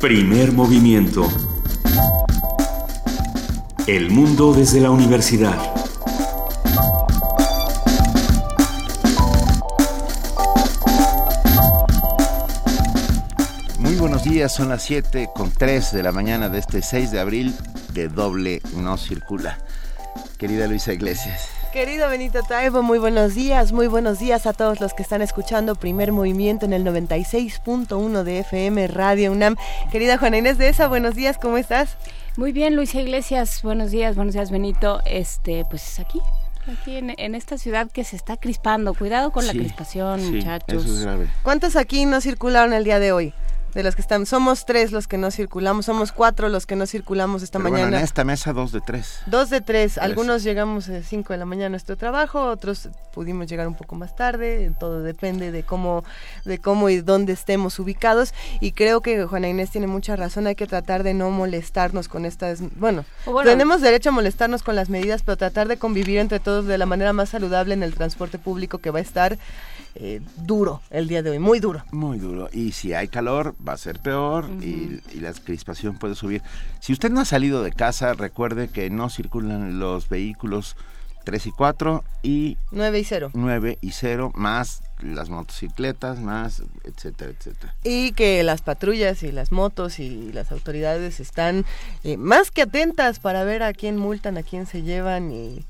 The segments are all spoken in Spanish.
Primer movimiento. El mundo desde la universidad. Muy buenos días, son las 7 con 3 de la mañana de este 6 de abril de doble no circula. Querida Luisa Iglesias. Querido Benito Taibo, muy buenos días, muy buenos días a todos los que están escuchando Primer Movimiento en el 96.1 de FM Radio UNAM. Querida Juana Inés de esa, buenos días, ¿cómo estás? Muy bien, Luisa Iglesias, buenos días, buenos días Benito. Este, pues aquí, aquí en, esta ciudad que se está crispando. Cuidado con la crispación, muchachos. Eso es grave. ¿Cuántos aquí no circularon el día de hoy? De los que están. Somos tres los que no circulamos, somos cuatro los que no circulamos esta Pero mañana. Bueno, en esta mesa dos de tres. Dos de tres. Algunos llegamos a cinco de la mañana a nuestro trabajo, otros pudimos llegar un poco más tarde. Todo depende de cómo, de cómo y dónde estemos ubicados. Y creo que Juana Inés tiene mucha razón. Hay que tratar de no molestarnos con estas. Bueno, bueno tenemos derecho a molestarnos con las medidas, pero tratar de convivir entre todos de la manera más saludable en el transporte público que va a estar eh, duro el día de hoy, muy duro. Muy duro. Y si hay calor, va a ser peor y, la crispación puede subir. Si usted no ha salido de casa, recuerde que no circulan los vehículos 3 y 4 y 9 y 0. 9 y 0 más las motocicletas, más etcétera, etcétera. Y que las patrullas y las motos y las autoridades están eh, más que atentas para ver a quién multan, a quién se llevan y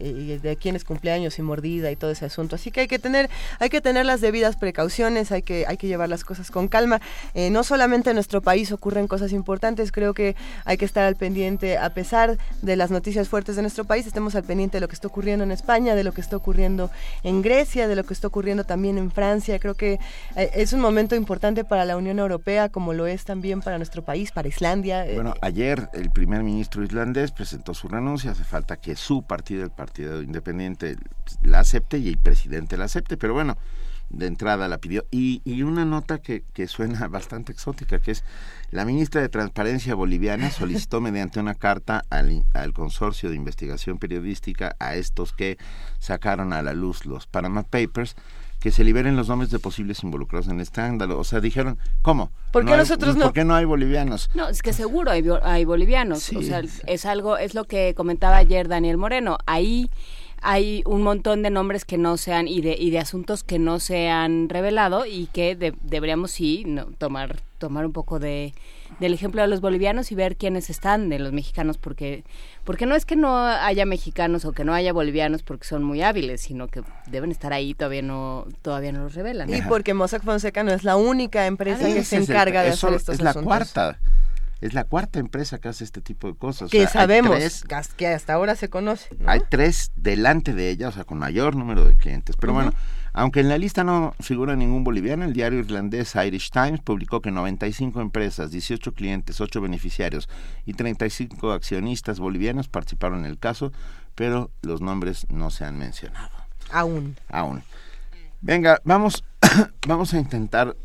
de quién es cumpleaños y mordida y todo ese asunto. Así que hay que tener, hay que tener las debidas precauciones, hay que, hay que llevar las cosas con calma. Eh, no solamente en nuestro país ocurren cosas importantes, creo que hay que estar al pendiente, a pesar de las noticias fuertes de nuestro país, estemos al pendiente de lo que está ocurriendo en España, de lo que está ocurriendo en Grecia, de lo que está ocurriendo también en Francia. Creo que eh, es un momento importante para la Unión Europea, como lo es también para nuestro país, para Islandia. Eh, bueno, ayer el primer ministro islandés presentó su renuncia, hace falta que su partido, el Partido Independiente la acepte y el presidente la acepte, pero bueno, de entrada la pidió. Y, y una nota que, que, suena bastante exótica, que es la ministra de Transparencia boliviana solicitó mediante una carta al, al, consorcio de investigación periodística a estos que sacaron a la luz los Panama Papers que se liberen los nombres de posibles involucrados en el escándalo. O sea, dijeron, ¿cómo? ¿Por qué nosotros no? ¿Por qué no hay bolivianos? No, es que seguro hay, hay bolivianos. o sea, es algo, es lo que comentaba ayer Daniel Moreno. Ahí hay un montón de nombres que no sean y de, y de asuntos que no se han revelado y que deberíamos sí no, tomar tomar un poco de del ejemplo de los bolivianos y ver quiénes están de los mexicanos porque porque no es que no haya mexicanos o que no haya bolivianos porque son muy hábiles sino que deben estar ahí todavía no todavía no los revelan y porque Mossack Fonseca no es la única empresa que se encarga de hacer estos es la cuarta es la cuarta empresa que hace este tipo de cosas. Que sabemos, que hasta ahora se conoce. Hay tres delante de ella, o sea, con mayor número de clientes. Pero bueno, aunque en la lista no figura ningún boliviano, el diario irlandés Irish Times publicó que 95 empresas, 18 clientes, 8 beneficiarios y 35 accionistas bolivianos participaron en el caso, pero los nombres no se han mencionado. Aún. Aún. Venga, vamos, vamos a intentar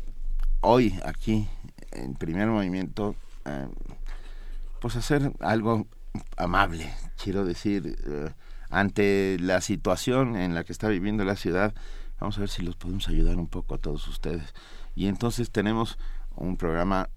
hoy aquí, en primer movimiento, eh, pues hacer algo amable, quiero decir, eh, ante la situación en la que está viviendo la ciudad, vamos a ver si los podemos ayudar un poco a todos ustedes. Y entonces tenemos un programa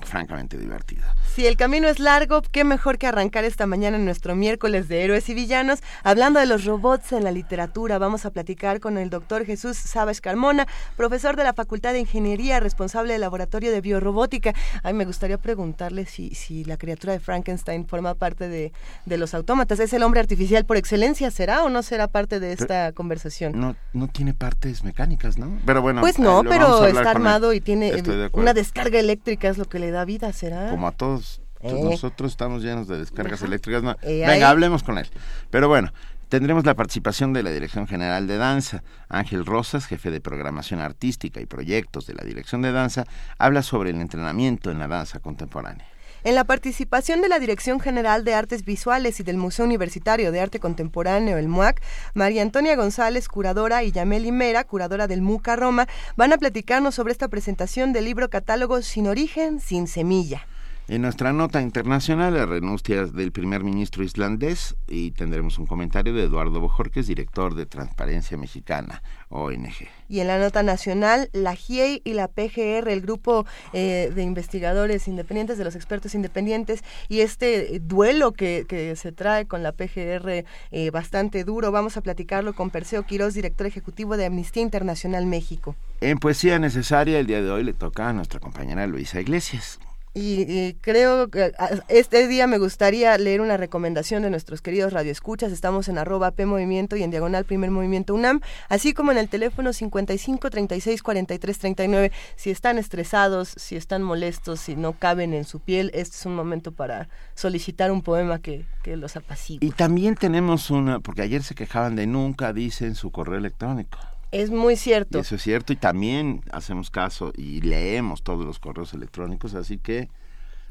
francamente divertido. Si el camino es largo, qué mejor que arrancar esta mañana en nuestro miércoles de héroes y villanos, hablando de los robots en la literatura. Vamos a platicar con el doctor Jesús Sabes Carmona, profesor de la Facultad de Ingeniería, responsable del Laboratorio de Biorrobótica. Ay, me gustaría preguntarle si, si la criatura de Frankenstein forma parte de, de los autómatas. ¿Es el hombre artificial por excelencia? ¿Será o no será parte de esta conversación? No, no tiene partes mecánicas, ¿no? Pero bueno. Pues no, pero está armado y tiene una descarga eléctrica, es lo que le da vida, ¿será? Como a todos. Eh. Nosotros estamos llenos de descargas eléctricas. Eh, Venga, hablemos con él. Pero bueno, tendremos la participación de la Dirección General de Danza. Ángel Rosas, jefe de programación artística y proyectos de la Dirección de Danza, habla sobre el entrenamiento en la danza contemporánea. En la participación de la Dirección General de Artes Visuales y del Museo Universitario de Arte Contemporáneo, el MUAC, María Antonia González, curadora, y Yameli Mera, curadora del MUCA Roma, van a platicarnos sobre esta presentación del libro catálogo Sin Origen, Sin Semilla. En nuestra nota internacional, la renuncia del primer ministro islandés y tendremos un comentario de Eduardo Bojorques, director de Transparencia Mexicana, ONG. Y en la nota nacional, la GIEI y la PGR, el grupo eh, de investigadores independientes, de los expertos independientes, y este duelo que, se trae con la PGR eh, bastante duro, vamos a platicarlo con Perseo Quiroz, director ejecutivo de Amnistía Internacional México. En Poesía Necesaria, el día de hoy le toca a nuestra compañera Luisa Iglesias. Y, creo que este día me gustaría leer una recomendación de nuestros queridos radioescuchas. Estamos en arroba P Movimiento y en diagonal Primer Movimiento UNAM, así como en el teléfono 55 36 43 39. Si están estresados, si están molestos, si no caben en su piel, este es un momento para solicitar un poema que, que los apacigue. Y también tenemos una, porque ayer se quejaban de nunca dicen su correo electrónico. Es muy cierto. eso es cierto y también hacemos caso y leemos todos los correos electrónicos, así que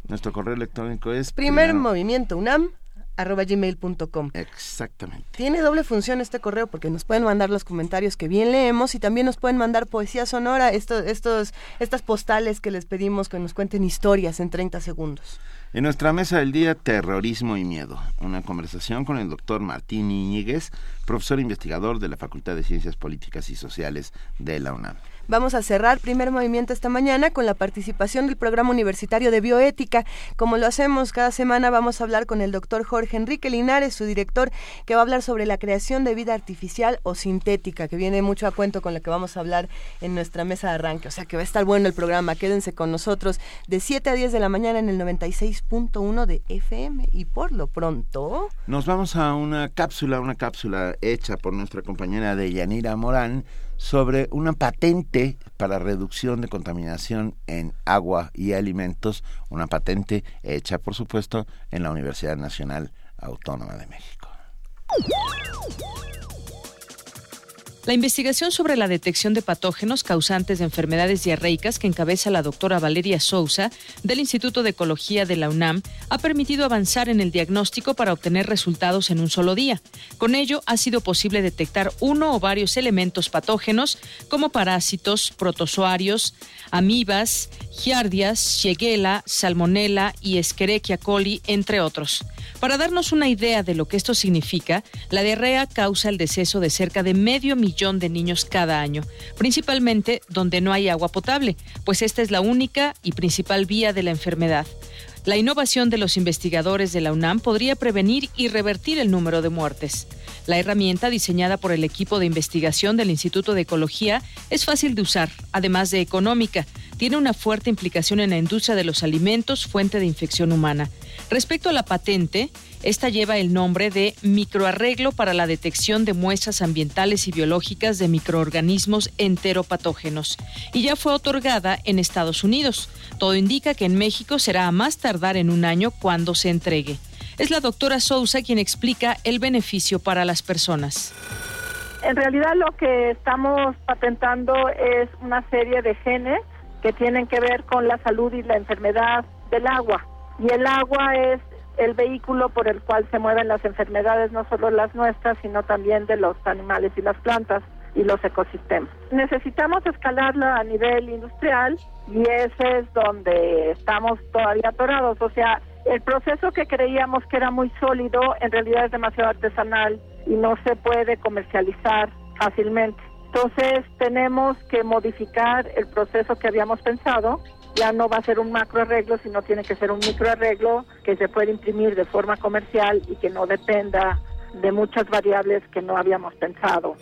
nuestro correo electrónico es... Primer movimiento UNAM arroba gmail.com. Exactamente. Tiene doble función este correo porque nos pueden mandar los comentarios que bien leemos y también nos pueden mandar poesía sonora, estos, estos, estas postales que les pedimos que nos cuenten historias en 30 segundos. En nuestra mesa del día, terrorismo y miedo. Una conversación con el doctor Martín Iñiguez, profesor investigador de la Facultad de Ciencias Políticas y Sociales de la UNAM. Vamos a cerrar primer movimiento esta mañana con la participación del programa universitario de bioética. Como lo hacemos cada semana, vamos a hablar con el doctor Jorge Enrique Linares, su director, que va a hablar sobre la creación de vida artificial o sintética, que viene mucho a cuento con lo que vamos a hablar en nuestra mesa de arranque. O sea que va a estar bueno el programa. Quédense con nosotros de 7 a 10 de la mañana en el 96.1 de FM. Y por lo pronto. Nos vamos a una cápsula, una cápsula hecha por nuestra compañera de Yanira Morán sobre una patente para reducción de contaminación en agua y alimentos, una patente hecha, por supuesto, en la Universidad Nacional Autónoma de México. La investigación sobre la detección de patógenos causantes de enfermedades diarreicas que encabeza la doctora Valeria Sousa del Instituto de Ecología de la UNAM ha permitido avanzar en el diagnóstico para obtener resultados en un solo día. Con ello ha sido posible detectar uno o varios elementos patógenos como parásitos, protozoarios, amibas, giardias, shigella, salmonella y escherichia coli, entre otros. Para darnos una idea de lo que esto significa, la diarrea causa el deceso de cerca de medio millón de niños cada año, principalmente donde no hay agua potable, pues esta es la única y principal vía de la enfermedad. La innovación de los investigadores de la UNAM podría prevenir y revertir el número de muertes. La herramienta diseñada por el equipo de investigación del Instituto de Ecología es fácil de usar, además de económica. Tiene una fuerte implicación en la industria de los alimentos, fuente de infección humana. Respecto a la patente, esta lleva el nombre de microarreglo para la detección de muestras ambientales y biológicas de microorganismos enteropatógenos y ya fue otorgada en Estados Unidos. Todo indica que en México será a más tardar en un año cuando se entregue. Es la doctora Sousa quien explica el beneficio para las personas. En realidad lo que estamos patentando es una serie de genes que tienen que ver con la salud y la enfermedad del agua y el agua es el vehículo por el cual se mueven las enfermedades, no solo las nuestras, sino también de los animales y las plantas y los ecosistemas. Necesitamos escalarla a nivel industrial y ese es donde estamos todavía atorados. O sea, el proceso que creíamos que era muy sólido en realidad es demasiado artesanal y no se puede comercializar fácilmente. Entonces tenemos que modificar el proceso que habíamos pensado ya no va a ser un macro arreglo, sino tiene que ser un micro arreglo que se puede imprimir de forma comercial y que no dependa de muchas variables que no habíamos pensado.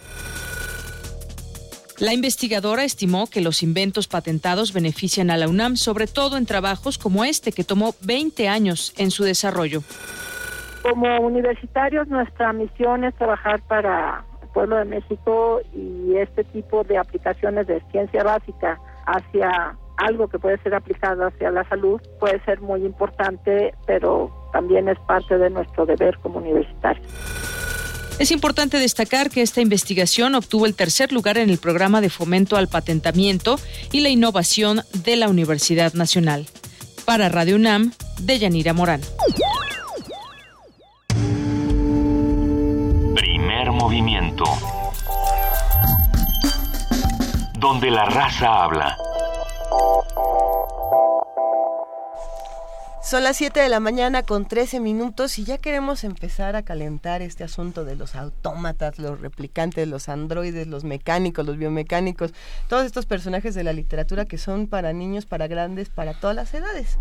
La investigadora estimó que los inventos patentados benefician a la UNAM, sobre todo en trabajos como este, que tomó 20 años en su desarrollo. Como universitarios, nuestra misión es trabajar para el pueblo de México y este tipo de aplicaciones de ciencia básica hacia algo que puede ser aplicado hacia la salud puede ser muy importante, pero también es parte de nuestro deber como universitarios. Es importante destacar que esta investigación obtuvo el tercer lugar en el programa de fomento al patentamiento y la innovación de la Universidad Nacional. Para Radio UNAM, Deyanira Morán. Primer movimiento. Donde la raza habla. Thank you. Son las 7 de la mañana con 13 minutos y ya queremos empezar a calentar este asunto de los autómatas, los replicantes, los androides, los mecánicos, los biomecánicos, todos estos personajes de la literatura que son para niños, para grandes, para todas las edades.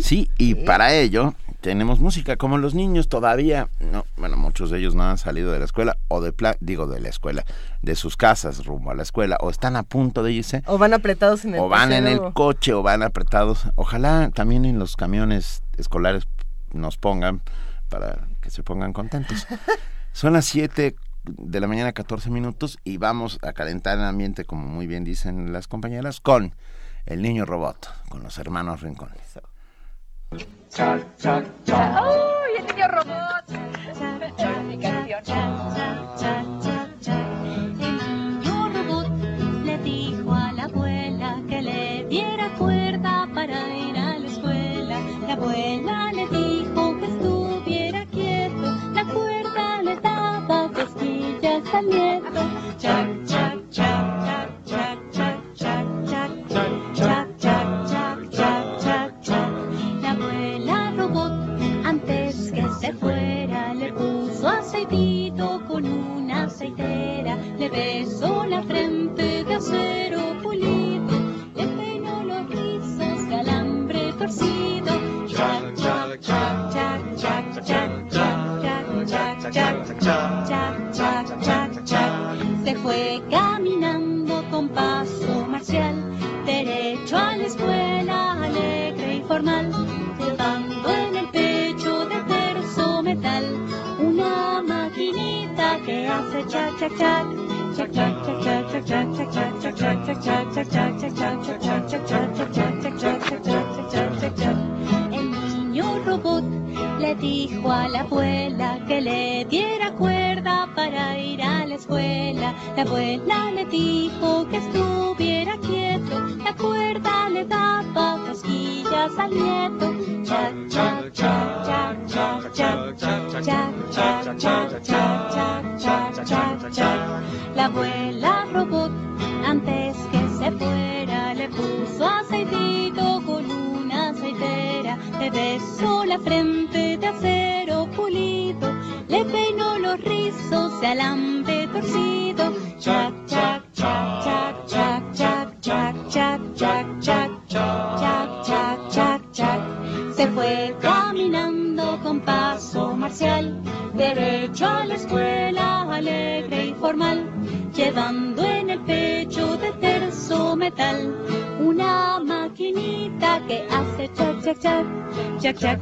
Sí, y para ello tenemos música, como los niños todavía, no, bueno, muchos de ellos no han salido de la escuela o de digo de la escuela, de sus casas rumbo a la escuela o están a punto de irse o van apretados en el o van en el coche o van apretados. Ojalá también en los camiones escolares nos pongan para que se pongan contentos. Son las 7 de la mañana 14 minutos y vamos a calentar el ambiente, como muy bien dicen las compañeras, con el niño robot, con los hermanos Rincón. ¡Uy, el niño robot! El niño robot le dijo a la abuela que le diera cuerda para ir la abuela le dijo que estuviera quieto, la cuerda le daba cosquillas al nieto. Chac, chac, chac, chac,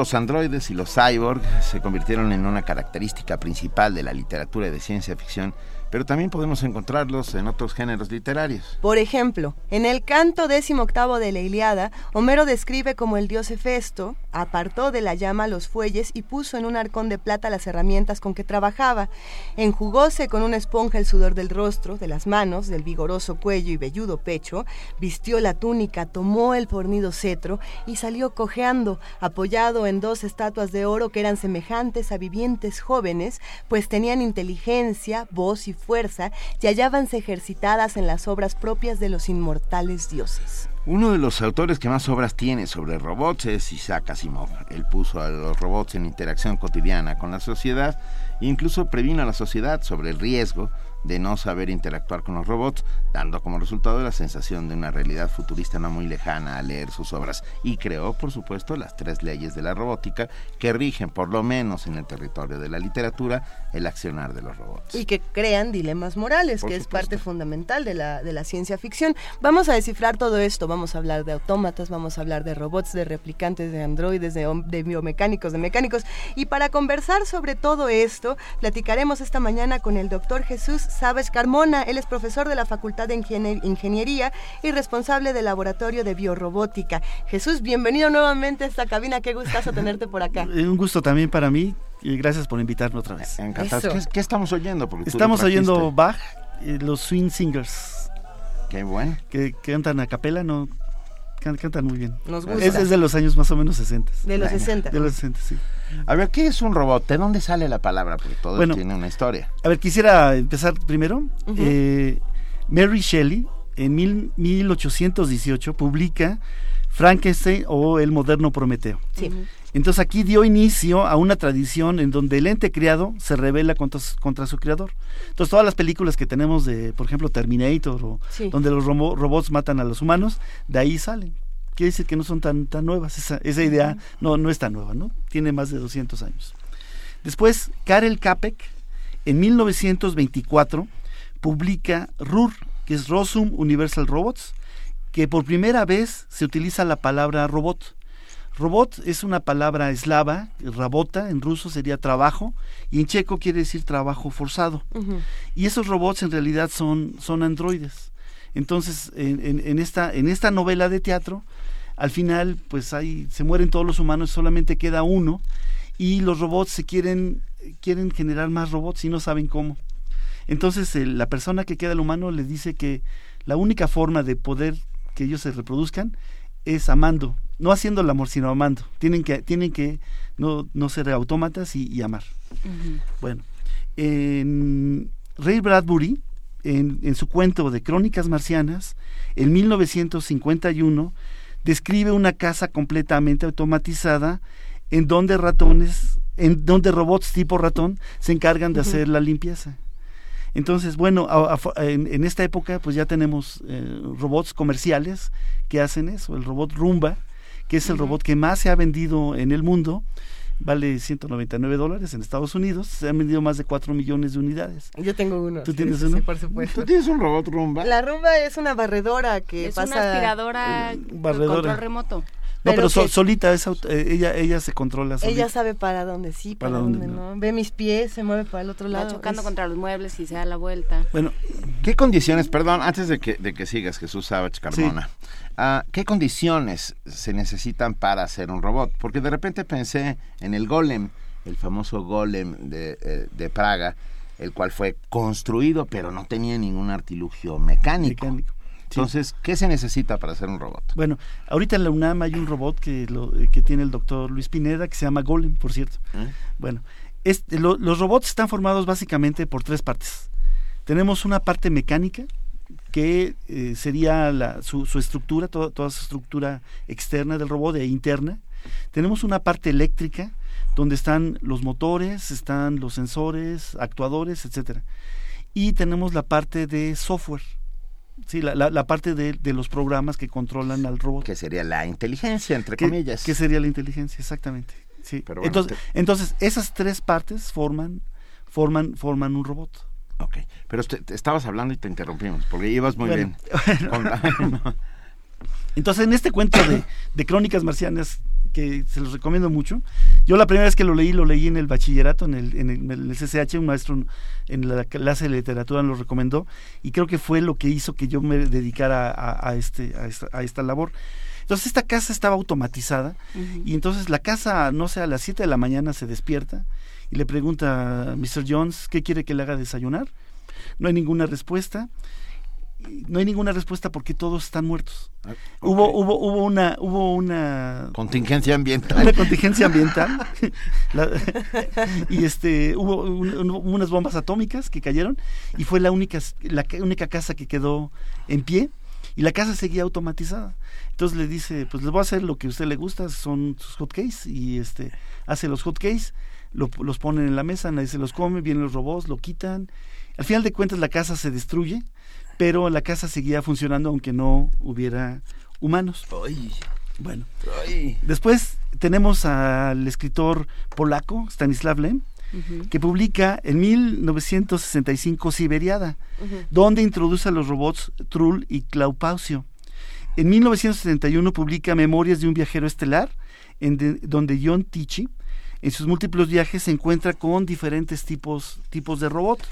los androides y los cyborgs se convirtieron en una característica principal de la literatura de ciencia ficción pero también podemos encontrarlos en otros géneros literarios. Por ejemplo, en el canto décimo octavo de la Iliada, Homero describe como el dios Hefesto apartó de la llama los fuelles y puso en un arcón de plata las herramientas con que trabajaba. Enjugóse con una esponja el sudor del rostro, de las manos, del vigoroso cuello y velludo pecho, vistió la túnica, tomó el fornido cetro y salió cojeando, apoyado en dos estatuas de oro que eran semejantes a vivientes jóvenes, pues tenían inteligencia, voz y fuerza y hallábanse ejercitadas en las obras propias de los inmortales dioses. Uno de los autores que más obras tiene sobre robots es Isaac Asimov. Él puso a los robots en interacción cotidiana con la sociedad e incluso previno a la sociedad sobre el riesgo de no saber interactuar con los robots, dando como resultado la sensación de una realidad futurista no muy lejana al leer sus obras. Y creó, por supuesto, las tres leyes de la robótica que rigen, por lo menos en el territorio de la literatura, el accionar de los robots. Y que crean dilemas morales, que es parte fundamental de la, de la ciencia ficción. Vamos a descifrar todo esto, vamos a hablar de autómatas, vamos a hablar de robots, de replicantes, de androides, de, de biomecánicos, de mecánicos. Y para conversar sobre todo esto, platicaremos esta mañana con el doctor Jesús Sabes Carmona. Él es profesor de la Facultad de Ingeniería y responsable del Laboratorio de Biorrobótica. Jesús, bienvenido nuevamente a esta cabina. Qué gustazo tenerte por acá. Eh, un gusto también para mí y gracias por invitarme otra vez. Encantado. ¿Qué, estamos oyendo? Estamos oyendo Bach, los Swing Singers. Qué bueno. Que, cantan a capela, no cantan muy bien. Nos gusta. Es, de los años más o menos 60. De los 60. De los 60, sí. A ver, ¿qué es un robot? ¿De dónde sale la palabra? Porque todo tiene una historia. A ver, quisiera empezar primero. Eh, Mary Shelley, en 1818, publica Frankenstein o El moderno Prometeo. Sí. Entonces aquí dio inicio a una tradición en donde el ente criado se revela contra, contra su creador. Entonces todas las películas que tenemos de, por ejemplo, Terminator o donde los robots matan a los humanos, de ahí salen quiere decir que no son tan, tan nuevas. Esa, esa idea no, no es tan nueva, ¿no? Tiene más de 200 años. Después, Karel Capek, en 1924, publica RUR, que es Rosum Universal Robots, que por primera vez se utiliza la palabra robot. Robot es una palabra eslava, rabota, en ruso sería trabajo, y en checo quiere decir trabajo forzado. Y esos robots en realidad son, son androides. Entonces, en, en, esta, en esta novela de teatro, al final pues ahí se mueren todos los humanos, solamente queda uno y los robots se quieren quieren generar más robots y no saben cómo. Entonces la persona que queda el humano le dice que la única forma de poder que ellos se reproduzcan es amando, no haciendo el amor, sino amando. Tienen que, tienen que no, no ser autómatas y, amar. Bueno, en Ray Bradbury, en, en, su cuento de Crónicas Marcianas, en 1951, describe una casa completamente automatizada en donde ratones, en donde robots tipo ratón se encargan de hacer la limpieza. Entonces, bueno, en, esta época pues ya tenemos eh, robots comerciales que hacen eso. El robot Rumba, que es el robot que más se ha vendido en el mundo, vale 199 dólares en Estados Unidos. Se han vendido más de 4 millones de unidades. Yo tengo uno. ¿Tú tienes uno? Sí, por supuesto. ¿Tú tienes un robot rumba? La rumba es una barredora que es pasa... una aspiradora barredora. control remoto. No, pero, solita, es eh, ella, ella se controla solita. Ella sabe para dónde sí, para, dónde, no. Ve mis pies, se mueve para el otro lado. Va chocando contra los muebles y se da la vuelta. Bueno, ¿qué condiciones, perdón, antes de que, de que sigas, Jesús Savage Carmona, ah, ¿qué condiciones se necesitan para hacer un robot? Porque de repente pensé en el golem, el famoso golem de, eh, de Praga, el cual fue construido, pero no tenía ningún artilugio mecánico. mecánico. Entonces, ¿qué se necesita para hacer un robot? Bueno, ahorita en la UNAM hay un robot que, lo, eh, que tiene el doctor Luis Pineda, que se llama Golem, por cierto. ¿Eh? Bueno, este, los robots están formados básicamente por tres partes. Tenemos una parte mecánica, que eh, sería la, su, estructura, toda, toda su estructura externa del robot e interna. Tenemos una parte eléctrica, donde están los motores, están los sensores, actuadores, etcétera. Y tenemos la parte de software, Sí, la, la, parte de, de, los programas que controlan al robot. Que sería la inteligencia, entre comillas. Que sería la inteligencia, exactamente. Sí. entonces, entonces, esas tres partes forman, forman, forman un robot. Ok, pero te, estabas hablando y te interrumpimos, porque ibas muy bien. Entonces, en este cuento de, de Crónicas Marcianas que se los recomiendo mucho. Yo la primera vez que lo leí, lo leí en el bachillerato, en el, en el, CCH, un maestro en la clase de literatura lo recomendó y creo que fue lo que hizo que yo me dedicara a, este, a, esta, a esta labor. Entonces esta casa estaba automatizada y entonces la casa, no sé, a las 7 de la mañana se despierta y le pregunta a Mr. Jones qué quiere que le haga desayunar. No hay ninguna respuesta no hay ninguna respuesta porque todos están muertos. Ah, hubo, hubo, hubo una, hubo una contingencia ambiental. Una contingencia ambiental. y este, hubo unas bombas atómicas que cayeron y fue la única, la única casa que quedó en pie y la casa seguía automatizada. Entonces le dice, pues les voy a hacer lo que a usted le gusta, son sus hotkeys y este, hace los hotkeys los ponen en la mesa, nadie se los come, vienen los robots, lo quitan. Al final de cuentas la casa se destruye, pero la casa seguía funcionando aunque no hubiera humanos. Bueno, después tenemos al escritor polaco Stanislav Lem, que publica en 1965 Siberiada, donde introduce a los robots Trull y Claupausio. En 1971 publica Memorias de un viajero estelar, en donde John Tichy, en sus múltiples viajes, se encuentra con diferentes tipos, tipos de robots.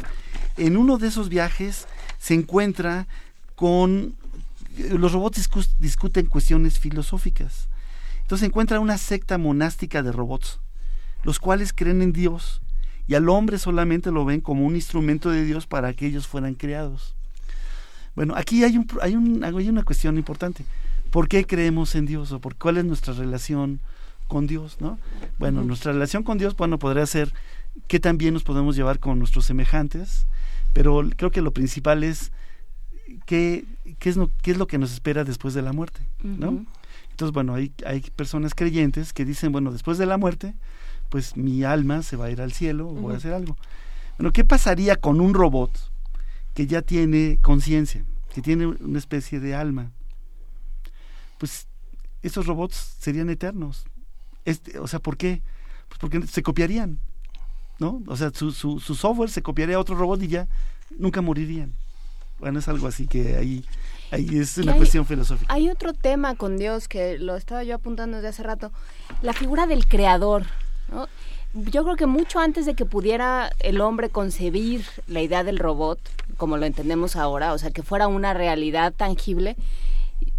En uno de esos viajes se encuentra con... Los robots discuten cuestiones filosóficas. Entonces se encuentra una secta monástica de robots, los cuales creen en Dios y al hombre solamente lo ven como un instrumento de Dios para que ellos fueran creados. Bueno, aquí hay, un, hay, un, hay una cuestión importante. ¿Por qué creemos en Dios o por cuál es nuestra relación con Dios, no? Bueno, nuestra relación con Dios, bueno, podría ser que también nos podemos llevar con nuestros semejantes, pero creo que lo principal es qué, qué, es, lo, qué es lo que nos espera después de la muerte, ¿no? Entonces, bueno, hay, hay personas creyentes que dicen, bueno, después de la muerte, pues mi alma se va a ir al cielo o voy a hacer algo. Bueno, ¿qué pasaría con un robot que ya tiene conciencia, que tiene una especie de alma? Pues esos robots serían eternos. Este, o sea, ¿por qué? Pues porque se copiarían, ¿no? O sea, su, su, su software se copiaría a otro robot y ya nunca morirían. Bueno, es algo así que ahí, ahí es una cuestión filosófica. Hay otro tema con Dios que lo estaba yo apuntando desde hace rato, la figura del creador. Yo creo que mucho antes de que pudiera el hombre concebir la idea del robot, como lo entendemos ahora, o sea, que fuera una realidad tangible,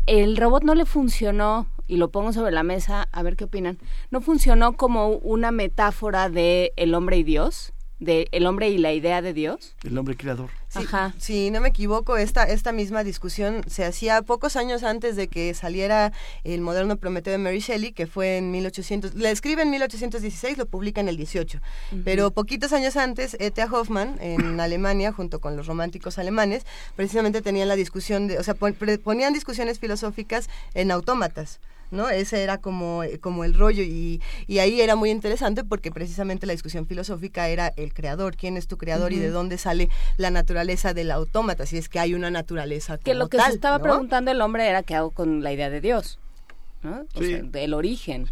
el robot no le funcionó, y lo pongo sobre la mesa, a ver qué opinan, no funcionó como una metáfora de el hombre y Dios, de el hombre y la idea de Dios. El hombre creador. Sí, Si no me equivoco, esta, esta misma discusión se hacía pocos años antes de que saliera el moderno Prometeo de Mary Shelley, que fue en 1800, la escribe en 1816, lo publica en el 18, pero poquitos años antes, E.T.A. Hoffman, en Alemania, junto con los románticos alemanes, precisamente tenían la discusión, de, o sea, ponían discusiones filosóficas en autómatas. ¿No? Ese era como, eh, como el rollo y, y, ahí era muy interesante porque precisamente la discusión filosófica era el creador, quién es tu creador y de dónde sale la naturaleza del autómata, si es que hay una naturaleza como Que lo que se estaba preguntando el hombre era qué hago con la idea de Dios. ¿No? del origen.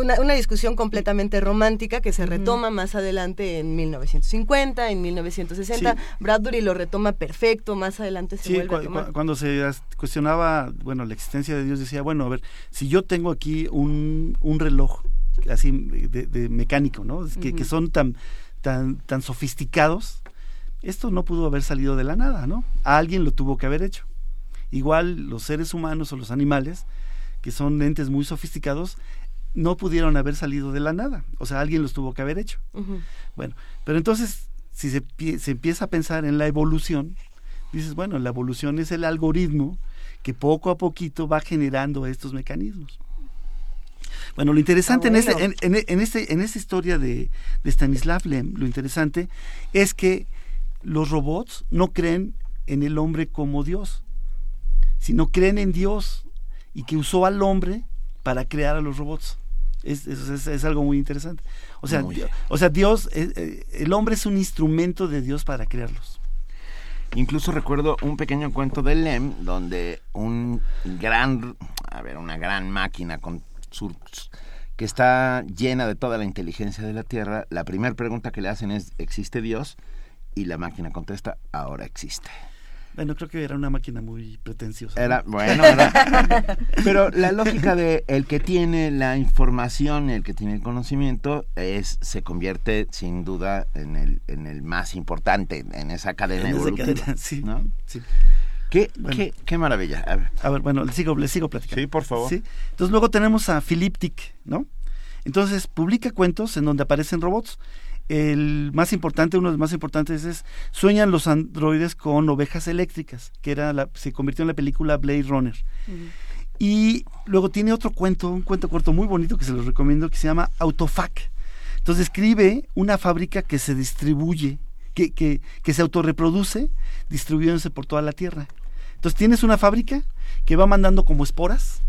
Una, una, discusión completamente romántica que se retoma más adelante en 1950, en 1960. Bradbury lo retoma perfecto, más adelante se vuelve cuando se cuestionaba, bueno, la existencia de Dios, decía, bueno, a ver, si yo tengo aquí un, un reloj así de, mecánico, ¿no? Que, que, son tan, tan, tan sofisticados, esto no pudo haber salido de la nada, ¿no? alguien lo tuvo que haber hecho. Igual los seres humanos o los animales que son entes muy sofisticados, no pudieron haber salido de la nada. O sea, alguien los tuvo que haber hecho. Bueno, pero entonces, si se, se, empieza a pensar en la evolución, dices, bueno, la evolución es el algoritmo que poco a poquito va generando estos mecanismos. Bueno, lo interesante en, este, en, este, en esta historia de, de Stanislav Lem, lo interesante es que los robots no creen en el hombre como Dios, sino creen en Dios y que usó al hombre para crear a los robots. Es, es, algo muy interesante. O sea, Dios, o sea, Dios, eh, eh, el hombre es un instrumento de Dios para crearlos. Incluso recuerdo un pequeño cuento de Lem donde un gran, a ver, una gran máquina con que está llena de toda la inteligencia de la Tierra, la primera pregunta que le hacen es ¿existe Dios? Y la máquina contesta, ahora existe. Bueno, creo que era una máquina muy pretenciosa. Era, bueno, era, pero la lógica de el que tiene la información, el que tiene el conocimiento, es se convierte sin duda en el, en el más importante en esa cadena evolutiva. sí, ¿no? sí. Qué, qué, qué, maravilla. A ver. a ver, bueno, le sigo, le sigo platicando. Sí, por favor. ¿Sí? Entonces luego tenemos a Philip Dick, ¿no? Entonces publica cuentos en donde aparecen robots el más importante, uno de los más importantes es Sueñan los androides con ovejas eléctricas, que era la, se convirtió en la película Blade Runner. Y luego tiene otro cuento, un cuento corto muy bonito que se los recomiendo, que se llama Autofac. Entonces escribe una fábrica que se distribuye, que, que, que se autorreproduce, distribuyéndose por toda la Tierra. Entonces tienes una fábrica que va mandando como esporas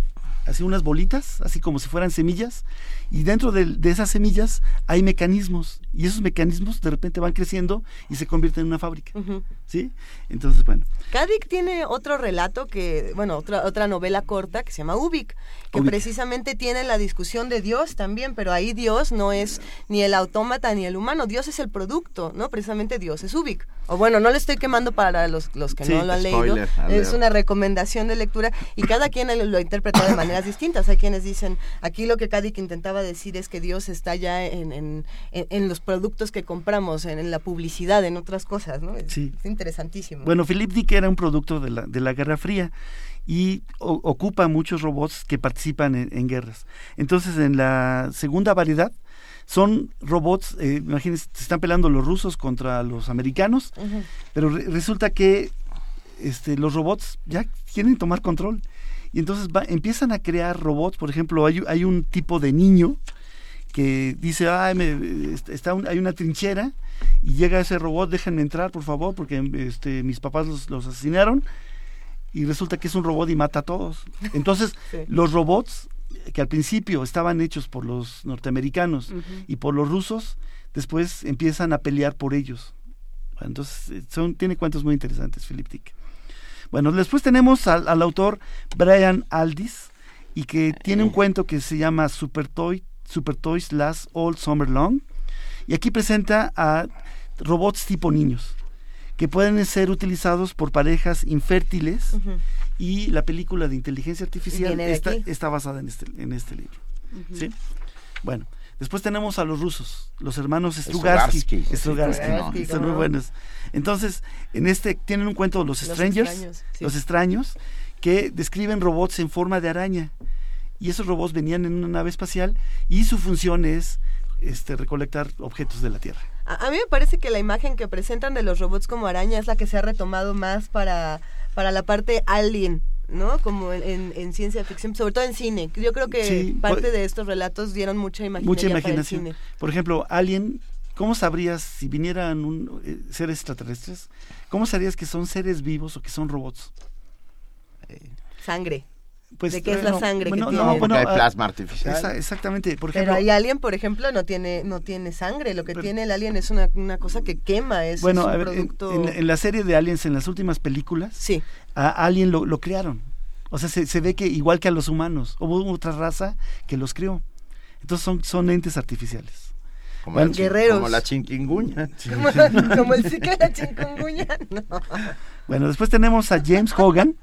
así unas bolitas, así como si fueran semillas, y dentro de, de, esas semillas hay mecanismos, y esos mecanismos de repente van creciendo y se convierten en una fábrica. ¿Sí? Entonces, bueno. Kadik tiene otro relato que, bueno, otra, otra novela corta que se llama Ubik, que precisamente tiene la discusión de Dios también, pero ahí Dios no es ni el autómata ni el humano, Dios es el producto, ¿no? Precisamente Dios es Ubik. O bueno, no le estoy quemando para los, los que no lo han leído, es una recomendación de lectura y cada quien lo ha interpretado de maneras distintas. Hay quienes dicen, aquí lo que Kadik intentaba decir es que Dios está ya en, en, en los productos que compramos, en, la publicidad, en otras cosas, ¿no? Es, sí. es interesantísimo. Bueno, Philip Dick era un producto de la, de la Guerra Fría y o, ocupa muchos robots que participan en, en, guerras. Entonces, en la segunda variedad son robots, eh, imagínense, se están peleando los rusos contra los americanos, uh -huh. pero re resulta que este, los robots ya quieren tomar control. Y entonces va, empiezan a crear robots, por ejemplo, hay, hay un tipo de niño que dice, Ay, me, está un, hay una trinchera y llega ese robot, déjenme entrar, por favor, porque este, mis papás los, los asesinaron. Y resulta que es un robot y mata a todos. Entonces, sí. los robots que al principio estaban hechos por los norteamericanos uh -huh. y por los rusos, después empiezan a pelear por ellos. Entonces, son, tiene cuentos muy interesantes, Philip Dick. Bueno, después tenemos al, al autor Brian Aldiss, y que tiene un cuento que se llama Super, Toy, Super Toys Last All Summer Long, y aquí presenta a robots tipo niños que pueden ser utilizados por parejas infértiles uh -huh. y la película de inteligencia artificial está, está, basada en este, en este libro. Uh -huh. ¿sí? Bueno, después tenemos a los rusos, los hermanos Strugarsky. Strugarsky, Strugarsky son muy buenos. Entonces, en este tienen un cuento de los, los Strangers, extraños, sí. los extraños, que describen robots en forma de araña. Y esos robots venían en una nave espacial y su función es este, recolectar objetos de la Tierra. A, a, mí me parece que la imagen que presentan de los robots como araña es la que se ha retomado más para, para la parte alien. ¿no? Como en, en, ciencia ficción, sobre todo en cine. Yo creo que sí, parte de estos relatos dieron mucha imaginación. Mucha imaginación. Por ejemplo, Alien, ¿cómo sabrías si vinieran un, eh, seres extraterrestres? ¿Cómo sabrías que son seres vivos o que son robots? Eh, Sangre. Pues, ¿De qué es la no, sangre bueno, que no, tiene? bueno, hay ah, plasma artificial. Esa, exactamente. Por ejemplo, Pero hay alien, por ejemplo, no tiene no tiene sangre. Lo que pero, tiene el alien es una, una cosa que quema. Es, bueno, es un a ver, producto... en, en, la serie de Aliens, en las últimas películas, sí. a Alien lo, lo crearon. O sea, se, se, ve que igual que a los humanos, hubo otra raza que los creó. Entonces son, son entes artificiales. Como, bueno, guerreros. como la chinquinguña. como, como el ciclo de la chinquinguña. No. Bueno, después tenemos a James Hogan,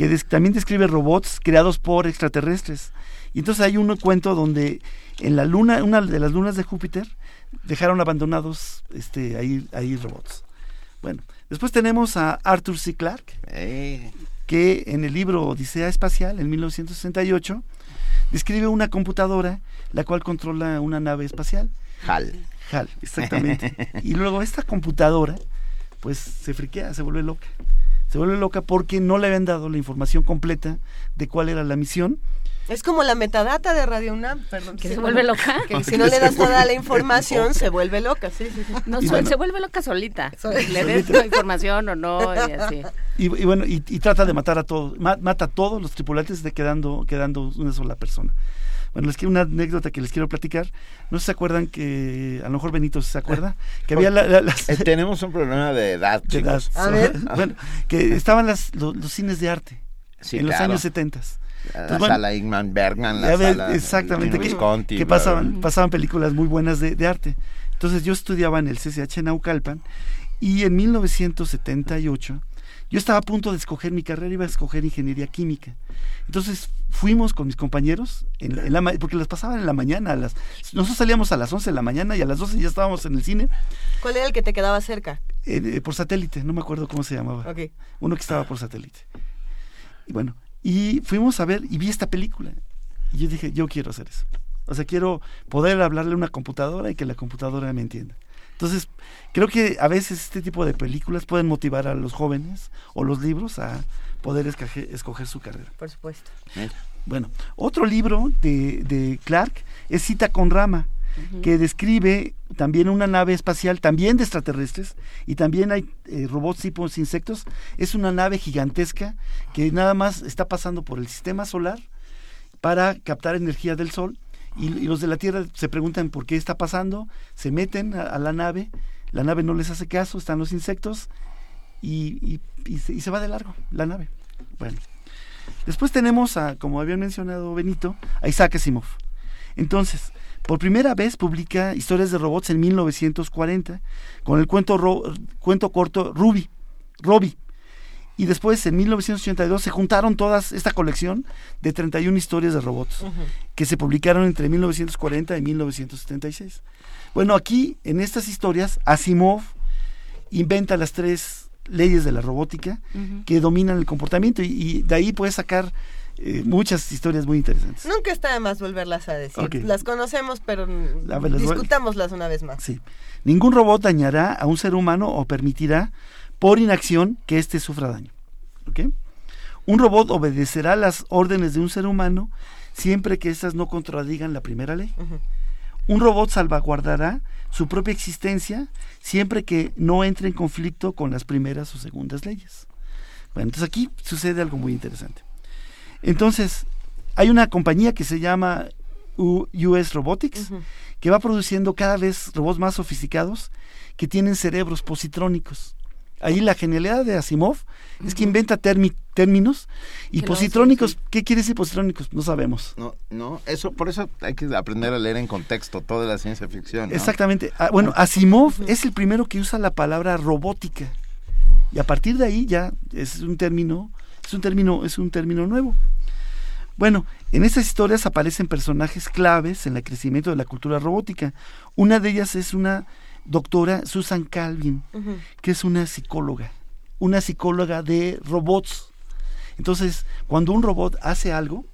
que des, también describe robots creados por extraterrestres. Y entonces hay un cuento donde en la luna, una de las lunas de Júpiter, dejaron abandonados este, ahí, ahí robots. Bueno, después tenemos a Arthur C. Clarke, eh. que en el libro Odisea Espacial, en 1968, describe una computadora la cual controla una nave espacial. HAL. HAL, exactamente. y luego esta computadora, pues se friquea, se vuelve loca. Se vuelve loca porque no le habían dado la información completa de cuál era la misión. Es como la metadata de Radio UNAM, perdón. Que se, se vuelve loca. Que si no le das toda la información, se vuelve loca. Sí, sí, sí. No, bueno, se vuelve loca solita. Le des la información o no, y así. Y, y bueno, y, y, trata de matar a todos, mata a todos los tripulantes de quedando, quedando una sola persona. Bueno, les quiero una anécdota que les quiero platicar. No sé si se acuerdan que, a lo mejor Benito se acuerda, que había la, la, las, eh, Tenemos un problema de edad, de edad. A ver. Bueno, que estaban las, los, los cines de arte sí, en claro. los años 70. La Entonces, sala bueno, Ingman Bergman, la ver, sala exactamente, que, Visconti, que pasaban, pasaban películas muy buenas de, de, arte. Entonces yo estudiaba en el CCH en Naucalpan y en 1978 yo estaba a punto de escoger mi carrera, iba a escoger ingeniería química. Entonces fuimos con mis compañeros, en la, en la, porque las pasaban en la mañana. Las, nosotros salíamos a las 11 de la mañana y a las 12 ya estábamos en el cine. ¿Cuál era el que te quedaba cerca? Eh, eh, por satélite, no me acuerdo cómo se llamaba. Okay. Uno que estaba por satélite. Y bueno, y fuimos a ver y vi esta película. Y yo dije, yo quiero hacer eso. O sea, quiero poder hablarle a una computadora y que la computadora me entienda. Entonces, creo que a veces este tipo de películas pueden motivar a los jóvenes o los libros a poder escoger, escoger su carrera. Por supuesto. Bueno, otro libro de, de Clark es Cita con Rama, uh -huh. que describe también una nave espacial, también de extraterrestres, y también hay eh, robots tipo insectos. Es una nave gigantesca que nada más está pasando por el sistema solar para captar energía del sol y, los de la Tierra se preguntan por qué está pasando, se meten a, la nave, la nave no les hace caso, están los insectos. Y, se, va de largo la nave. Bueno, después tenemos a, como había mencionado Benito, a Isaac Asimov. Entonces, por primera vez publica historias de robots en 1940 con el cuento, cuento corto Ruby, y después en 1982 se juntaron todas esta colección de 31 historias de robots que se publicaron entre 1940 y 1976. Bueno, aquí en estas historias Asimov inventa las tres leyes de la robótica que dominan el comportamiento y, de ahí puedes sacar eh, muchas historias muy interesantes. Nunca está de más volverlas a decir. Las conocemos, pero discutámoslas una vez más. Sí. Ningún robot dañará a un ser humano o permitirá por inacción que éste sufra daño. Un robot obedecerá las órdenes de un ser humano siempre que éstas no contradigan la primera ley. Un robot salvaguardará su propia existencia siempre que no entre en conflicto con las primeras o segundas leyes. Bueno, entonces aquí sucede algo muy interesante. Entonces, hay una compañía que se llama US Robotics que va produciendo cada vez robots más sofisticados que tienen cerebros positrónicos. Ahí la genialidad de Asimov es que inventa términos y positrónicos. ¿Qué quiere decir positrónicos? No sabemos. No, no, eso por eso hay que aprender a leer en contexto toda la ciencia ficción. Exactamente. Ah, bueno, Asimov es el primero que usa la palabra robótica y a partir de ahí ya es un término, es un término, es un término nuevo. Bueno, en estas historias aparecen personajes claves en el crecimiento de la cultura robótica. Una de ellas es una doctora Susan Calvin, que es una psicóloga, una psicóloga de robots. Entonces, cuando un robot hace algo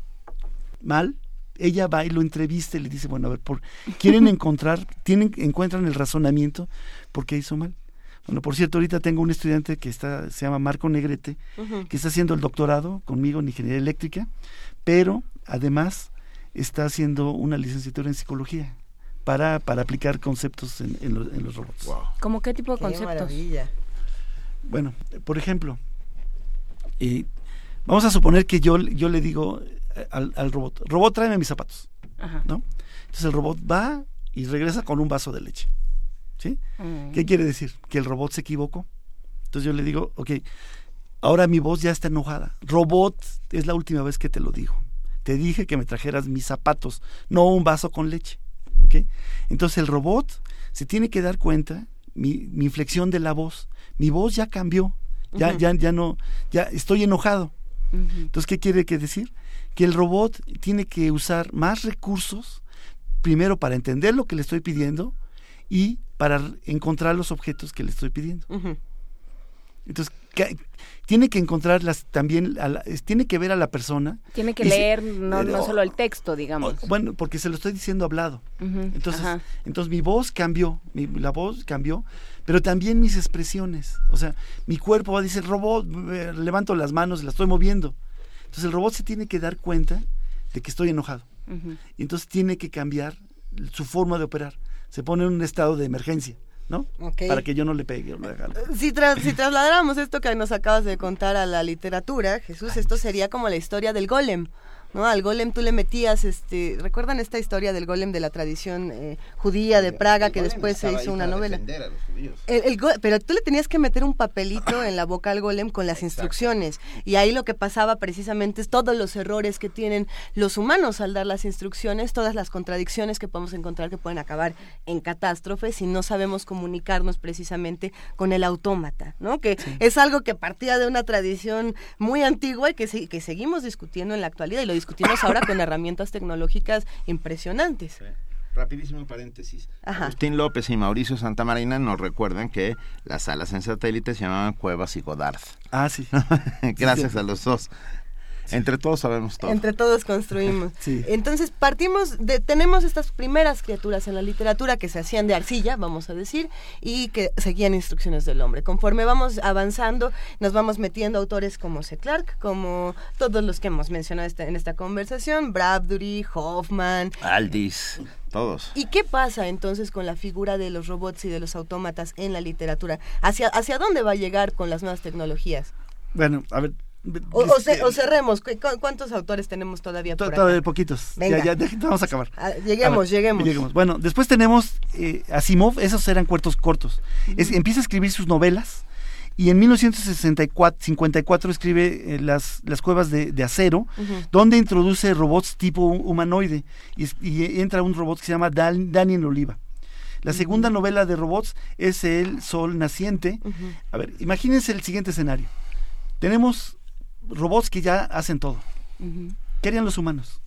mal, ella va y lo entrevista y le dice, bueno, a ver, por, quieren encontrar, tienen, encuentran el razonamiento por qué hizo mal. Bueno, por cierto, ahorita tengo un estudiante que está, se llama Marco Negrete, que está haciendo el doctorado conmigo en ingeniería eléctrica, pero además está haciendo una licenciatura en psicología para, para aplicar conceptos en, en, los, robots. ¿Cómo qué tipo de conceptos? Bueno, por ejemplo, eh, vamos a suponer que yo, yo le digo eh, al, al robot, robot, tráeme mis zapatos. ¿no? Entonces el robot va y regresa con un vaso de leche. ¿Sí? Mm. ¿Qué quiere decir? Que el robot se equivocó. Entonces yo le digo, ok, ahora mi voz ya está enojada. Robot, es la última vez que te lo digo. Te dije que me trajeras mis zapatos, no un vaso con leche. Entonces el robot se tiene que dar cuenta, mi, inflexión de la voz, mi voz ya cambió, ya, ya, ya no, ya estoy enojado. Entonces, ¿qué quiere que decir? Que el robot tiene que usar más recursos, primero para entender lo que le estoy pidiendo y para encontrar los objetos que le estoy pidiendo. Entonces, tiene que encontrarlas también, tiene que ver a la persona. Tiene que leer no, no, solo el texto, digamos. Bueno, porque se lo estoy diciendo hablado. entonces, entonces mi voz cambió, mi, la voz cambió, pero también mis expresiones. O sea, mi cuerpo va a decir, robot, levanto las manos, la estoy moviendo. Entonces el robot se tiene que dar cuenta de que estoy enojado. Y entonces tiene que cambiar su forma de operar. Se pone en un estado de emergencia. ¿No? Para que yo no le pegue. Si, si trasladáramos esto que nos acabas de contar a la literatura, Jesús, esto sería como la historia del golem. ¿No? Al golem tú le metías, este, ¿recuerdan esta historia del golem de la tradición eh, judía de Praga que después se hizo una novela? pero tú le tenías que meter un papelito en la boca al golem con las instrucciones y ahí lo que pasaba precisamente es todos los errores que tienen los humanos al dar las instrucciones, todas las contradicciones que podemos encontrar que pueden acabar en catástrofes si no sabemos comunicarnos precisamente con el autómata, ¿no? Que es algo que partía de una tradición muy antigua y que, que seguimos discutiendo en la actualidad y lo discutimos ahora con herramientas tecnológicas impresionantes. Rapidísimo paréntesis. Agustín López y Mauricio Santamarina nos recuerdan que las salas en satélite se llamaban Cuevas y Godard. Ah, sí. Gracias a los dos. Entre todos sabemos todo. Entre todos construimos. Entonces partimos de, tenemos estas primeras criaturas en la literatura que se hacían de arcilla, vamos a decir, y que seguían instrucciones del hombre. Conforme vamos avanzando, nos vamos metiendo autores como C. Clarke, como todos los que hemos mencionado este, en esta conversación, Bradbury, Hoffman. Aldis. Todos. ¿Y qué pasa entonces con la figura de los robots y de los autómatas en la literatura? ¿Hacia, hacia dónde va a llegar con las nuevas tecnologías? Bueno, a ver, O, o, ce- o cerremos. ¿Cu- cu- ¿Cuántos autores tenemos todavía por Todavía acá? poquitos. Venga. Ya, vamos a acabar. Ah, lleguemos, A ver, lleguemos. Bueno, después tenemos eh, Asimov, esos eran cuentos cortos. Es- empieza a escribir sus novelas y en 1964 54 escribe eh, las, las cuevas de, de acero, donde introduce robots tipo humanoide y, entra un robot que se llama Dan- Daniel Oliva. La segunda novela de robots es El Sol Naciente. A ver, imagínense el siguiente escenario. Tenemos robots que ya hacen todo. ¿Qué harían los humanos?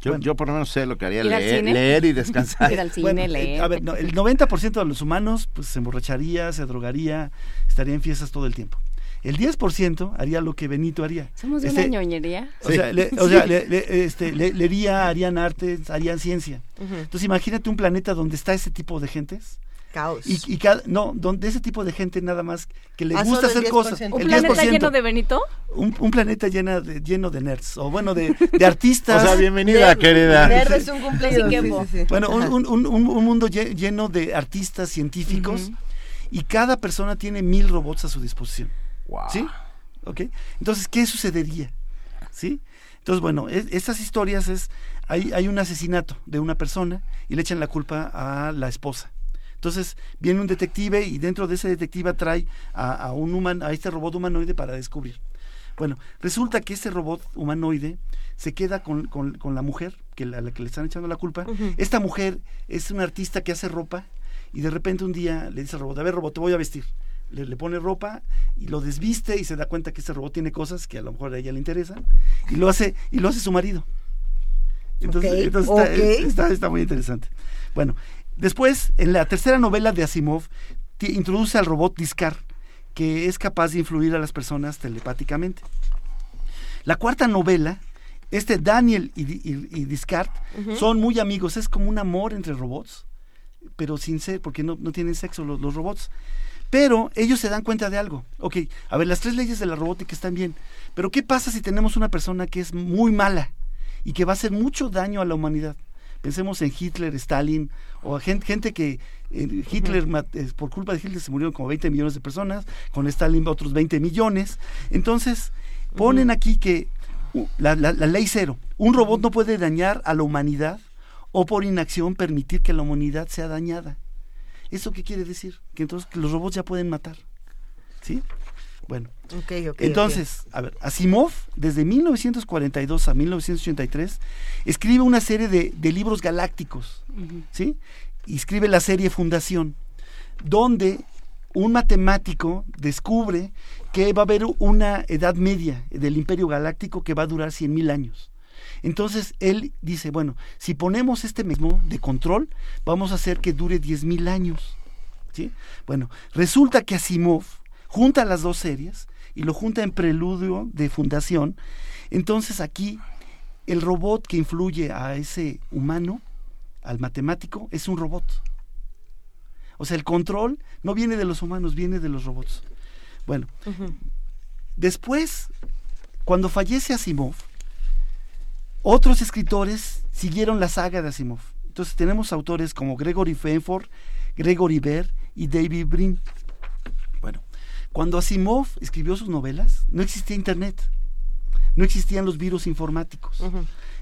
Yo, yo por lo menos sé lo que haría ¿Ir al leer, leer y descansar. Ir al cine, Bueno, eh, leer. a ver, no, el 90% de los humanos pues, se emborracharía, se drogaría, estaría en fiestas todo el tiempo. El 10% haría lo que Benito haría. Somos de Este, una ñoñería. O sea, le- o sea, le- le- este, le- leería, harían arte, harían ciencia. Entonces imagínate un planeta donde está ese tipo de gentes. Caos. Y, y cada, no, donde ese tipo de gente nada más que le Ah, gusta hacer cosas. 10%. ¿Un el planeta 10%. lleno de Benito? un, un planeta lleno de, lleno de nerds, o bueno, de, de artistas. O sea, bienvenida, querida. Nerd es un cumpleaños. Sí, sí, sí. Bueno, un, un- un- un- un mundo lle- lleno de artistas, científicos, y cada persona tiene mil robots a su disposición. Wow. ¿Sí? ¿Ok? Entonces, ¿qué sucedería? ¿Sí? Entonces, bueno, es- estas historias es, hay, hay un asesinato de una persona y le echan la culpa a la esposa. Entonces, viene un detective y dentro de ese detective trae a, a un human, a este robot humanoide para descubrir. Bueno, resulta que este robot humanoide se queda con, con- con la mujer, que la, a la que le están echando la culpa. Esta mujer es una artista que hace ropa y de repente un día le dice al robot, a ver robot, te voy a vestir. Le, le pone ropa y lo desviste y se da cuenta que este robot tiene cosas que a lo mejor a ella le interesan y lo hace, y lo hace su marido. Entonces, entonces está, está- está muy interesante. Bueno, después, en la tercera novela de Asimov, introduce al robot Discar, que es capaz de influir a las personas telepáticamente. La cuarta novela, este Daniel y, y, y Discard son muy amigos, es como un amor entre robots, pero sin ser, porque no, no tienen sexo los, los robots. Pero ellos se dan cuenta de algo. Ok, a ver, las tres leyes de la robótica están bien, pero ¿qué pasa si tenemos una persona que es muy mala y que va a hacer mucho daño a la humanidad? Pensemos en Hitler, Stalin, o gente, gente que eh, Hitler, eh, por culpa de Hitler se murieron como 20 millones de personas, con Stalin otros 20 millones. Entonces, ponen aquí que uh, la, la- la ley cero, un robot no puede dañar a la humanidad o por inacción permitir que la humanidad sea dañada. ¿Eso qué quiere decir? Que entonces que los robots ya pueden matar. ¿Sí? Bueno, Ok, ok, ok. entonces, a ver, Asimov, desde 1942 a 1983, escribe una serie de, de libros galácticos, ¿sí? Y escribe la serie Fundación, donde un matemático descubre que va a haber una edad media del imperio galáctico que va a durar 100.000 años. Entonces él dice, bueno, si ponemos este mecanismo de control, vamos a hacer que dure 10.000 años. ¿sí? Bueno, resulta que Asimov junta las dos series y lo junta en preludio de fundación. Entonces aquí el robot que influye a ese humano, al matemático, es un robot. O sea, el control no viene de los humanos, viene de los robots. Bueno, después, cuando fallece Asimov, otros escritores siguieron la saga de Asimov. Entonces tenemos autores como Gregory Fenford, Gregory Baer y David Brin. Cuando Asimov escribió sus novelas, no existía Internet, no existían los virus informáticos.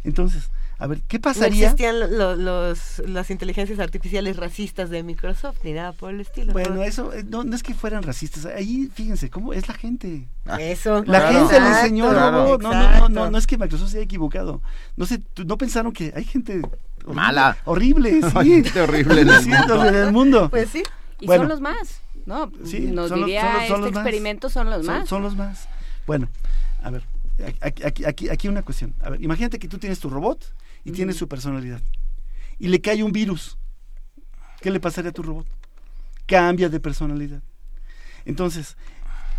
Entonces, a ver, ¿qué No pasaría? existían lo- lo- los, las inteligencias artificiales racistas de Microsoft ni nada por el estilo. Bueno, ¿no? eso eh, no, no es que fueran racistas. Ahí, fíjense, cómo es la gente. Eso. La Claro. gente le enseñó Claro. No, no, no, Exacto. no, no es que Microsoft se haya equivocado. No sé, no pensaron que hay gente horrible- Mala. Horrible, Hay sí. gente horrible en el mundo. en el mundo. Pues sí. Y Bueno. son los más, ¿no? Sí, Nos los- diría son los- son este los más. experimento son los más. son los más. Bueno, a ver, aquí, aquí, aquí, una cuestión. A ver, imagínate que tú tienes tu robot y tiene su personalidad. Y le cae un virus. ¿Qué le pasaría a tu robot? Cambia de personalidad. Entonces,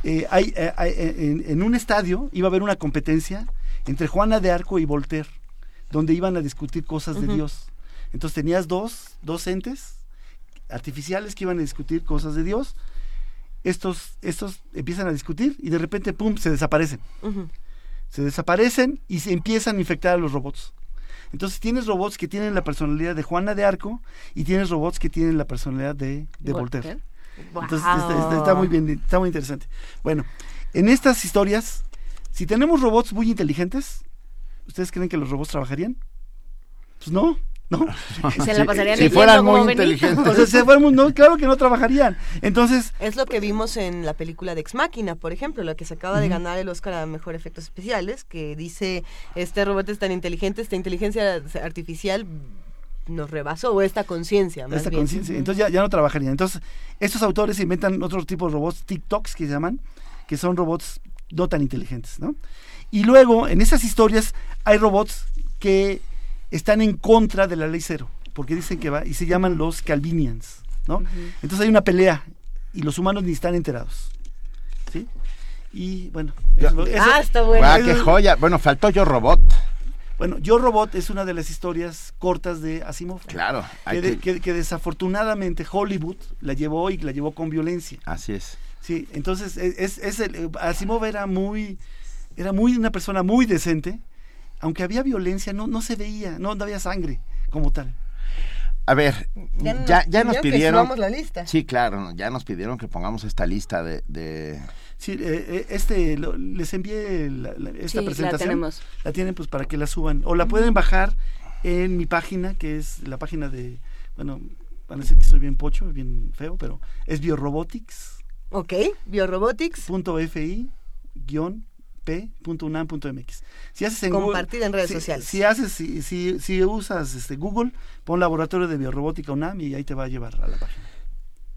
eh, hay, eh, hay, eh, en, en un estadio iba a haber una competencia entre Juana de Arco y Voltaire, donde iban a discutir cosas de. Dios. Entonces tenías dos, dos entes artificiales que iban a discutir cosas de Dios. Estos, estos empiezan a discutir y de repente, ¡pum!, se desaparecen se desaparecen y se empiezan a infectar a los robots. Entonces tienes robots que tienen la personalidad de Juana de Arco y tienes robots que tienen la personalidad de, de Voltaire. Entonces está, está- está muy bien, está muy interesante. Bueno, En estas historias, si tenemos robots muy inteligentes, ¿ustedes creen que los robots trabajarían? Pues no. ¿No? Se la pasarían si leyendo fueran muy inteligentes. O sea, si fuéramos- no, claro que no trabajarían. Entonces, Es lo que vimos en la película de Ex Máquina, por ejemplo, la que se acaba de ganar el Oscar a Mejor Efectos Especiales, que dice, este robot es tan inteligente, esta inteligencia artificial nos rebasó, o esta conciencia, esta conciencia. Entonces ya, ya no trabajarían. Entonces, estos autores inventan otro tipo de robots, TikToks que se llaman, que son robots no tan inteligentes, ¿no? Y luego, en esas historias, hay robots que están en contra de la ley cero, porque dicen que va, y se llaman los Calvinians, ¿no? Entonces hay una pelea, y los humanos ni están enterados, ¿sí? Y bueno, eso- eso- Ah, está bueno. Guau, qué joya. Bueno, faltó yo robot. bueno, Yo Robot es una de las historias cortas de Asimov. Claro. hay Que, de- que- que- que desafortunadamente Hollywood la llevó y la llevó con violencia. Así es. Sí, entonces es, es- es el, eh, Asimov era muy, era muy una persona muy decente, aunque había violencia, no, no se veía, no, no había sangre como tal. A ver, Ya ya, nos ya, nos pidieron que la lista. Sí, claro, ya nos pidieron que pongamos esta lista de. de- Sí, eh, eh, este, lo- les envié la- la- esta Sí, la presentación. tenemos. La tienen pues para que la suban. O la pueden bajar en mi página, que es la página de, bueno, van a decir que soy bien pocho, bien feo, pero es biorobotics. Ok, Biorobotics, .fi-p.unam.mx. Si haces en Google- compartida en redes si, sociales. Si haces, si, si, si usas este Google, pon laboratorio de biorrobótica UNAM y ahí te va a llevar a la página.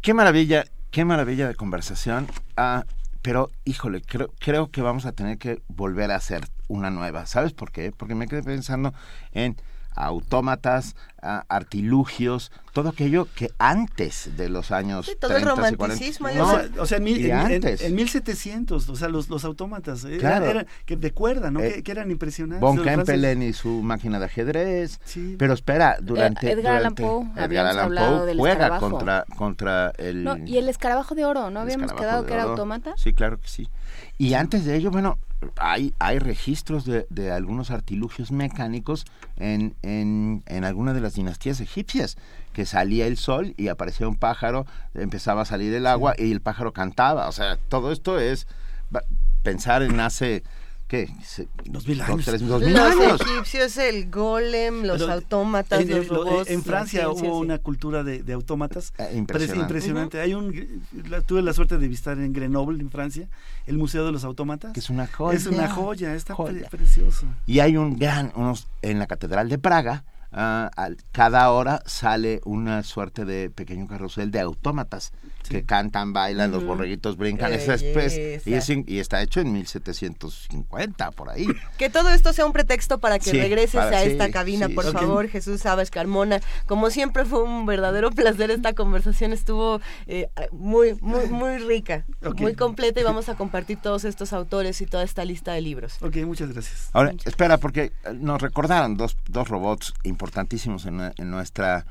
Qué maravilla, qué maravilla de conversación. Ah, pero, híjole, creo, creo que vamos a tener que volver a hacer una nueva. ¿Sabes por qué? Porque me quedé pensando en autómatas, ah, artilugios, todo aquello que antes de los años Sí, todo el 30 y 40. romanticismo, No, o sea, en, mil- en- en- antes. en 1700, o sea, los, los autómatas, eh, Claro. eran- que de cuerda, ¿no? Eh, que, que eran impresionantes. Von. Kempelen y su máquina de ajedrez. Sí. Pero espera, durante... Eh, Edgar Allan Poe, Edgar Allan Poe del juega escarabajo. contra, contra el... No, y el escarabajo de oro, ¿no el habíamos quedado que era autómata? Sí, claro que sí. Y antes de ello, bueno, hay, hay registros de, de algunos artilugios mecánicos en, en, en alguna de las dinastías egipcias, que salía el sol y aparecía un pájaro, empezaba a salir el agua y el pájaro cantaba. O sea, todo esto es pensar en hace, ¿qué? Se- Dos mil años. tres- dos mil Los años. egipcios, el golem, los Pero autómatas, en, los robots. en Francia ciencia, hubo sí. una cultura de, de autómatas Eh, Parece impresionante. impresionante. Hay un, la- tuve la suerte de visitar en Grenoble, en Francia, el Museo de los Autómatas. Que es una joya. Es una joya, está pre- Joya. precioso. Y hay un gran, unos, en la Catedral de Praga, ah, al- cada hora sale una suerte de pequeño carrusel de autómatas que cantan, bailan, los borreguitos brincan. Es, y, es in- y está hecho en 1750, por ahí. Que todo esto sea un pretexto para que Sí, regreses para- a sí, esta cabina, sí, por favor, Jesús Sabas Carmona. Como siempre fue un verdadero placer esta conversación, estuvo eh, muy, muy, muy rica, muy completa y vamos a compartir todos estos autores y toda esta lista de libros. Ok, muchas gracias. Ahora, espera, porque eh, nos recordaron dos, dos robots importantísimos en, nue- en nuestra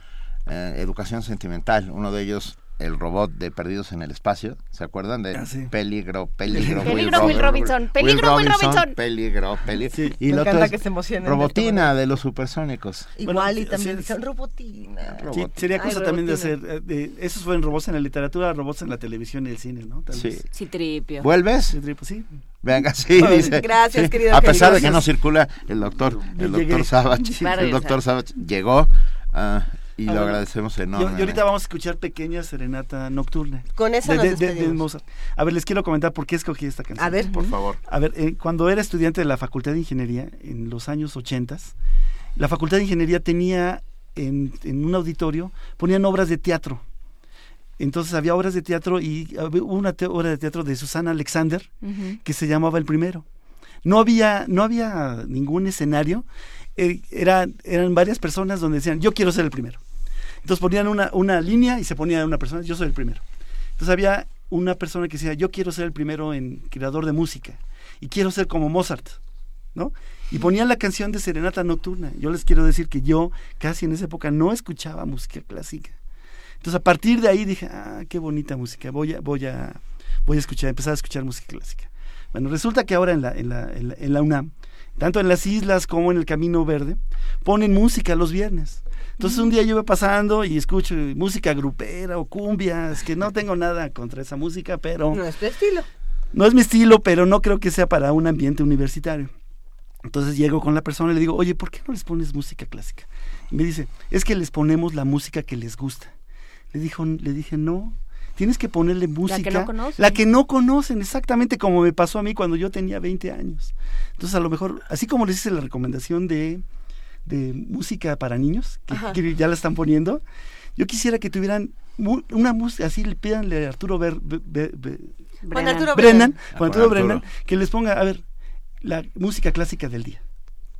eh, educación sentimental. Uno de ellos, el robot de Perdidos en el Espacio. ¿Se acuerdan de Ah, sí. Peligro, Peligro, Peligro, Will Robinson, Peligro, Will Robinson. Peligro, Peligro. Sí. Y Me otro encanta es que se emocionen de Robotina de los supersónicos. Igual Bueno, y también sí, dicen sí. robotina. Robot. sería Ay, cosa también de hacer, eh, de- esos fueron robots en la literatura, robots en la televisión y el cine, ¿no? Tal Sí. vez. Sí, tripio. ¿Vuelves? Sí, pues sí. Venga, sí, dice. Gracias, sí. querido A pesar de que no circula, el doctor, el doctor Savage, el doctor. Savage llegó ah, y Ah, lo agradecemos Y, y enormemente. ahorita vamos a escuchar Pequeña Serenata Nocturna. Con esa de, nos de- de- de despedimos. Mozart. A ver, les quiero comentar por qué escogí esta canción. A ver. Por favor. A ver, eh, cuando era estudiante de la Facultad de Ingeniería, en los años 80, la Facultad de Ingeniería tenía en, en un auditorio, ponían obras de teatro. Entonces había obras de teatro y había una te- obra de teatro de Susana Alexander que se llamaba El Primero. No había, no había ningún escenario, eh, era, eran varias personas donde decían, yo quiero ser el primero. Entonces ponían una, una línea y se ponía una persona, yo soy el primero. Entonces había una persona que decía, yo quiero ser el primero en creador de música y quiero ser como Mozart, ¿no? Y ponían la canción de Serenata Nocturna. Yo les quiero decir que yo casi en esa época no escuchaba música clásica. Entonces a partir de ahí dije, ah, qué bonita música, voy a, voy a, voy a escuchar, empezar a escuchar música clásica. Bueno, resulta que ahora en la, en la, en la, en la UNAM, tanto en las islas como en el Camino Verde, ponen música los viernes. Entonces un día yo iba pasando y escucho música grupera o cumbias, que no tengo nada contra esa música, pero Nuestro estilo. no es mi estilo, pero no creo que sea para un ambiente universitario. Entonces llego con la persona y le digo, oye, ¿por qué no les pones música clásica? Y me dice, es que les ponemos la música que les gusta. Le, dijo, le dije, no, tienes que ponerle música. La que no conocen. La que no conocen, exactamente como me pasó a mí cuando yo tenía 20 años. Entonces a lo mejor, así como les hice la recomendación de, de música para niños, que, ya la están poniendo, yo quisiera que tuvieran una música, así le pidanle a Arturo Ver, Brennan, Arturo Brennan, que les ponga, a ver, la música clásica del día.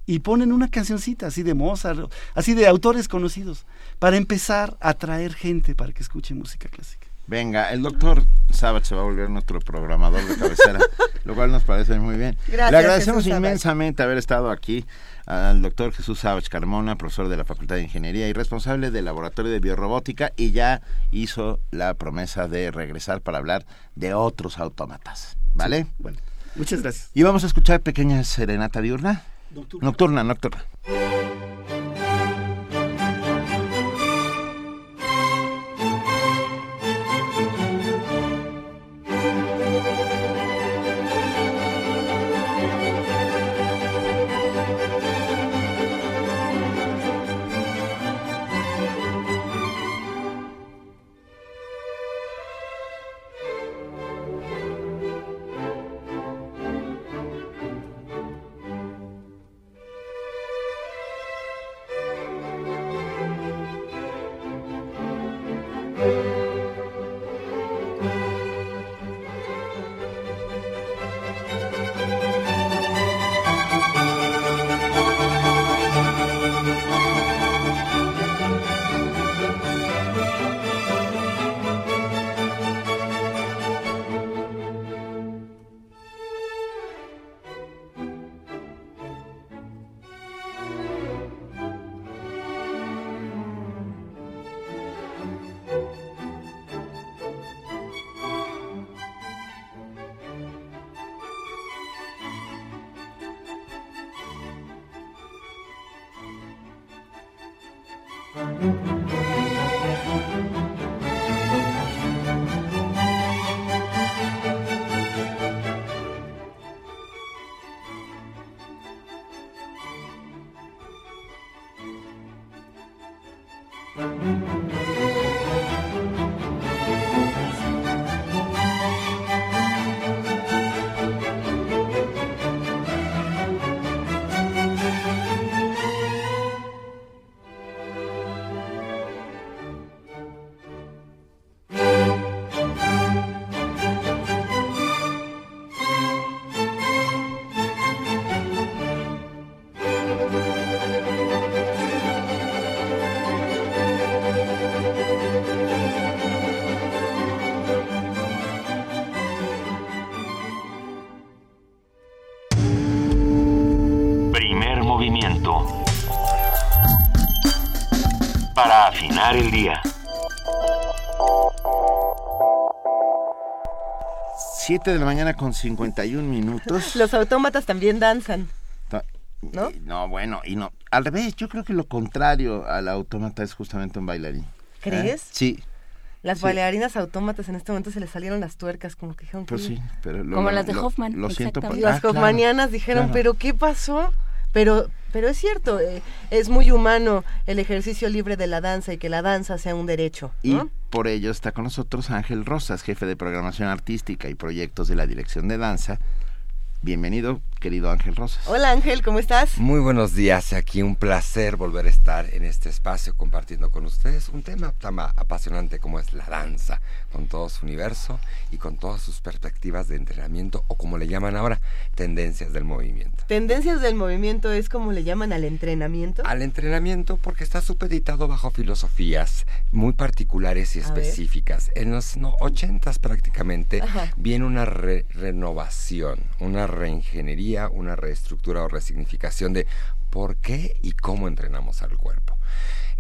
Y ponen una cancioncita así de Mozart, así de autores conocidos, para empezar a atraer gente para que escuche música clásica. Venga, el doctor Sabat se va a volver nuestro programador de cabecera, lo cual nos parece muy bien. Gracias, Le agradecemos inmensamente haber estado aquí al doctor Jesús Sabach Carmona, profesor de la Facultad de Ingeniería y responsable del Laboratorio de Biorrobótica, y ya hizo la promesa de regresar para hablar de otros autómatas. ¿Vale? bueno, muchas gracias. Y vamos a escuchar pequeña serenata diurna. Nocturna, nocturna. el 7 de la mañana con 51 minutos. Los autómatas también danzan. ¿No? Eh, no, bueno, y no. Al revés, yo creo que lo contrario al autómata es justamente un bailarín. ¿eh? ¿Crees? Sí. Las bailarinas autómatas en este momento se les salieron las tuercas, como que dijeron. Pues sí, pero lo, como las de Hoffman. Lo siento. Ah, las Hoffmanianas dijeron, pero ¿qué pasó? Pero, pero es cierto, eh, es muy humano el ejercicio libre de la danza y que la danza sea un derecho. ¿no? Y por ello está con nosotros Ángel Rosas, jefe de programación artística y proyectos de la Dirección de Danza Bienvenido, querido Ángel Rosas. Hola Ángel, ¿cómo estás? Muy buenos días, aquí un placer volver a estar en este espacio compartiendo con ustedes un tema tan apasionante como es la danza, con todo su universo y con todas sus perspectivas de entrenamiento o como le llaman ahora, tendencias del movimiento. Tendencias del movimiento es como le llaman al entrenamiento. Al entrenamiento porque está supeditado bajo filosofías muy particulares y específicas. En los ochentas prácticamente viene una renovación, una reingeniería, una reestructura o resignificación de por qué y cómo entrenamos al cuerpo.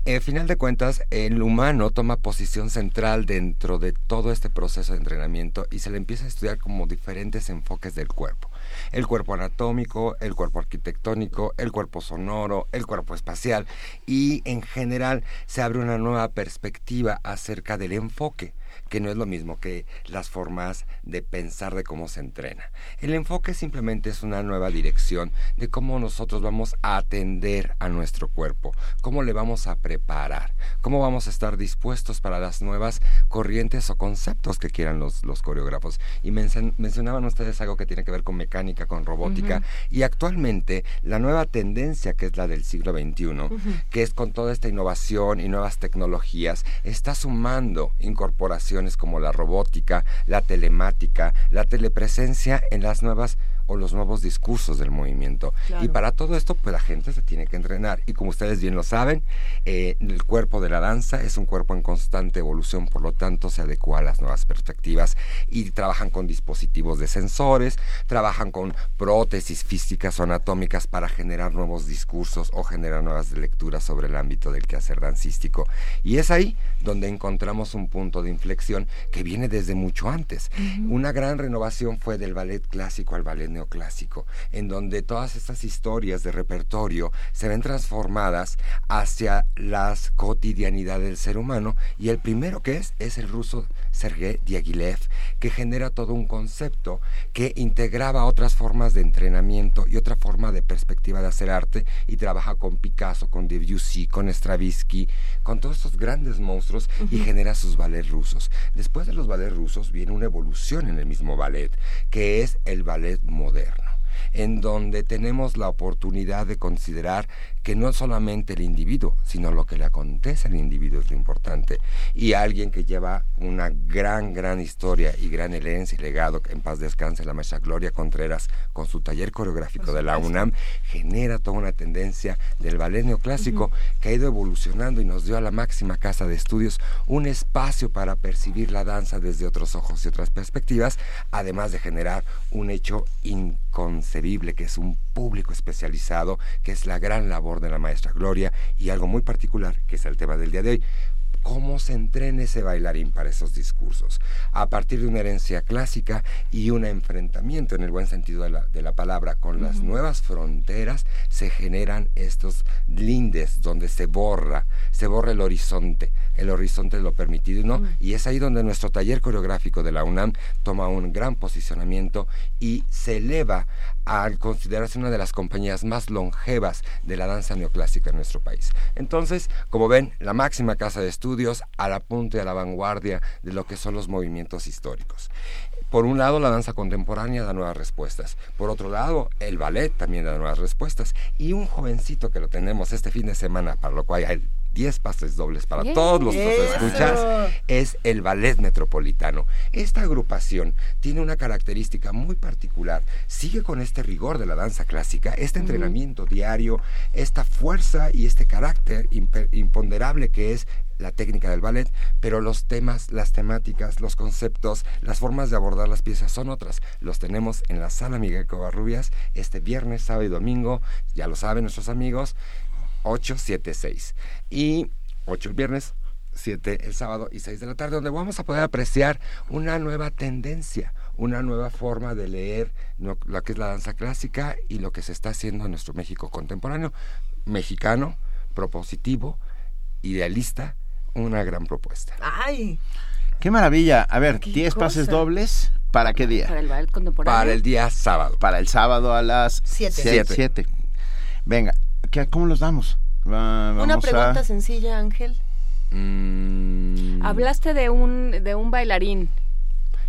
Al final de cuentas, el humano toma posición central dentro de todo este proceso de entrenamiento y se le empieza a estudiar como diferentes enfoques del cuerpo. El cuerpo anatómico, el cuerpo arquitectónico, el cuerpo sonoro, el cuerpo espacial y en general se abre una nueva perspectiva acerca del enfoque que no es lo mismo que las formas de pensar de cómo se entrena. El enfoque simplemente es una nueva dirección de cómo nosotros vamos a atender a nuestro cuerpo, cómo le vamos a preparar, cómo vamos a estar dispuestos para las nuevas corrientes o conceptos que quieran los, los coreógrafos. Y mencionaban ustedes algo que tiene que ver con mecánica, con robótica, y actualmente la nueva tendencia que es la del siglo XXI, que es con toda esta innovación y nuevas tecnologías, está sumando como la robótica, la telemática, la telepresencia en las nuevas o los nuevos discursos del movimiento. Y para todo esto, pues la gente se tiene que entrenar. Y como ustedes bien lo saben, eh, el cuerpo de la danza es un cuerpo en constante evolución, por lo tanto se adecua a las nuevas perspectivas y trabajan con dispositivos de sensores, trabajan con prótesis físicas o anatómicas para generar nuevos discursos o generar nuevas lecturas sobre el ámbito del quehacer dancístico. Y es ahí donde encontramos un punto de inflexión que viene desde mucho antes. Una gran renovación fue del ballet clásico al ballet neoclásico, en donde todas estas historias de repertorio se ven transformadas hacia las cotidianidad del ser humano y el primero que es es el ruso Sergei Diaghilev, que genera todo un concepto que integraba otras formas de entrenamiento y otra forma de perspectiva de hacer arte y trabaja con Picasso, con Debussy, con Stravinsky, con todos estos grandes monstruos y genera sus ballets rusos. Después de los ballets rusos viene una evolución en el mismo ballet, que es el ballet moderno en donde tenemos la oportunidad de considerar que no solamente el individuo, sino lo que le acontece al individuo es lo importante. Y alguien que lleva una gran, gran historia y gran herencia y legado, que en paz descanse la maestra Gloria Contreras, con su taller coreográfico de la UNAM, genera toda una tendencia del ballet neoclásico que ha ido evolucionando y nos dio a la máxima casa de estudios un espacio para percibir la danza desde otros ojos y otras perspectivas, además de generar un hecho inconcebible que es un público especializado, que es la gran labor de la maestra Gloria y algo muy particular, que es el tema del día de hoy. Cómo se entrena ese bailarín para esos discursos, a partir de una herencia clásica y un enfrentamiento en el buen sentido de la, de la palabra con las nuevas fronteras, se generan estos lindes donde se borra, se borra el horizonte, el horizonte de lo permitido y no, y es ahí donde nuestro taller coreográfico de la UNAM toma un gran posicionamiento y se eleva al considerarse una de las compañías más longevas de la danza neoclásica en nuestro país. Entonces, como ven, la máxima casa de estudios a la y a la vanguardia de lo que son los movimientos históricos. Por un lado, la danza contemporánea da nuevas respuestas. Por otro lado, el ballet también da nuevas respuestas. Y un jovencito que lo tenemos este fin de semana, para lo cual hay 10 pases dobles para todos los que escuchas, es el Ballet Metropolitano. Esta agrupación tiene una característica muy particular. Sigue con este rigor de la danza clásica, este entrenamiento diario, esta fuerza y este carácter imponderable que es la técnica del ballet, pero los temas, las temáticas, los conceptos, las formas de abordar las piezas son otras. Los tenemos en la sala Miguel Covarrubias este viernes, sábado y domingo, ya lo saben nuestros amigos, 8, 7, 6. Y 8 el viernes, 7 el sábado y 6 de la tarde, donde vamos a poder apreciar una nueva tendencia, una nueva forma de leer lo, que es la danza clásica y lo que se está haciendo en nuestro México contemporáneo, mexicano, propositivo, idealista, una gran propuesta. ¡Ay! ¡Qué maravilla! A ver, 10 pases dobles. ¿Para qué día? Para el ballet contemporáneo. Para el día sábado. Para el sábado a las 7. Venga, ¿cómo los damos? Una pregunta sencilla, Ángel. Mm. Hablaste de un, de un bailarín.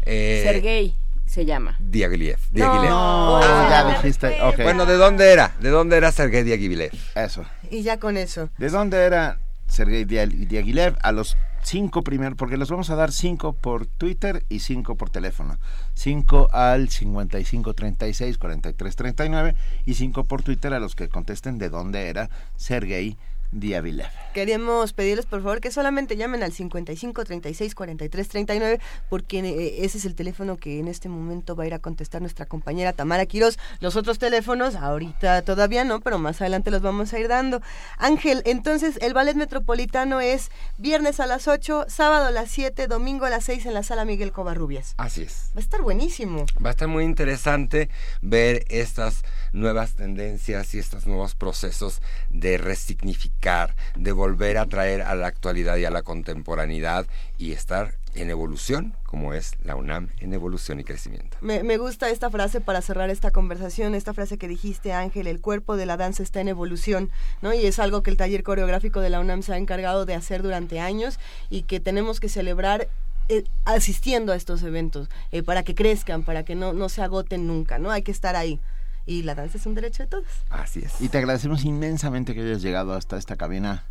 Eh, Sergei se llama. Diaghilev. No, ya dijiste. Okay. Bueno, ¿de dónde era? ¿De dónde era Sergei Diaghilev? Eso. Y ya con eso. ¿De dónde era Sergei Diaghilev? A los cinco primeros, porque les vamos a dar cinco por Twitter y cinco por teléfono. Cinco al 55 36 43 39 y cinco por Twitter a los que contesten de dónde era Sergei Diaghilev. Queremos pedirles por favor que solamente llamen al 55 36 43 39 porque eh, ese es el teléfono que en este momento va a ir a contestar nuestra compañera Tamara Quiroz. Los otros teléfonos ahorita todavía no, pero más adelante los vamos a ir dando. Ángel, entonces el ballet metropolitano es viernes a las 8, sábado a las 7, domingo a las 6 en la sala Miguel Covarrubias. Así es. Va a estar buenísimo. Va a estar muy interesante ver estas nuevas tendencias y estos nuevos procesos de resignificar de volver a traer a la actualidad y a la contemporaneidad y estar en evolución, como es la UNAM en evolución y crecimiento. Me, gusta esta frase para cerrar esta conversación, esta frase que dijiste, Ángel, el cuerpo de la danza está en evolución, ¿no? Y es algo que el taller coreográfico de la UNAM se ha encargado de hacer durante años y que tenemos que celebrar eh, asistiendo a estos eventos eh, para que crezcan, para que no, no se agoten nunca, ¿no? Hay que estar ahí y la danza es un derecho de todos. Así es. Y te agradecemos inmensamente que hayas llegado hasta esta cabina,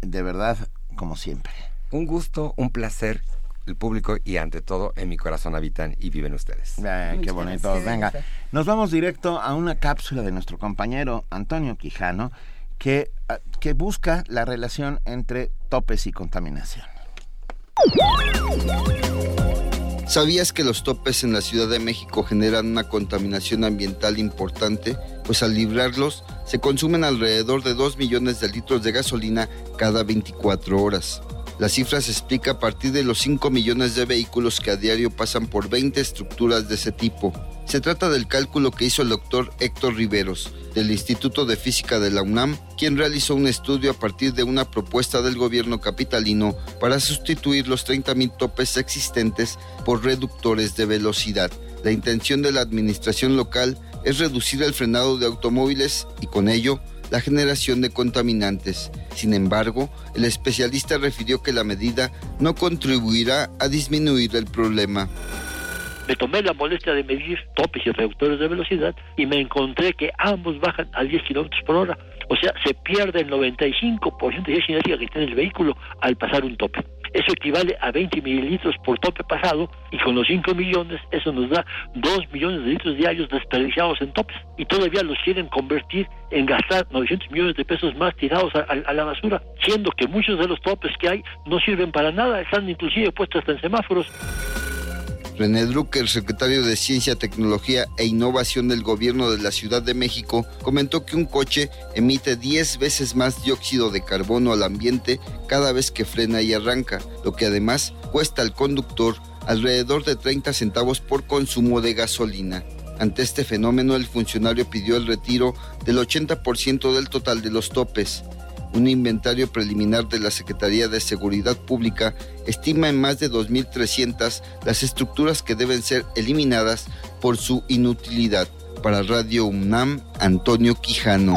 de verdad, como siempre. Un gusto, un placer el público y ante todo en mi corazón habitan y viven ustedes. qué bonito. Venga, nos vamos directo a una cápsula de nuestro compañero Antonio Quijano que, ah, que busca la relación entre topes y contaminación. ¿Sabías que los topes en la Ciudad de México generan una contaminación ambiental importante? Pues al librarlos se consumen alrededor de 2 millones de litros de gasolina cada 24 horas. La cifra se explica a partir de los 5 millones de vehículos que a diario pasan por 20 estructuras de ese tipo. Se trata del cálculo que hizo el doctor Héctor Riveros, del Instituto de Física de la UNAM, quien realizó un estudio a partir de una propuesta del gobierno capitalino para sustituir los 30.000 topes existentes por reductores de velocidad. La intención de la administración local es reducir el frenado de automóviles y con ello la generación de contaminantes. Sin embargo, el especialista refirió que la medida no contribuirá a disminuir el problema me tomé la molestia de medir topes y reductores de velocidad y me encontré que ambos bajan a 10 kilómetros por hora. O sea, se pierde el 95% de esa energía que tiene el vehículo al pasar un tope. Eso equivale a 20 mililitros por tope pasado y con los 5 millones eso nos da 2 millones de litros diarios desperdiciados en topes y todavía los quieren convertir en gastar 900 millones de pesos más tirados a, a la basura, siendo que muchos de los topes que hay no sirven para nada, están inclusive puestos hasta en semáforos. René Drucker, secretario de Ciencia, Tecnología e Innovación del Gobierno de la Ciudad de México, comentó que un coche emite 10 veces más dióxido de carbono al ambiente cada vez que frena y arranca, lo que además cuesta al conductor alrededor de 30 centavos por consumo de gasolina. Ante este fenómeno, el funcionario pidió el retiro del 80% del total de los topes. Un inventario preliminar de la Secretaría de Seguridad Pública estima en más de 2.300 las estructuras que deben ser eliminadas por su inutilidad. Para Radio UNAM, Antonio Quijano.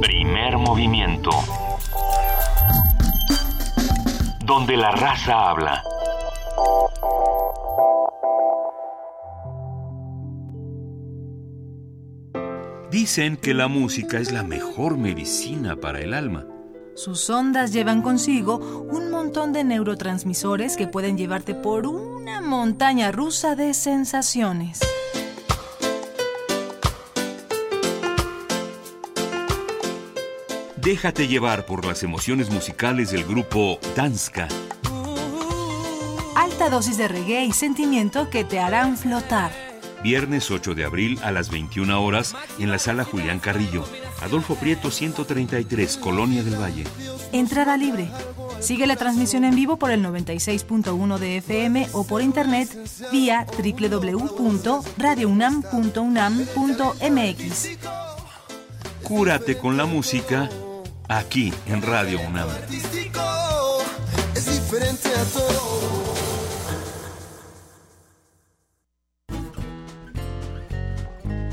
Primer movimiento. Donde la raza habla. Dicen que la música es la mejor medicina para el alma. Sus ondas llevan consigo un montón de neurotransmisores que pueden llevarte por una montaña rusa de sensaciones. Déjate llevar por las emociones musicales del grupo Danska. Alta dosis de reggae y sentimiento que te harán flotar viernes 8 de abril a las 21 horas en la sala Julián Carrillo, Adolfo Prieto 133, Colonia del Valle. Entrada libre. Sigue la transmisión en vivo por el 96.1 de FM o por internet vía www.radiounam.unam.mx. Cúrate con la música aquí en Radio UNAM. Es diferente a todo.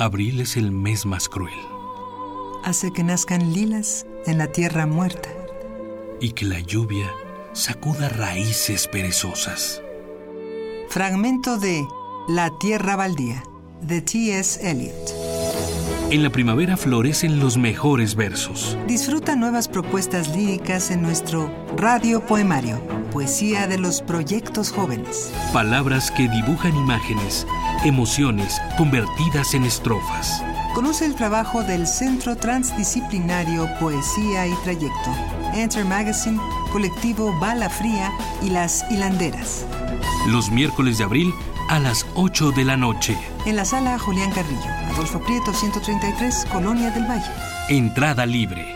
Abril es el mes más cruel. Hace que nazcan lilas en la tierra muerta. Y que la lluvia sacuda raíces perezosas. Fragmento de La Tierra Baldía, de T.S. Eliot. En la primavera florecen los mejores versos. Disfruta nuevas propuestas líricas en nuestro Radio Poemario, poesía de los proyectos jóvenes. Palabras que dibujan imágenes emociones convertidas en estrofas. Conoce el trabajo del Centro Transdisciplinario Poesía y Trayecto, Enter Magazine colectivo Bala Fría y las Hilanderas. Los miércoles de abril a las 8 de la noche. En la sala Julián Carrillo, Adolfo Prieto 133, Colonia del Valle. Entrada libre.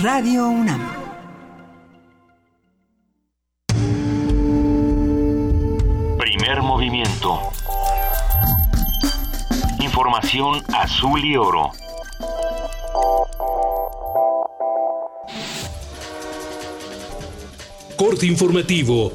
Radio UNAM. Primer movimiento. Información azul y oro. Corte informativo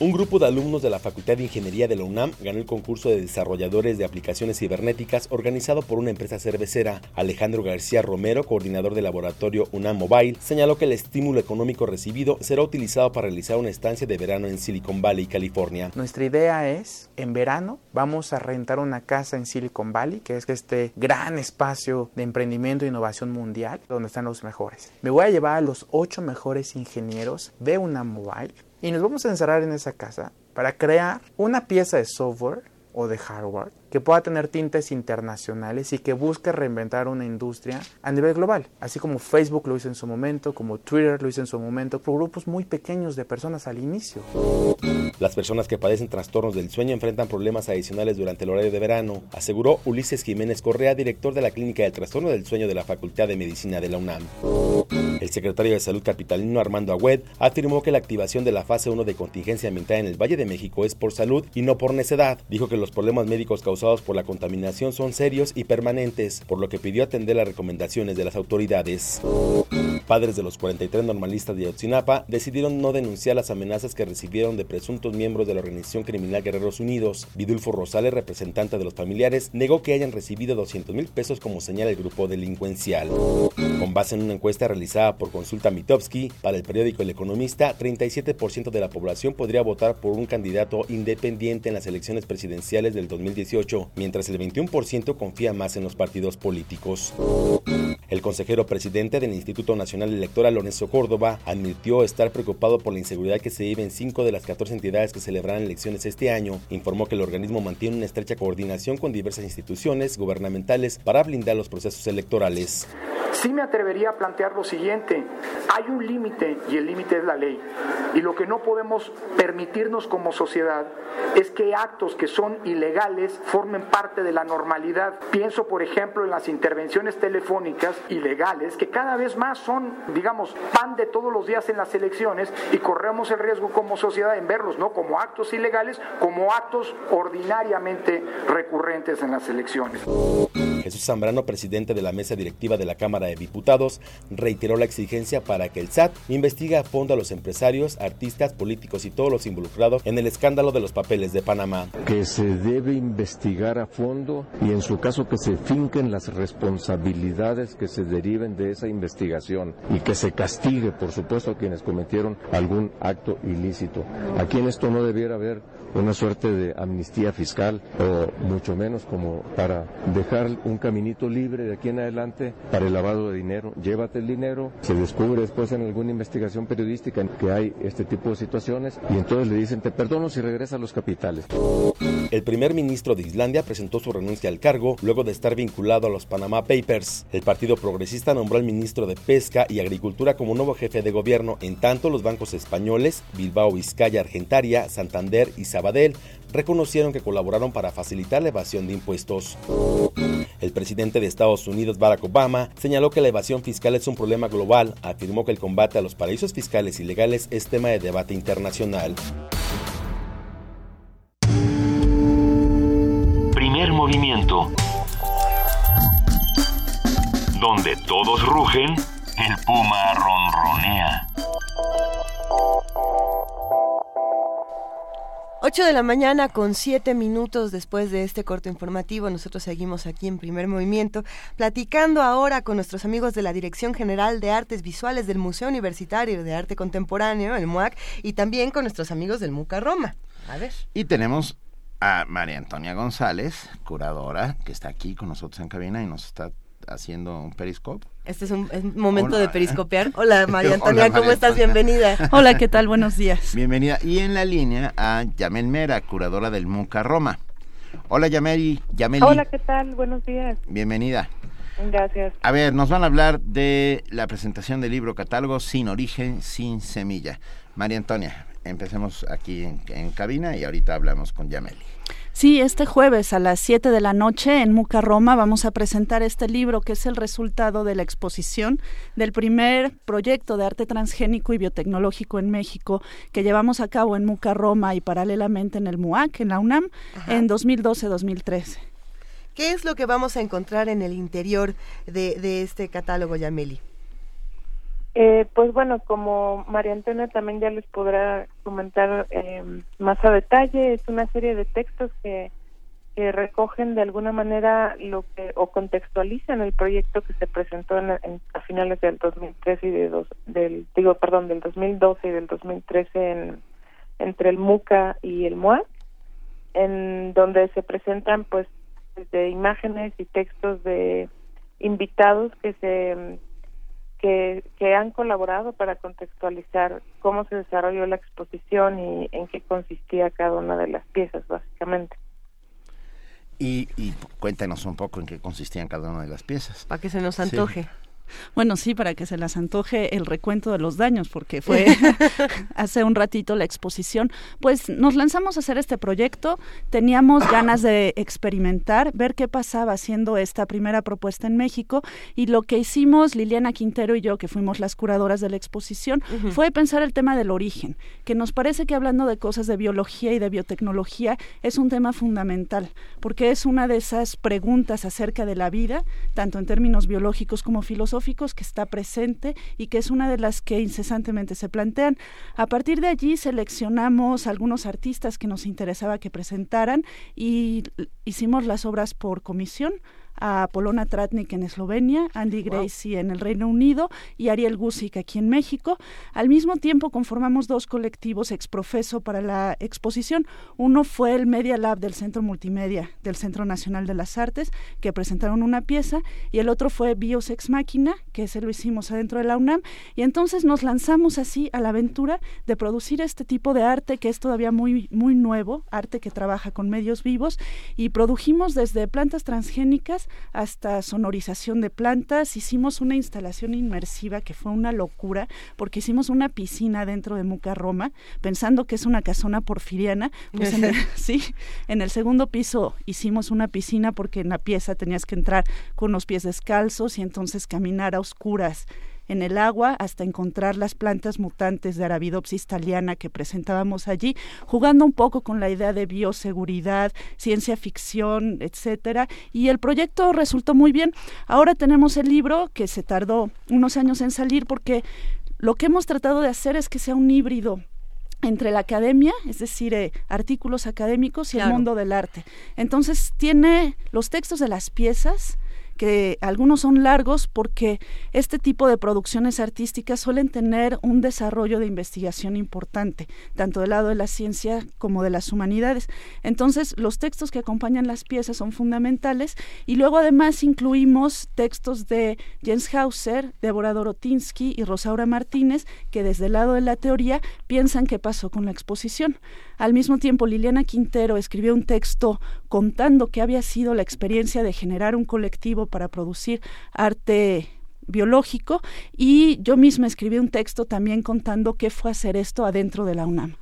un grupo de alumnos de la Facultad de Ingeniería de la UNAM ganó el concurso de desarrolladores de aplicaciones cibernéticas organizado por una empresa cervecera. Alejandro García Romero, coordinador del laboratorio UNAM Mobile, señaló que el estímulo económico recibido será utilizado para realizar una estancia de verano en Silicon Valley, California. Nuestra idea es, en verano, vamos a rentar una casa en Silicon Valley, que es este gran espacio de emprendimiento e innovación mundial, donde están los mejores. Me voy a llevar a los ocho mejores ingenieros de UNAM Mobile y nos vamos a encerrar en esa casa para crear una pieza de software o de hardware que pueda tener tintes internacionales y que busque reinventar una industria a nivel global, así como Facebook lo hizo en su momento, como Twitter lo hizo en su momento, por grupos muy pequeños de personas al inicio. Las personas que padecen trastornos del sueño enfrentan problemas adicionales durante el horario de verano, aseguró Ulises Jiménez Correa, director de la Clínica del Trastorno del Sueño de la Facultad de Medicina de la UNAM. El secretario de Salud capitalino Armando Agüed afirmó que la activación de la fase 1 de contingencia ambiental en el Valle de México es por salud y no por necedad. Dijo que los problemas médicos causados por la contaminación son serios y permanentes, por lo que pidió atender las recomendaciones de las autoridades. Padres de los 43 normalistas de Ayotzinapa decidieron no denunciar las amenazas que recibieron de presuntos miembros de la organización criminal Guerreros Unidos. Vidulfo Rosales, representante de los familiares, negó que hayan recibido 200 mil pesos como señala el grupo delincuencial. Con base en una encuesta realizada por Consulta Mitowski para el periódico El Economista, 37% de la población podría votar por un candidato independiente en las elecciones presidenciales del 2018 mientras el 21% confía más en los partidos políticos. El consejero presidente del Instituto Nacional Electoral, Lorenzo Córdoba, admitió estar preocupado por la inseguridad que se vive en cinco de las 14 entidades que celebrarán elecciones este año. Informó que el organismo mantiene una estrecha coordinación con diversas instituciones gubernamentales para blindar los procesos electorales. Sí me atrevería a plantear lo siguiente, hay un límite y el límite es la ley. Y lo que no podemos permitirnos como sociedad es que actos que son ilegales formen parte de la normalidad. Pienso, por ejemplo, en las intervenciones telefónicas ilegales, que cada vez más son, digamos, pan de todos los días en las elecciones y corremos el riesgo como sociedad en verlos, no como actos ilegales, como actos ordinariamente recurrentes en las elecciones. Jesús Zambrano, presidente de la mesa directiva de la Cámara de Diputados, reiteró la exigencia para que el SAT investigue a fondo a los empresarios, artistas, políticos y todos los involucrados en el escándalo de los papeles de Panamá. Que se debe investigar a fondo y en su caso que se finquen las responsabilidades que se deriven de esa investigación y que se castigue, por supuesto, a quienes cometieron algún acto ilícito. Aquí en esto no debiera haber una suerte de amnistía fiscal o mucho menos como para dejar un caminito libre de aquí en adelante para el lavado de dinero. Llévate el dinero, se descubre después en alguna investigación periodística que hay este tipo de situaciones y entonces le dicen te perdono si regresa a los capitales. El primer ministro de Islandia presentó su renuncia al cargo luego de estar vinculado a los Panama Papers. El Partido Progresista nombró al ministro de Pesca y Agricultura como nuevo jefe de gobierno, en tanto los bancos españoles, Bilbao Vizcaya Argentaria, Santander y Sabadell, reconocieron que colaboraron para facilitar la evasión de impuestos. El presidente de Estados Unidos, Barack Obama, señaló que la evasión fiscal es un problema global, afirmó que el combate a los paraísos fiscales ilegales es tema de debate internacional. Primer movimiento. Donde todos rugen, el puma ronronea. 8 de la mañana con 7 minutos después de este corto informativo, nosotros seguimos aquí en primer movimiento, platicando ahora con nuestros amigos de la Dirección General de Artes Visuales del Museo Universitario de Arte Contemporáneo, el MUAC, y también con nuestros amigos del MUCA Roma. A ver. Y tenemos a María Antonia González, curadora, que está aquí con nosotros en cabina y nos está haciendo un periscope. Este es un, momento de periscopiar. Hola María Antonia, ¿cómo estás? Bienvenida. Hola, ¿qué tal? Buenos días. Bienvenida. Y en la línea a Yamel Mera, curadora del MUCA Roma. Hola Yameli. Yameli. Hola, ¿qué tal? Buenos días. Bienvenida. Gracias. A ver, nos van a hablar de la presentación del libro catálogo Sin Origen, Sin Semilla. María Antonia, empecemos aquí en, cabina y ahorita hablamos con Yameli. Sí, este jueves a las 7 de la noche en Muca Roma vamos a presentar este libro que es el resultado de la exposición del primer proyecto de arte transgénico y biotecnológico en México que llevamos a cabo en Muca Roma y paralelamente en el MUAC, en la UNAM, en 2012-2013. ¿Qué es lo que vamos a encontrar en el interior de, de este catálogo, Yameli? Eh, pues bueno, como María Antonia también ya les podrá comentar eh, más a detalle, es una serie de textos que, recogen de alguna manera lo que o contextualizan el proyecto que se presentó en, a finales del 2013 y de dos, del digo perdón del 2012 y del 2013 en, entre el MUCA y el MUAC, en donde se presentan pues de imágenes y textos de invitados que se que, que han colaborado para contextualizar cómo se desarrolló la exposición y en qué consistía cada una de las piezas, básicamente. Y, y cuéntanos un poco en qué consistían cada una de las piezas. Para que se nos antoje. Bueno, sí, para que se las antoje el recuento de los daños, porque fue hace un ratito la exposición. Pues nos lanzamos a hacer este proyecto, teníamos ganas de experimentar, ver qué pasaba haciendo esta primera propuesta en México. Y lo que hicimos Liliana Quintero y yo, que fuimos las curadoras de la exposición, fue pensar el tema del origen, que nos parece que hablando de cosas de biología y de biotecnología es un tema fundamental, porque es una de esas preguntas acerca de la vida, tanto en términos biológicos como filosóficos, que está presente y que es una de las que incesantemente se plantean. A partir de allí seleccionamos algunos artistas que nos interesaba que presentaran y hicimos las obras por comisión a Polona Tratnik en Eslovenia, Andy Gracie en el Reino Unido y Ariel Gusick aquí en México. Al mismo tiempo conformamos dos colectivos exprofeso para la exposición. Uno fue el Media Lab del Centro Multimedia del Centro Nacional de las Artes, que presentaron una pieza, y el otro fue Biosex Máquina, que ese lo hicimos adentro de la UNAM, y entonces nos lanzamos así a la aventura de producir este tipo de arte que es todavía muy, muy nuevo, arte que trabaja con medios vivos, y produjimos desde plantas transgénicas hasta sonorización de plantas. Hicimos una instalación inmersiva que fue una locura porque hicimos una piscina dentro de Muca Roma, pensando que es una casona porfiriana. Pues en el, sí, en el segundo piso hicimos una piscina porque en la pieza tenías que entrar con los pies descalzos y entonces caminar a oscuras en el agua hasta encontrar las plantas mutantes de Arabidopsis thaliana que presentábamos allí, jugando un poco con la idea de bioseguridad, ciencia ficción, etcétera, y el proyecto resultó muy bien. Ahora tenemos el libro que se tardó unos años en salir porque lo que hemos tratado de hacer es que sea un híbrido entre la academia, es decir, eh, artículos académicos y el mundo del arte. Entonces tiene los textos de las piezas, que algunos son largos porque este tipo de producciones artísticas suelen tener un desarrollo de investigación importante, tanto del lado de la ciencia como de las humanidades. Entonces, los textos que acompañan las piezas son fundamentales y luego además incluimos textos de Jens Hauser, Débora Dorotinsky y Rosaura Martínez, que desde el lado de la teoría piensan qué pasó con la exposición. Al mismo tiempo, Liliana Quintero escribió un texto contando qué había sido la experiencia de generar un colectivo para producir arte biológico y yo misma escribí un texto también contando qué fue hacer esto adentro de la UNAM.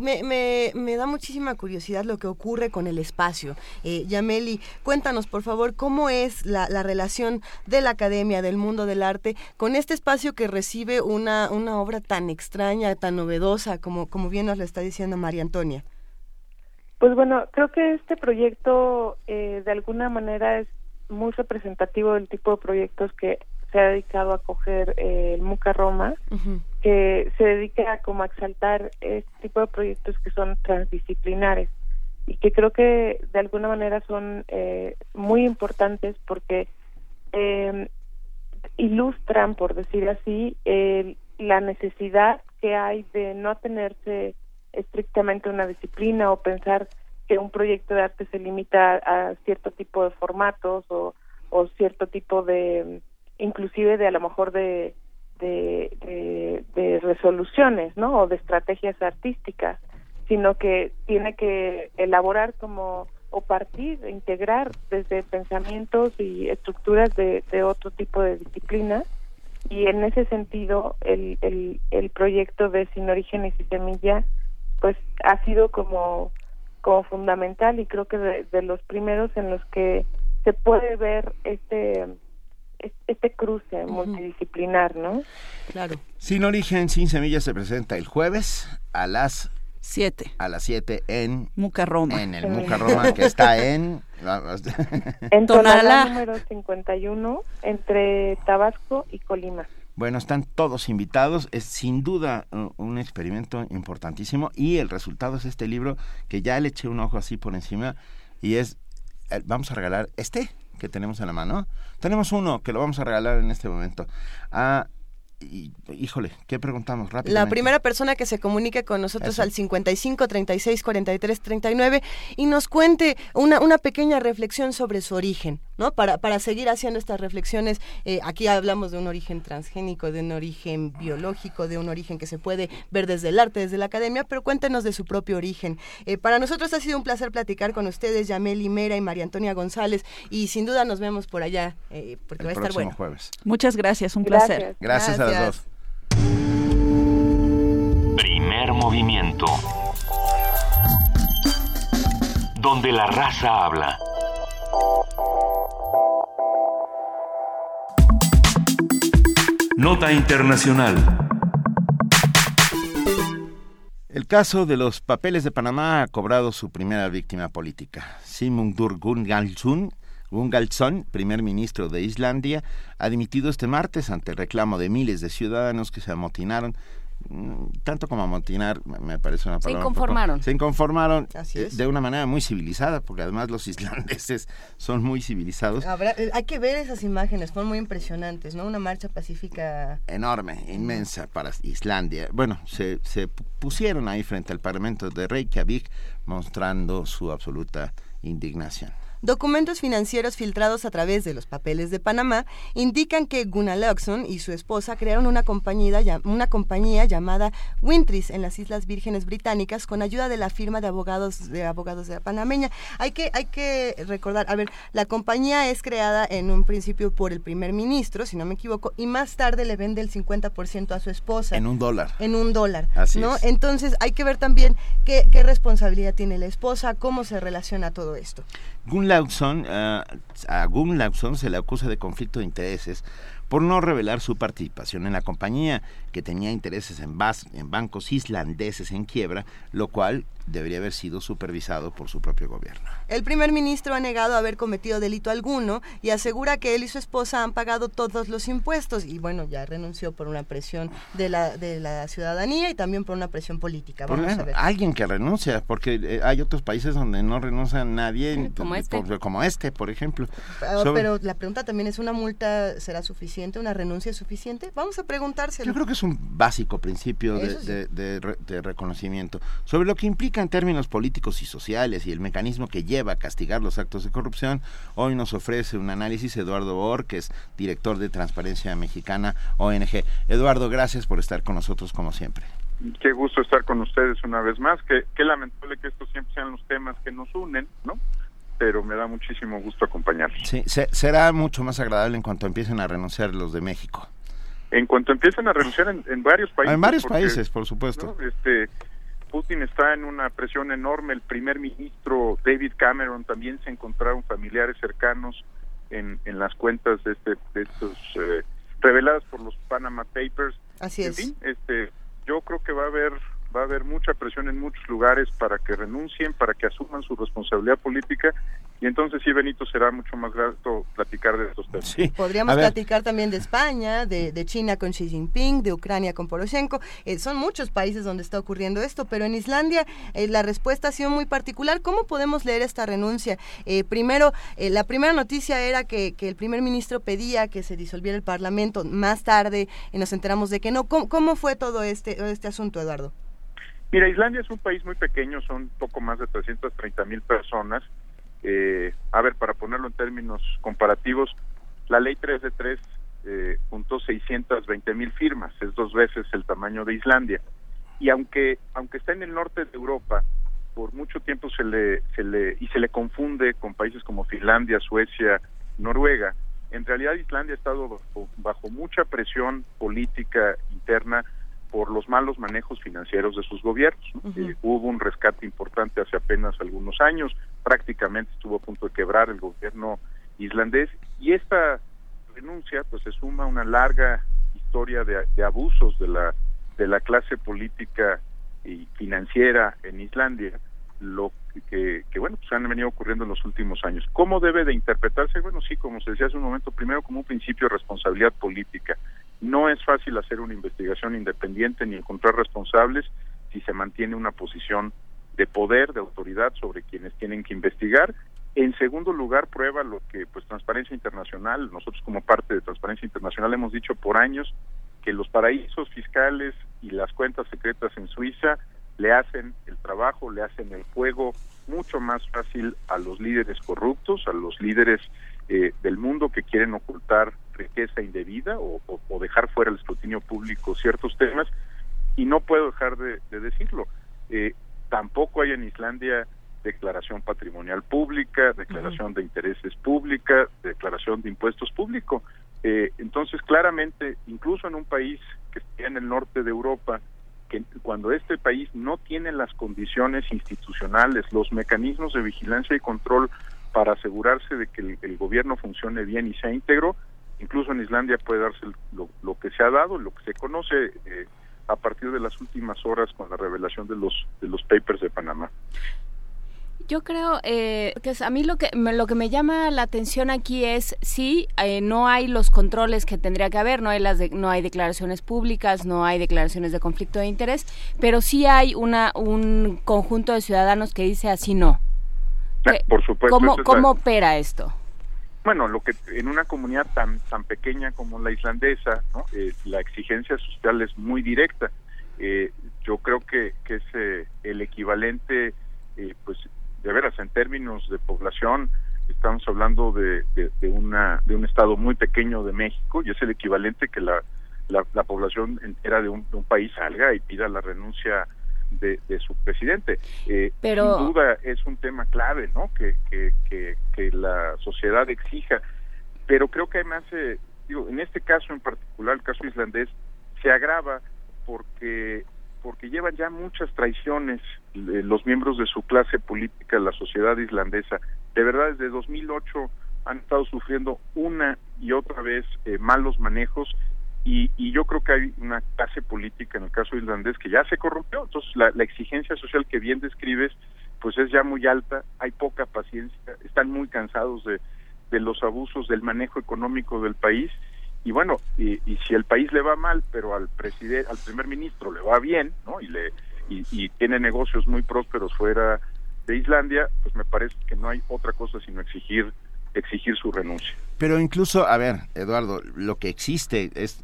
Me, me, me, da muchísima curiosidad lo que ocurre con el espacio. Eh, Yameli, cuéntanos, por favor, cómo es la, la, relación de la academia, del mundo del arte, con este espacio que recibe una, una obra tan extraña, tan novedosa, como, como bien nos lo está diciendo María Antonia. Pues bueno, creo que este proyecto eh, de alguna manera es muy representativo del tipo de proyectos que se ha dedicado a coger eh, el Muca Roma, que se dedica a como a exaltar este tipo de proyectos que son transdisciplinares y que creo que de alguna manera son eh, muy importantes porque eh, ilustran, por decir así, la necesidad que hay de no atenerse estrictamente a una disciplina o pensar que un proyecto de arte se limita a, cierto tipo de formatos o, o cierto tipo de inclusive de a lo mejor de de, resoluciones, ¿no? O de estrategias artísticas, sino que tiene que elaborar como o partir, integrar desde pensamientos y estructuras de, de otro tipo de disciplinas y en ese sentido el, el, el proyecto de Sin Orígenes y Semilla pues ha sido como, como fundamental y creo que de, los primeros en los que se puede ver este este cruce multidisciplinar, ¿no? Claro. Sin Origen, Sin Semilla se presenta el jueves a las 7. A las 7 en Mucarroma. En el Mucarroma que está en en Tonalá número 51 entre Tabasco y Colima. Bueno, están todos invitados. Es sin duda un experimento importantísimo y el resultado es este libro que ya le eché un ojo así por encima y es eh, vamos a regalar este que tenemos en la mano. Tenemos uno que lo vamos a regalar en este momento a y, híjole, ¿qué preguntamos rápido? La primera persona que se comunique con nosotros al 55 36 43 39 y nos cuente una, una pequeña reflexión sobre su origen, ¿no? Para, para seguir haciendo estas reflexiones, eh, aquí hablamos de un origen transgénico, de un origen biológico, de un origen que se puede ver desde el arte, desde la academia, pero cuéntenos de su propio origen. Eh, para nosotros ha sido un placer platicar con ustedes, Yamel Mera y María Antonia González, y sin duda nos vemos por allá, eh, porque va a estar bueno. jueves. Muchas gracias, un placer. Gracias, a las dos. Primer movimiento. Donde la raza habla. Nota Internacional. El caso de los papeles de Panamá ha cobrado su primera víctima política. Simundur Gungalsun, Gungalson, primer ministro de Islandia, ha dimitido este martes ante el reclamo de miles de ciudadanos que se amotinaron tanto como amotinar, me parece una palabra. Se inconformaron. se inconformaron de una manera muy civilizada, porque además los islandeses son muy civilizados. Eh, hay que ver esas imágenes, fueron muy impresionantes, ¿no? Una marcha pacífica. Enorme, inmensa para Islandia. Bueno, se, se pusieron ahí frente al Parlamento de Reykjavik mostrando su absoluta indignación. Documentos financieros filtrados a través de los papeles de Panamá indican que Gunnar Luxon y su esposa crearon una compañía, una compañía llamada Wintris en las Islas Vírgenes Británicas con ayuda de la firma de abogados de abogados de la panameña. Hay que hay que recordar, a ver, la compañía es creada en un principio por el primer ministro, si no me equivoco, y más tarde le vende el 50% a su esposa. En un dólar. En un dólar. Así ¿no? Es. Entonces hay que ver también qué, qué responsabilidad tiene la esposa, cómo se relaciona todo esto. Gun Lawson, uh, a Gun Lawson se le acusa de conflicto de intereses por no revelar su participación en la compañía, que tenía intereses en, en bancos islandeses en quiebra, lo cual debería haber sido supervisado por su propio gobierno. El primer ministro ha negado haber cometido delito alguno y asegura que él y su esposa han pagado todos los impuestos y bueno, ya renunció por una presión de la, de la ciudadanía y también por una presión política. Vamos a ver. Alguien que renuncia, porque eh, hay otros países donde no renuncia nadie, como este, por, como este por ejemplo. Pero, pero, la pregunta también es, ¿una multa será suficiente? ¿Una renuncia suficiente? Vamos a preguntárselo. Yo creo que es un básico principio de, de reconocimiento. Sobre lo que implica en términos políticos y sociales y el mecanismo que lleva a castigar los actos de corrupción, hoy nos ofrece un análisis Eduardo Bor, que es director de Transparencia Mexicana ONG. Eduardo, gracias por estar con nosotros como siempre. Qué gusto estar con ustedes una vez más. Qué, qué lamentable que estos siempre sean los temas que nos unen, ¿no? Pero me da muchísimo gusto acompañarlos. Sí, será mucho más agradable en cuanto empiecen a renunciar los de México. En cuanto empiecen a renunciar en, varios países. En varios países, por supuesto. Este, Putin está en una presión enorme. El primer ministro David Cameron también se encontraron familiares cercanos en, en las cuentas de, este, de estos eh, reveladas por los Panama Papers. Así es. este, yo creo que va a haber va a haber mucha presión en muchos lugares para que renuncien, para que asuman su responsabilidad política y entonces sí, Benito, será mucho más grato platicar de estos temas. Podríamos platicar también de España, de, China con Xi Jinping, de Ucrania con Poroshenko. Eh, son muchos países donde está ocurriendo esto, pero en Islandia eh, la respuesta ha sido muy particular. ¿Cómo podemos leer esta renuncia? Eh, primero, la primera noticia era que, el primer ministro pedía que se disolviera el Parlamento. Más tarde nos enteramos de que no. ¿Cómo, cómo fue todo este, este asunto, Eduardo? Mira, Islandia es un país muy pequeño, son poco más de 330 mil personas eh, a ver, para ponerlo en términos comparativos, la ley 3 de 3 eh, juntó 620 mil firmas, es dos veces el tamaño de Islandia. Y aunque, aunque está en el norte de Europa, por mucho tiempo se le, se le y se le confunde con países como Finlandia, Suecia, Noruega. En realidad Islandia ha estado bajo, mucha presión política interna por los malos manejos financieros de sus gobiernos. Eh, hubo un rescate importante hace apenas algunos años, prácticamente estuvo a punto de quebrar el gobierno islandés y esta renuncia pues se suma a una larga historia de, de abusos de la de la clase política y financiera en Islandia, lo que, que, bueno, pues han venido ocurriendo en los últimos años. ¿Cómo debe de interpretarse? Bueno, sí, como se decía hace un momento, primero como un principio de responsabilidad política. No es fácil hacer una investigación independiente ni encontrar responsables si se mantiene una posición de poder, de autoridad sobre quienes tienen que investigar. En segundo lugar, prueba lo que pues Transparencia Internacional, nosotros como parte de Transparencia Internacional hemos dicho por años que los paraísos fiscales y las cuentas secretas en Suiza le hacen el trabajo, le hacen el juego mucho más fácil a los líderes corruptos, a los líderes eh, del mundo que quieren ocultar riqueza indebida o, dejar fuera el escrutinio público ciertos temas. Y no puedo dejar de, decirlo. Eh, tampoco hay en Islandia declaración patrimonial pública, declaración de intereses pública, declaración de impuestos públicos. Eh, entonces, claramente, incluso en un país que está en el norte de Europa, que cuando este país no tiene las condiciones institucionales, los mecanismos de vigilancia y control para asegurarse de que el, gobierno funcione bien y sea íntegro, incluso en Islandia puede darse lo, que se ha dado, lo que se conoce eh, a partir de las últimas horas con la revelación de los de los papers de Panamá. Yo creo eh, que a mí lo que me, lo que me llama la atención aquí es sí eh, no hay los controles que tendría que haber, no hay las no hay declaraciones públicas, no hay declaraciones de conflicto de interés, pero sí hay una un conjunto de ciudadanos que dice así no. Ah, por supuesto. ¿Cómo, cómo opera esto? Bueno, lo que en una comunidad tan tan pequeña como la islandesa, eh, la exigencia social es muy directa. yo creo que, que es el equivalente pues de veras, en términos de población, estamos hablando de, de, una, de un estado muy pequeño de México y es el equivalente que la, la, población entera de un, país salga y pida la renuncia de, su presidente. Eh, Pero... Sin duda es un tema clave, ¿no? Que, que, que, la sociedad exija. Pero creo que además, eh, digo, en este caso en particular, el caso islandés, se agrava porque porque llevan ya muchas traiciones eh, los miembros de su clase política, la sociedad islandesa. De verdad, desde 2008 han estado sufriendo una y otra vez eh, malos manejos y, y, yo creo que hay una clase política en el caso islandés que ya se corrompió. Entonces, la, exigencia social que bien describes, pues es ya muy alta, hay poca paciencia, están muy cansados de, de los abusos del manejo económico del país y bueno y, si el país le va mal pero al presidente al primer ministro le va bien no y le y, tiene negocios muy prósperos fuera de Islandia pues me parece que no hay otra cosa sino exigir exigir su renuncia pero incluso a ver Eduardo lo que existe es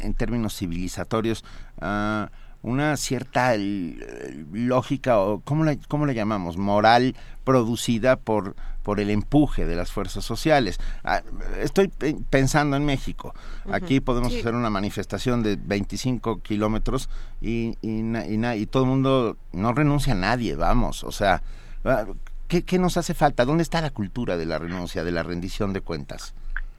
en términos civilizatorios uh, una cierta eh, lógica o cómo la, cómo le llamamos moral producida por por el empuje de las fuerzas sociales. Ah, estoy pensando en México. Aquí podemos hacer una manifestación de 25 kilómetros y, y, y, todo el mundo no renuncia a nadie, vamos. O sea, ah, ¿qué, ¿qué, nos hace falta? ¿Dónde está la cultura de la renuncia, de la rendición de cuentas?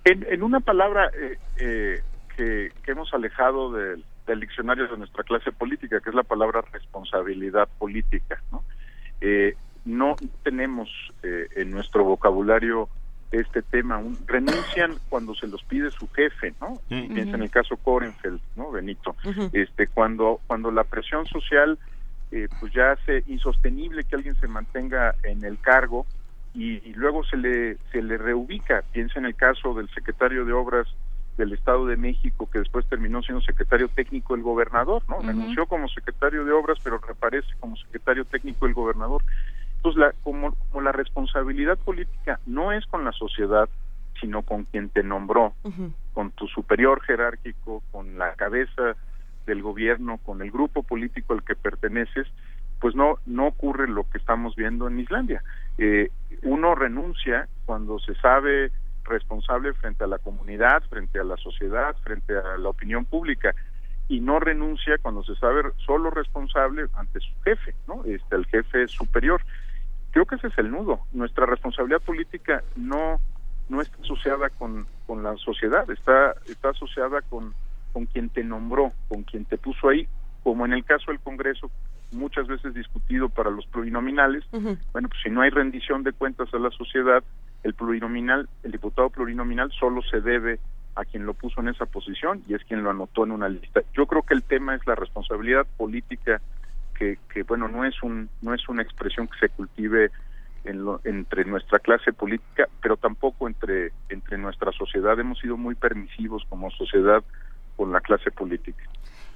En, en una palabra eh, eh, que, que hemos alejado del del diccionario de nuestra clase política, que es la palabra responsabilidad política. No, eh, no tenemos eh, en nuestro vocabulario este tema. renuncian cuando se los pide su jefe, ¿no? Piensa en el caso Korenfeld, ¿no? Benito. Este, cuando, cuando la presión social eh, pues ya hace insostenible que alguien se mantenga en el cargo y, y, luego se le se le reubica. Piensa en el caso del secretario de Obras del Estado de México, que después terminó siendo secretario técnico del gobernador, ¿no? Renunció como secretario de Obras, pero reaparece como secretario técnico del gobernador. Entonces, la, como, como la responsabilidad política no es con la sociedad, sino con quien te nombró, con tu superior jerárquico, con la cabeza del gobierno, con el grupo político al que perteneces, pues no no ocurre lo que estamos viendo en Islandia. Eh, uno renuncia cuando se sabe responsable frente a la comunidad, frente a la sociedad, frente a la opinión pública. y no renuncia cuando se sabe solo responsable ante su jefe, ¿no? Este, el jefe superior. Creo que ese es el nudo. Nuestra responsabilidad política no no está asociada con, con la sociedad, está está asociada con con quien te nombró, con quien te puso ahí, como en el caso del Congreso, muchas veces discutido para los plurinominales. Bueno, pues si no hay rendición de cuentas a la sociedad, el plurinominal, el diputado plurinominal solo se debe a quien lo puso en esa posición y es quien lo anotó en una lista. Yo creo que el tema es la responsabilidad política que, que bueno, no es un no es una expresión que se cultive en entre nuestra clase política, pero tampoco entre entre nuestra sociedad. Hemos sido muy permisivos como sociedad con la clase política.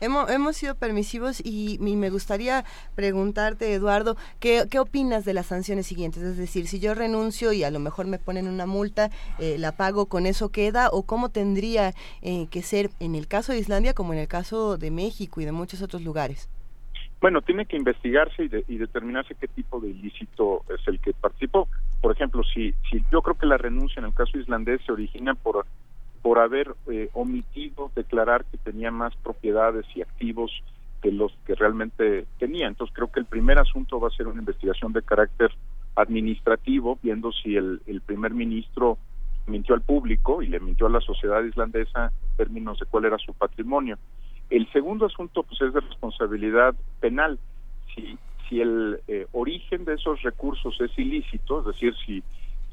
Hemos, hemos sido permisivos y, me gustaría preguntarte, Eduardo, ¿qué, ¿qué, opinas de las sanciones siguientes? Es decir, si yo renuncio y a lo mejor me ponen una multa, eh, ¿la pago con eso queda? ¿O cómo tendría eh, que ser en el caso de Islandia como en el caso de México y de muchos otros lugares? Bueno, tiene que investigarse y, y determinarse qué tipo de ilícito es el que participó. Por ejemplo, si, si yo creo que la renuncia en el caso islandés se origina por por haber eh, omitido declarar que tenía más propiedades y activos que los que realmente tenía. Entonces creo que el primer asunto va a ser una investigación de carácter administrativo, viendo si el, primer ministro mintió al público y le mintió a la sociedad islandesa en términos de cuál era su patrimonio. El segundo asunto pues es de responsabilidad penal. Si, si el eh, origen de esos recursos es ilícito, es decir, si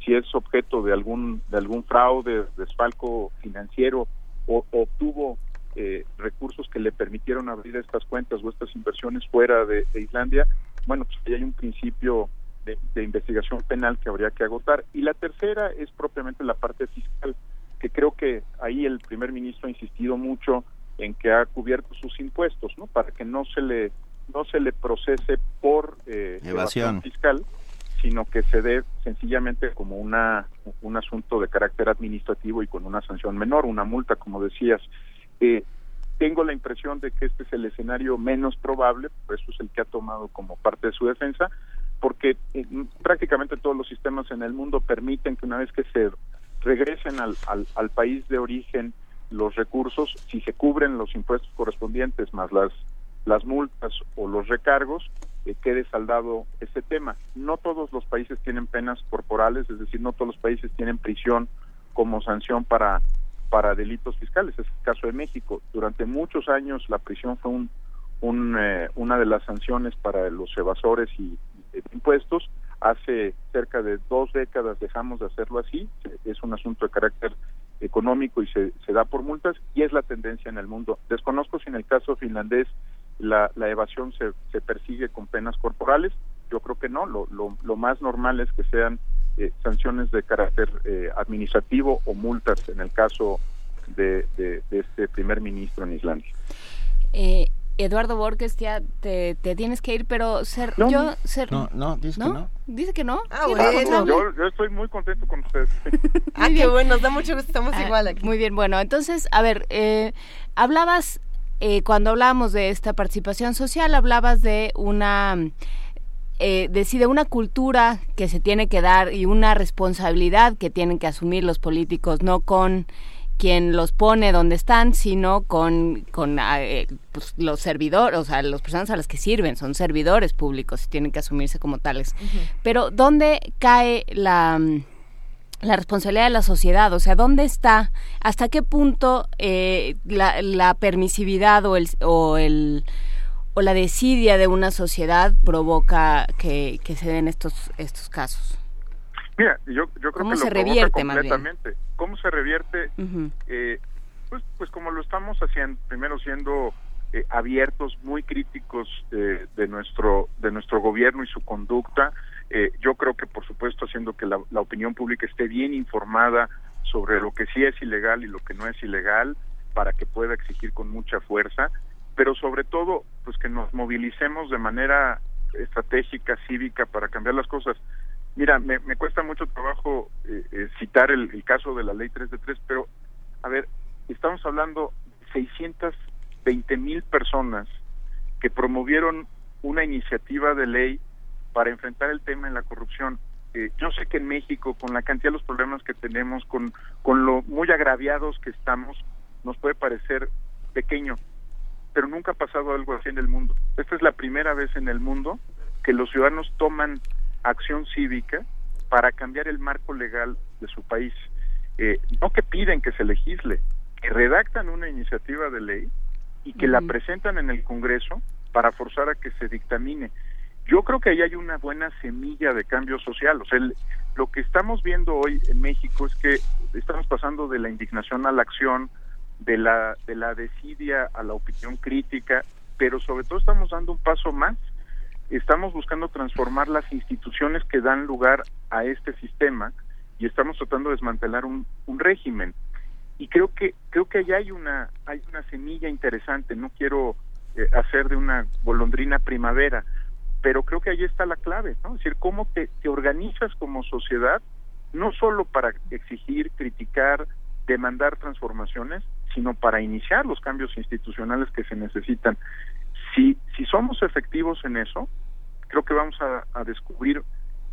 si es objeto de algún de algún fraude, desfalco financiero o obtuvo eh, recursos que le permitieron abrir estas cuentas o estas inversiones fuera de, Islandia, bueno, pues ahí hay un principio de, investigación penal que habría que agotar. Y la tercera es propiamente la parte fiscal, que creo que ahí el primer ministro ha insistido mucho en que ha cubierto sus impuestos, ¿no? Para que no se le no se le procese por eh, evasión fiscal sino que se dé sencillamente como una un asunto de carácter administrativo y con una sanción menor, una multa, como decías. Eh, tengo la impresión de que este es el escenario menos probable, por eso es el que ha tomado como parte de su defensa, porque eh, prácticamente todos los sistemas en el mundo permiten que una vez que se regresen al, al, al país de origen los recursos, si se cubren los impuestos correspondientes más las las multas o los recargos, eh, quede saldado ese tema. No todos los países tienen penas corporales, es decir, no todos los países tienen prisión como sanción para para delitos fiscales. Es el caso de México. Durante muchos años la prisión fue un, eh, una de las sanciones para los evasores y, impuestos. Hace cerca de dos décadas dejamos de hacerlo así. Es un asunto de carácter económico y se, se da por multas y es la tendencia en el mundo. Desconozco si en el caso finlandés la, la evasión se, se, persigue con penas corporales. Yo creo que no, lo, lo, lo más normal es que sean eh, sanciones de carácter eh, administrativo o multas en el caso de, de, este primer ministro en Islandia. Eh, Eduardo Borges, ya te, te, tienes que ir, pero ser, no, yo ser, no, no, dice que no. Dice que no. Ah, bueno. yo, yo, estoy muy contento con ustedes. ah, qué bueno, nos da mucho gusto, estamos ah, igual aquí. Muy bien, bueno, entonces, a ver, eh, hablabas eh, cuando hablábamos de esta participación social, hablabas de una... Eh, de, una cultura que se tiene que dar y una responsabilidad que tienen que asumir los políticos, no con quien los pone donde están, sino con, con ah, eh, pues, los servidores, o sea, las personas a las que sirven, son servidores públicos y tienen que asumirse como tales. Pero ¿dónde cae la la responsabilidad de la sociedad, o sea, ¿dónde está, hasta qué punto eh, la, permisividad o el, o el o la desidia de una sociedad provoca que, se den estos estos casos? Mira, yo, yo creo ¿Cómo que se lo revierte completamente. ¿Cómo se revierte? Eh, pues, pues como lo estamos haciendo, primero siendo eh, abiertos, muy críticos de nuestro de nuestro gobierno y su conducta, eh, yo creo que, por supuesto, haciendo que la, opinión pública esté bien informada sobre lo que sí es ilegal y lo que no es ilegal, para que pueda exigir con mucha fuerza, pero sobre todo, pues que nos movilicemos de manera estratégica, cívica, para cambiar las cosas. Mira, me, cuesta mucho trabajo eh, eh, citar el, el, caso de la ley 3 de 3, pero, a ver, estamos hablando de 620 mil personas que promovieron una iniciativa de ley para enfrentar el tema de la corrupción. Eh, yo sé que en México, con la cantidad de los problemas que tenemos, con, con lo muy agraviados que estamos, nos puede parecer pequeño, pero nunca ha pasado algo así en el mundo. Esta es la primera vez en el mundo que los ciudadanos toman acción cívica para cambiar el marco legal de su país. Eh, no que piden que se legisle, que redactan una iniciativa de ley y que la presentan en el Congreso para forzar a que se dictamine. Yo creo que ahí hay una buena semilla de cambio social. O sea, lo que estamos viendo hoy en México es que estamos pasando de la indignación a la acción, de la, de la desidia a la opinión crítica, pero sobre todo estamos dando un paso más. Estamos buscando transformar las instituciones que dan lugar a este sistema y estamos tratando de desmantelar un, un régimen. Y creo que creo que ahí hay una hay una semilla interesante. No quiero eh, hacer de una golondrina primavera, pero creo que ahí está la clave, ¿no? Es decir, cómo te, organizas como sociedad, no solo para exigir, criticar, demandar transformaciones, sino para iniciar los cambios institucionales que se necesitan. Si, si somos efectivos en eso, creo que vamos a, a descubrir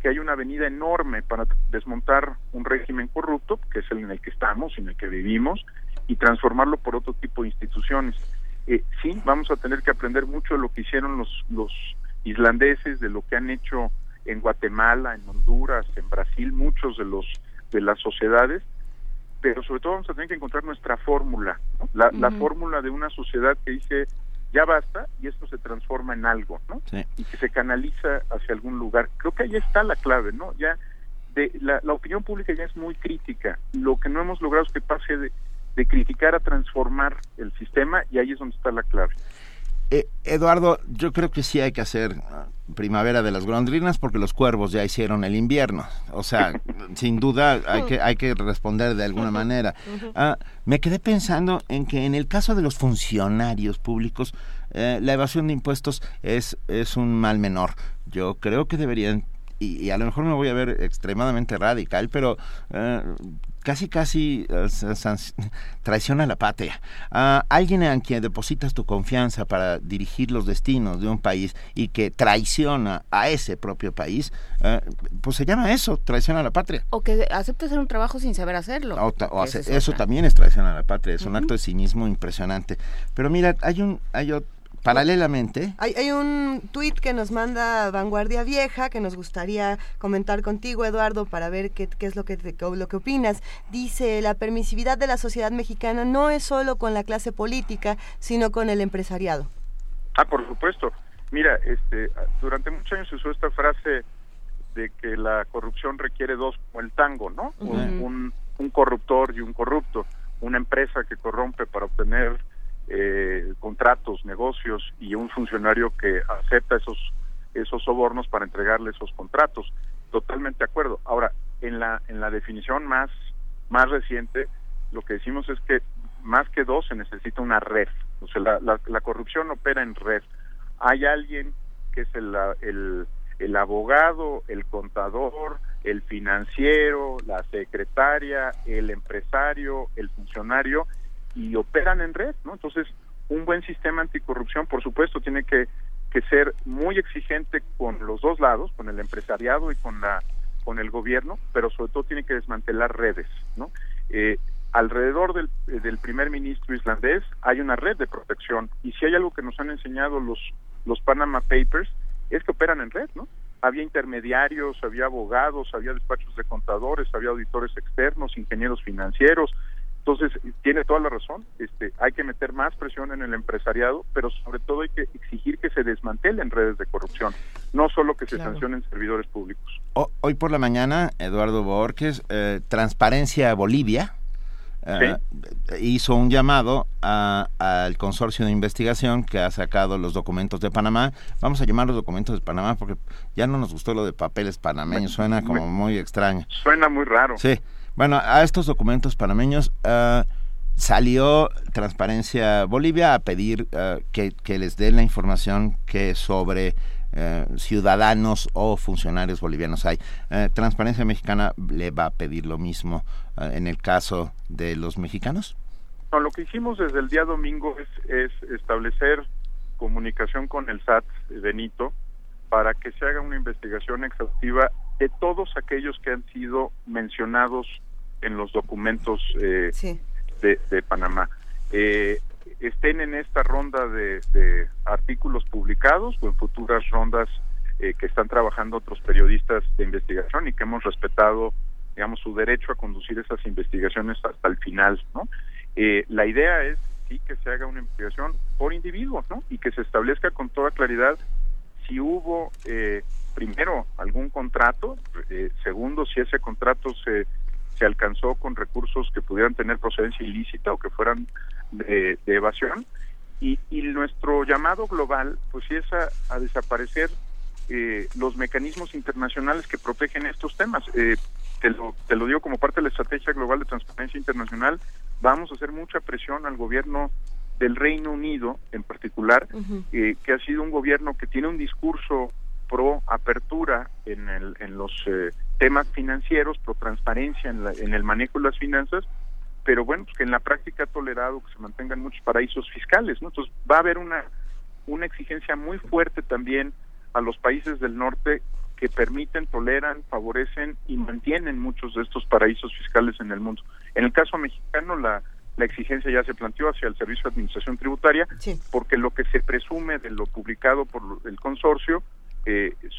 que hay una avenida enorme para desmontar un régimen corrupto, que es el en el que estamos, en el que vivimos, y transformarlo por otro tipo de instituciones. Eh, sí, vamos a tener que aprender mucho de lo que hicieron los, los islandeses, de lo que han hecho en Guatemala, en Honduras, en Brasil, muchos de los de las sociedades, pero sobre todo vamos a tener que encontrar nuestra fórmula, la, la fórmula de una sociedad que dice ya basta y esto se transforma en algo, ¿no? Y que se canaliza hacia algún lugar. Creo que ahí está la clave, ¿no? Ya de la, la opinión pública ya es muy crítica. Lo que no hemos logrado es que pase de, de criticar a transformar el sistema y ahí es donde está la clave. Eh, Eduardo, yo creo que sí hay que hacer primavera de las golondrinas porque los cuervos ya hicieron el invierno. O sea, sin duda hay que, hay que responder de alguna manera. Ah, me quedé pensando en que en el caso de los funcionarios públicos, eh, la evasión de impuestos es, es un mal menor. Yo creo que deberían y, a lo mejor me voy a ver extremadamente radical, pero eh, casi casi uh, traiciona la patria. Uh, alguien en quien depositas tu confianza para dirigir los destinos de un país y que traiciona a ese propio país, uh, pues se llama eso, traiciona a la patria. O que acepte hacer un trabajo sin saber hacerlo. eso también es traición a la patria, es un acto de cinismo impresionante. Pero mira, hay un, hay otro Paralelamente. Hay, hay un tuit que nos manda Vanguardia Vieja que nos gustaría comentar contigo, Eduardo, para ver qué, qué es lo que, lo que opinas. Dice, la permisividad de la sociedad mexicana no es solo con la clase política, sino con el empresariado. Ah, por supuesto. Mira, este, durante muchos años se usó esta frase de que la corrupción requiere dos, como el tango, ¿no? un, un corruptor y un corrupto. Una empresa que corrompe para obtener eh, contratos, negocios y un funcionario que acepta esos esos sobornos para entregarle esos contratos. Totalmente de acuerdo. Ahora, en la en la definición más más reciente, lo que decimos es que más que dos se necesita una red. O sea, la, la, corrupción opera en red. Hay alguien que es el, el, el abogado, el contador, el financiero, la secretaria, el empresario, el funcionario, y operan en red, ¿no? Entonces, un buen sistema anticorrupción, por supuesto, tiene que, que ser muy exigente con los dos lados, con el empresariado y con la con el gobierno, pero sobre todo tiene que desmantelar redes, ¿no? Eh, alrededor del, del primer ministro islandés hay una red de protección y si hay algo que nos han enseñado los los Panama Papers es que operan en red, ¿no? Había intermediarios, había abogados, había despachos de contadores, había auditores externos, ingenieros financieros, entonces, tiene toda la razón, este, hay que meter más presión en el empresariado, pero sobre todo hay que exigir que se desmantelen redes de corrupción, no solo que se sancionen servidores públicos. hoy por la mañana, Eduardo Borges, eh, Transparencia Bolivia, eh, hizo un llamado al consorcio de investigación que ha sacado los documentos de Panamá. Vamos a llamar los documentos de Panamá porque ya no nos gustó lo de papeles panameños, suena como muy extraño. Suena muy raro. Sí. Bueno, a estos documentos panameños uh, salió Transparencia Bolivia a pedir uh, que, les den la información que sobre uh, ciudadanos o funcionarios bolivianos hay. Transparencia Mexicana le va a pedir lo mismo en el caso de los mexicanos. No, lo que hicimos desde el día domingo es, es establecer comunicación con el SAT Benito para que se haga una investigación exhaustiva de todos aquellos que han sido mencionados en los documentos eh, de, Panamá. Eh, estén en esta ronda de, artículos publicados o en futuras rondas eh, que están trabajando otros periodistas de investigación y que hemos respetado, digamos, su derecho a conducir esas investigaciones hasta el final, ¿no? Eh, la idea es sí que se haga una investigación por individuos, ¿no? Y que se establezca con toda claridad si hubo eh, primero algún contrato, segundo si ese contrato se se alcanzó con recursos que pudieran tener procedencia ilícita o que fueran de, evasión. Y, nuestro llamado global, pues sí es a, desaparecer eh, los mecanismos internacionales que protegen estos temas. Eh, te, lo, te lo digo como parte de la estrategia global de transparencia internacional, vamos a hacer mucha presión al gobierno del Reino Unido en particular, eh, que ha sido un gobierno que tiene un discurso pro apertura en, el, en los eh, temas financieros, pro transparencia en, en, el manejo de las finanzas, pero bueno, pues que en la práctica ha tolerado que se mantengan muchos paraísos fiscales, ¿no? Entonces va a haber una, una exigencia muy fuerte también a los países del norte que permiten, toleran, favorecen y mantienen muchos de estos paraísos fiscales en el mundo. En el caso mexicano, la, la exigencia ya se planteó hacia el Servicio de Administración Tributaria, porque lo que se presume de lo publicado por el consorcio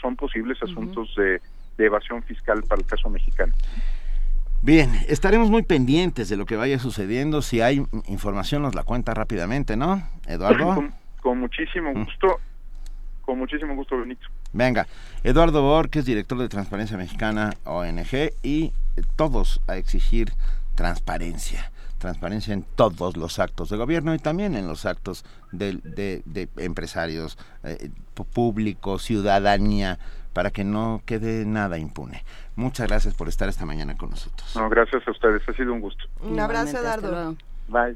son posibles asuntos de, evasión fiscal para el caso mexicano. Bien, estaremos muy pendientes de lo que vaya sucediendo. Si hay información, nos la cuenta rápidamente, ¿no, Eduardo? Con, muchísimo mm. gusto, con muchísimo gusto, Benito. Venga, Eduardo Borges, director de Transparencia Mexicana ONG, y todos a exigir transparencia transparencia en todos los actos de gobierno y también en los actos de, de, empresarios, eh, público, ciudadanía, para que no quede nada impune. Muchas gracias por estar esta mañana con nosotros. No, gracias a ustedes, ha sido un gusto. Un abrazo, Dardo. Bye.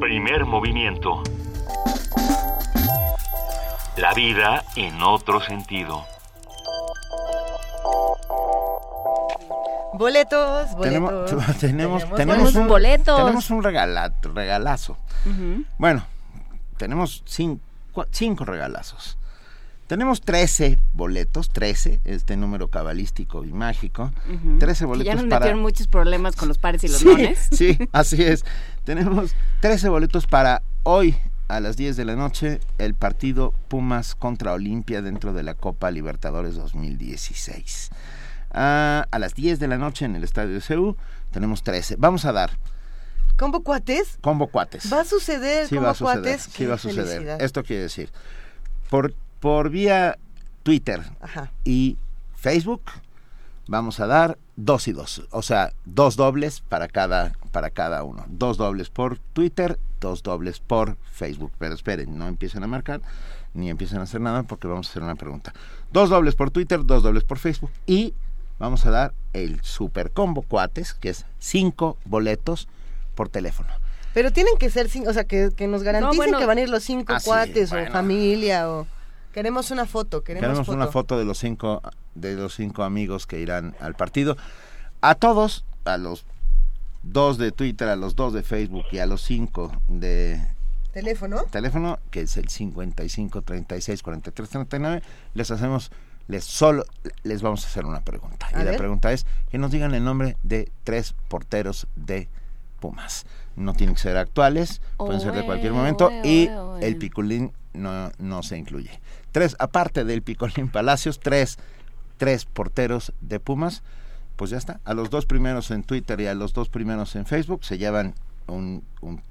Primer movimiento. La vida en otro sentido. Boletos, boletos. Tenemos, tenemos, un, boletos. Tenemos un regalazo. Bueno, tenemos cinco, cinco regalazos. Tenemos 13 boletos, 13, este número cabalístico y mágico. 13 boletos ya nos para... metieron muchos problemas con los pares y los sí, Sí, así es. Tenemos 13 boletos para hoy a las 10 de la noche el partido Pumas contra Olimpia dentro de la Copa Libertadores 2016 a, las 10 de la noche en el estadio de CEU. Tenemos 13. Vamos a dar. ¿Combo cuates? Combo cuates. ¿Va a suceder sí, va a suceder, Sí, va a suceder. Esto quiere decir, por, por vía Twitter y Facebook, vamos a dar dos y dos. O sea, dos dobles para cada, para cada uno. Dos dobles por Twitter, dos dobles por Facebook. Pero esperen, no empiecen a marcar ni empiecen a hacer nada porque vamos a hacer una pregunta. Dos dobles por Twitter, dos dobles por Facebook y vamos a dar el super combo cuates, que es cinco boletos por teléfono. Pero tienen que ser cinco, o sea, que, nos garanticen que van a ir los cinco cuates o familia o... Queremos una foto, queremos, una foto de los cinco de los cinco amigos que irán al partido. A todos, a los dos de Twitter, a los dos de Facebook y a los cinco de teléfono, teléfono que es el 55 36 43 39, les hacemos les solo les vamos a hacer una pregunta. y la pregunta es que nos digan el nombre de tres porteros de Pumas. No tienen que ser actuales, pueden ser de cualquier momento y el piculín no, no se incluye. Tres, aparte del picolín Palacios, tres, tres porteros de Pumas, pues ya está. A los dos primeros en Twitter y a los dos primeros en Facebook se llevan un,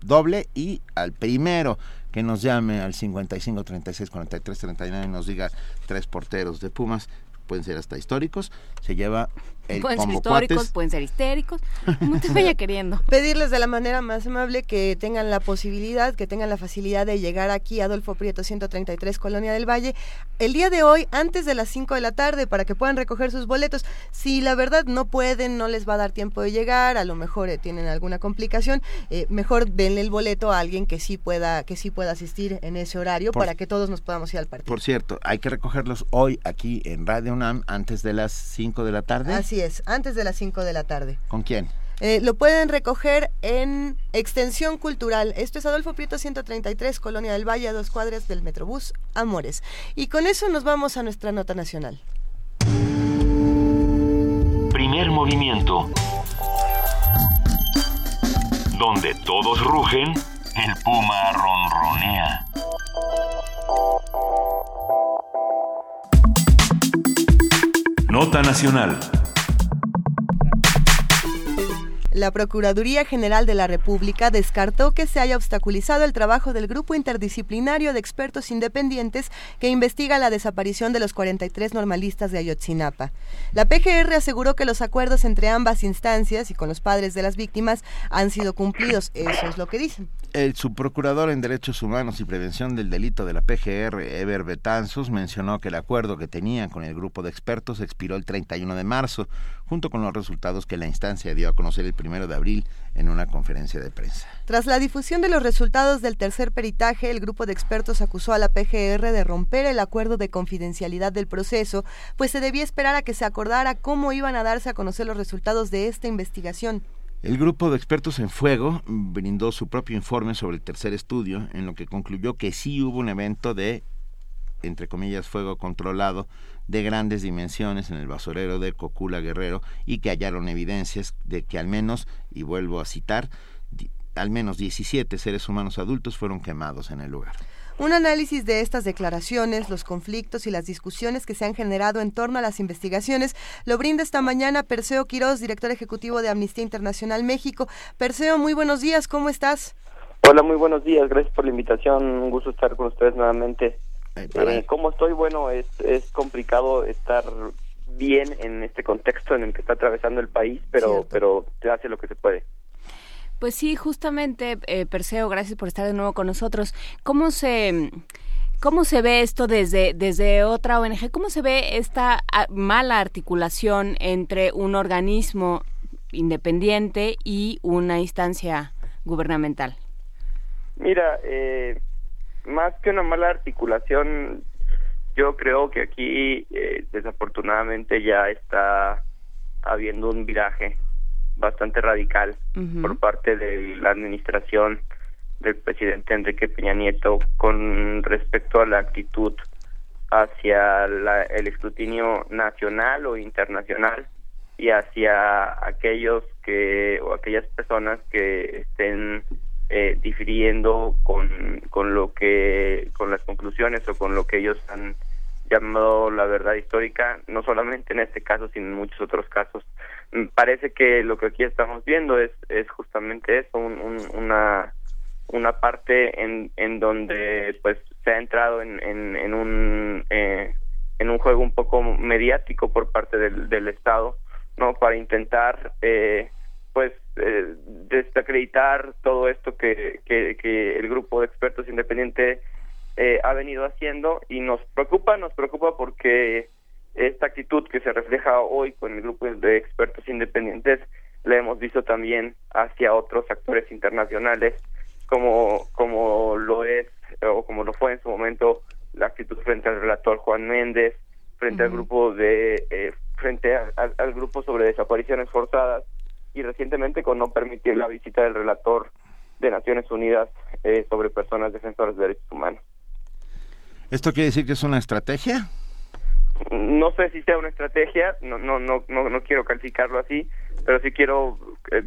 doble y al primero que nos llame al 55 36 43 39 y nos diga tres porteros de Pumas, pueden ser hasta históricos, se lleva pueden ser históricos, pueden ser histéricos, como te vaya queriendo. Pedirles de la manera más amable que tengan la posibilidad, que tengan la facilidad de llegar aquí a Adolfo Prieto 133, Colonia del Valle, el día de hoy, antes de las 5 de la tarde, para que puedan recoger sus boletos. Si la verdad no pueden, no les va a dar tiempo de llegar, a lo mejor eh, tienen alguna complicación, eh, mejor denle el boleto a alguien que sí pueda, que sí pueda asistir en ese horario para que todos nos podamos ir al partido. Por cierto, hay que recogerlos hoy aquí en Radio UNAM antes de las 5 de la tarde. Así es, antes de las 5 de la tarde. ¿Con quién? Eh, lo pueden recoger en Extensión Cultural. Esto es Adolfo Prieto 133, Colonia del Valle, a dos cuadras del Metrobús Amores. Y con eso nos vamos a nuestra nota nacional. Primer movimiento. Donde todos rugen, el puma ronronea. Nota Nacional. La Procuraduría General de la República descartó que se haya obstaculizado el trabajo del grupo interdisciplinario de expertos independientes que investiga la desaparición de los 43 normalistas de Ayotzinapa. La PGR aseguró que los acuerdos entre ambas instancias y con los padres de las víctimas han sido cumplidos. Eso es lo que dicen. El subprocurador en Derechos Humanos y Prevención del Delito de la PGR, Eber Betanzos, mencionó que el acuerdo que tenían con el grupo de expertos expiró el 31 de marzo, junto con los resultados que la instancia dio a conocer el primero de abril en una conferencia de prensa. Tras la difusión de los resultados del tercer peritaje, el grupo de expertos acusó a la PGR de romper el acuerdo de confidencialidad del proceso, pues se debía esperar a que se acordara cómo iban a darse a conocer los resultados de esta investigación. El grupo de expertos en fuego brindó su propio informe sobre el tercer estudio, en lo que concluyó que sí hubo un evento de, entre comillas, fuego controlado de grandes dimensiones en el basurero de Cocula Guerrero y que hallaron evidencias de que al menos, y vuelvo a citar, al menos 17 seres humanos adultos fueron quemados en el lugar. Un análisis de estas declaraciones, los conflictos y las discusiones que se han generado en torno a las investigaciones lo brinda esta mañana Perseo Quiroz, director ejecutivo de Amnistía Internacional México. Perseo, muy buenos días, ¿cómo estás? Hola, muy buenos días, gracias por la invitación, un gusto estar con ustedes nuevamente. Eh, ¿Cómo estoy? Bueno, es, es complicado estar bien en este contexto en el que está atravesando el país, pero, pero se hace lo que se puede. Pues sí, justamente, eh, Perseo, gracias por estar de nuevo con nosotros. ¿Cómo se... ¿Cómo se ve esto desde, desde otra ONG? ¿Cómo se ve esta ah, mala articulación entre un organismo independiente y una instancia gubernamental? Mira, eh, más que una mala articulación, yo creo que aquí eh, desafortunadamente ya está habiendo un viraje bastante radical por parte de la administración del presidente Enrique Peña Nieto con respecto a la actitud hacia el escrutinio nacional o internacional y hacia aquellos que o aquellas personas que estén eh, difiriendo con, con lo que con las conclusiones o con lo que ellos han llamado la verdad histórica no solamente en este caso sino en muchos otros casos. Mm, parece que lo que aquí estamos viendo es, es justamente eso, una, una parte en, en donde pues se ha entrado en, en, un eh, en un juego un poco mediático por parte del, del Estado, no para intentar eh, pues eh, desacreditar todo esto que, que, que el grupo de expertos independiente eh, ha venido haciendo y nos preocupa, nos preocupa porque esta actitud que se refleja hoy con el grupo de expertos independientes la hemos visto también hacia otros actores internacionales como como lo es o como lo fue en su momento la actitud frente al relator Juan Méndez frente al grupo de eh, frente al grupo sobre desapariciones forzadas y recientemente con no permitir la visita del relator de Naciones Unidas eh, sobre personas defensoras de derechos humanos. ¿Esto quiere decir que es una estrategia? no sé si sea una estrategia, no no no no, no quiero calificarlo así, pero sí quiero eh,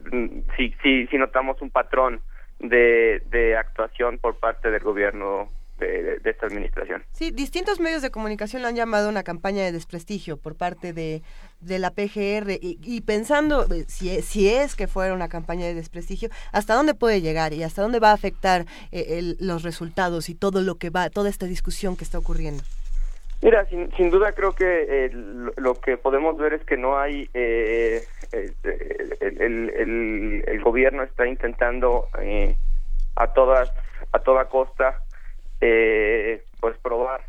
si si si notamos un patrón de de actuación por parte del gobierno de, esta administración. Sí, distintos medios de comunicación lo han llamado una campaña de desprestigio por parte de, de la PGR y, pensando eh, si, si es que fuera una campaña de desprestigio, hasta dónde puede llegar y hasta dónde va a afectar eh, los resultados y todo lo que va, toda esta discusión que está ocurriendo. Mira, sin, sin duda creo que eh, lo que podemos ver es que no hay, eh, el, el, el, gobierno está intentando eh, a todas, a toda costa, eh, pues probar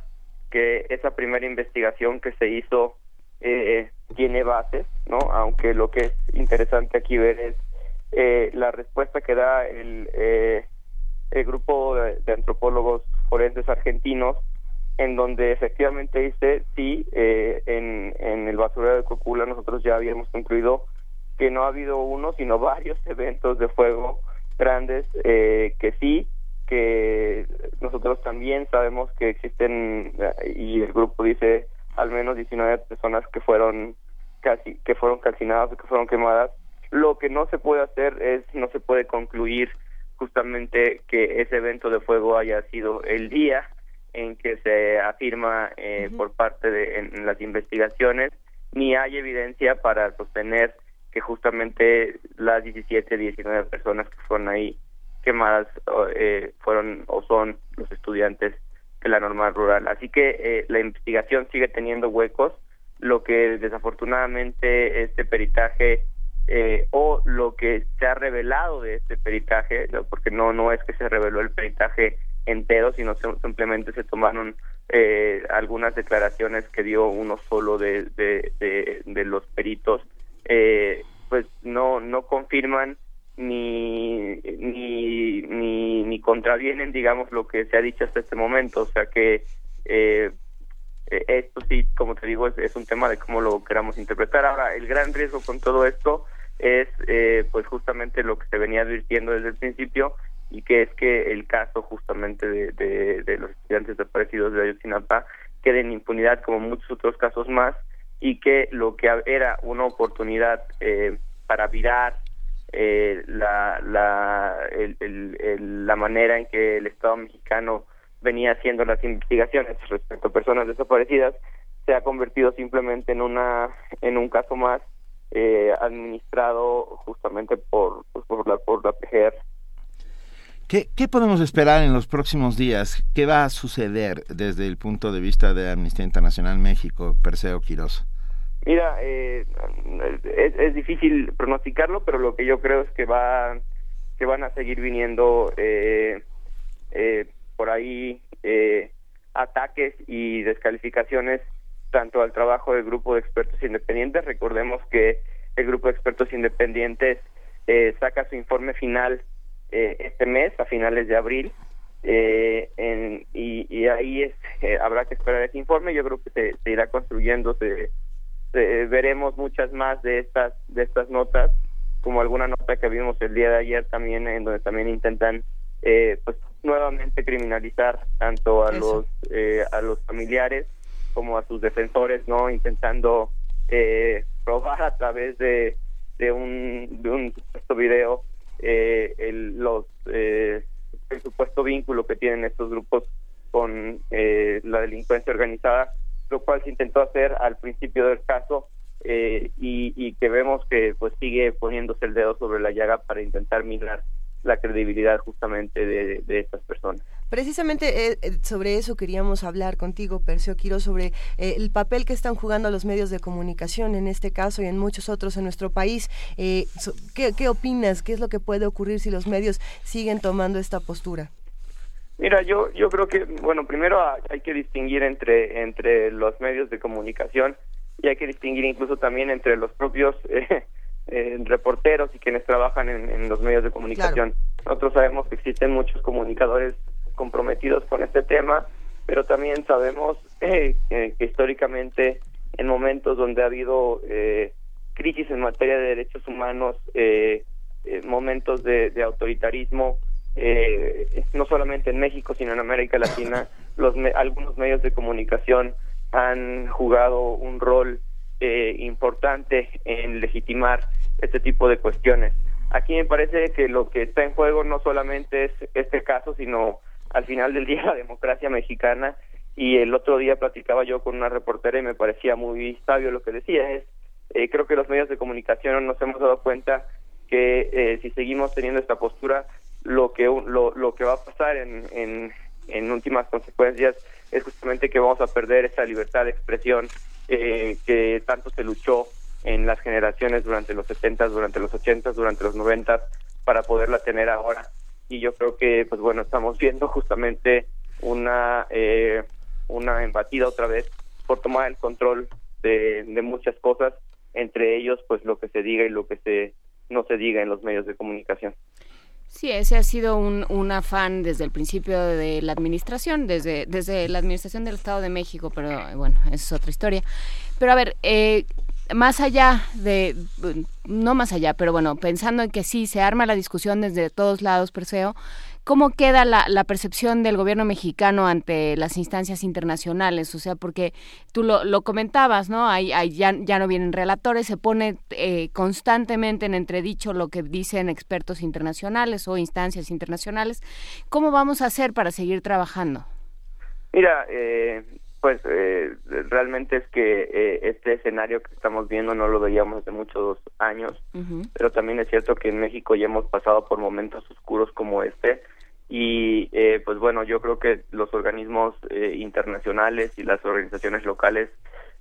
que esa primera investigación que se hizo eh, tiene bases, ¿no? Aunque lo que es interesante aquí ver es eh, la respuesta que da el, eh, el grupo de antropólogos forenses argentinos en donde efectivamente dice, sí, eh, en, en el basurero de Cocula nosotros ya habíamos concluido que no ha habido uno, sino varios eventos de fuego grandes, eh, que sí, que nosotros también sabemos que existen, y el grupo dice al menos 19 personas que fueron casi que fueron calcinadas o que fueron quemadas. Lo que no se puede hacer es, no se puede concluir justamente que ese evento de fuego haya sido el día en que se afirma eh, por parte de en, las investigaciones, ni hay evidencia para sostener que justamente las 17, 19 personas que fueron ahí quemadas eh, fueron o son los estudiantes de la normal rural. Así que eh, la investigación sigue teniendo huecos, lo que desafortunadamente este peritaje eh, o lo que se ha revelado de este peritaje, porque no no es que se reveló el peritaje entero, sino simplemente se tomaron eh, algunas declaraciones que dio uno solo de, de, de, los peritos, eh, pues no no confirman ni, ni, ni, ni contravienen, digamos, lo que se ha dicho hasta este momento. O sea que eh, esto sí, como te digo, es, un tema de cómo lo queramos interpretar. Ahora, el gran riesgo con todo esto es, eh, pues, justamente lo que se venía advirtiendo desde el principio y que es que el caso justamente de los estudiantes desaparecidos de Ayotzinapa quede en impunidad como muchos otros casos más y que lo que era una oportunidad eh, para virar eh, la, la, el, la manera en que el Estado mexicano venía haciendo las investigaciones respecto a personas desaparecidas se ha convertido simplemente en una en un caso más eh, administrado justamente por pues, por la por la PGR. ¿Qué, ¿Qué podemos esperar en los próximos días? ¿Qué va a suceder desde el punto de vista de Amnistía Internacional México, Perseo Quiroz? Mira, eh, es, es, difícil pronosticarlo, pero lo que yo creo es que va que van a seguir viniendo eh, eh, por ahí eh, ataques y descalificaciones tanto al trabajo del grupo de expertos independientes. Recordemos que el grupo de expertos independientes eh, saca su informe final eh, este mes, a finales de abril, en, y, ahí es, habrá que esperar ese informe. Yo creo que se, se irá construyendo, se, veremos muchas más de estas de estas notas, como alguna nota que vimos el día de ayer también, en donde también intentan eh, pues nuevamente criminalizar tanto a los eh, a los familiares como a sus defensores, no intentando eh, probar a través de, de un de un supuesto video eh, el los eh, el supuesto vínculo que tienen estos grupos con eh, la delincuencia organizada lo cual se intentó hacer al principio del caso eh, y, y, que vemos que pues sigue poniéndose el dedo sobre la llaga para intentar minar la credibilidad justamente de, estas personas. Precisamente eh, eh, sobre eso queríamos hablar contigo, Perseo Quiro, sobre el papel que están jugando los medios de comunicación en este caso y en muchos otros en nuestro país. Eh, ¿qué, ¿Qué opinas? ¿Qué es lo que puede ocurrir si los medios siguen tomando esta postura? Mira, yo yo creo que bueno, primero hay que distinguir entre entre los medios de comunicación y hay que distinguir incluso también entre los propios eh, eh, reporteros y quienes trabajan en, en los medios de comunicación. Claro. Nosotros sabemos que existen muchos comunicadores comprometidos con este tema, pero también sabemos eh, que, que, históricamente en momentos donde ha habido eh, crisis en materia de derechos humanos, eh, momentos de, de autoritarismo, eh, no solamente en México, sino en América Latina, los me algunos medios de comunicación han jugado un rol eh, importante en legitimar este tipo de cuestiones. Aquí me parece que lo que está en juego no solamente es este caso, sino al final del día la democracia mexicana. Y el otro día platicaba yo con una reportera y me parecía muy sabio lo que decía. Es, eh, creo que los medios de comunicación nos hemos dado cuenta que eh, si seguimos teniendo esta postura, lo que lo, lo que va a pasar en, en, últimas consecuencias es justamente que vamos a perder esa libertad de expresión eh, que tanto se luchó en las generaciones durante los 70, durante los 80, durante los 90 para poderla tener ahora. Y yo creo que, pues bueno, estamos viendo justamente una eh, una embatida otra vez por tomar el control de, de muchas cosas, entre ellos, pues lo que se diga y lo que se no se diga en los medios de comunicación. Sí, ese ha sido un, un, afán desde el principio de la administración, desde, desde la administración del Estado de México, pero bueno, esa es otra historia. Pero a ver, eh, más allá de, no más allá, pero bueno, pensando en que sí, se arma la discusión desde todos lados, Perseo, cómo queda la, la, percepción del gobierno mexicano ante las instancias internacionales, o sea, porque tú lo, lo comentabas, ¿no? Hay, hay, ya, ya no vienen relatores, se pone eh, constantemente en entredicho lo que dicen expertos internacionales o instancias internacionales. ¿Cómo vamos a hacer para seguir trabajando? Mira, eh, pues eh, realmente es que eh, este escenario que estamos viendo no lo veíamos hace muchos años, pero también es cierto que en México ya hemos pasado por momentos oscuros como este y eh, pues bueno, yo creo que los organismos eh, internacionales y las organizaciones locales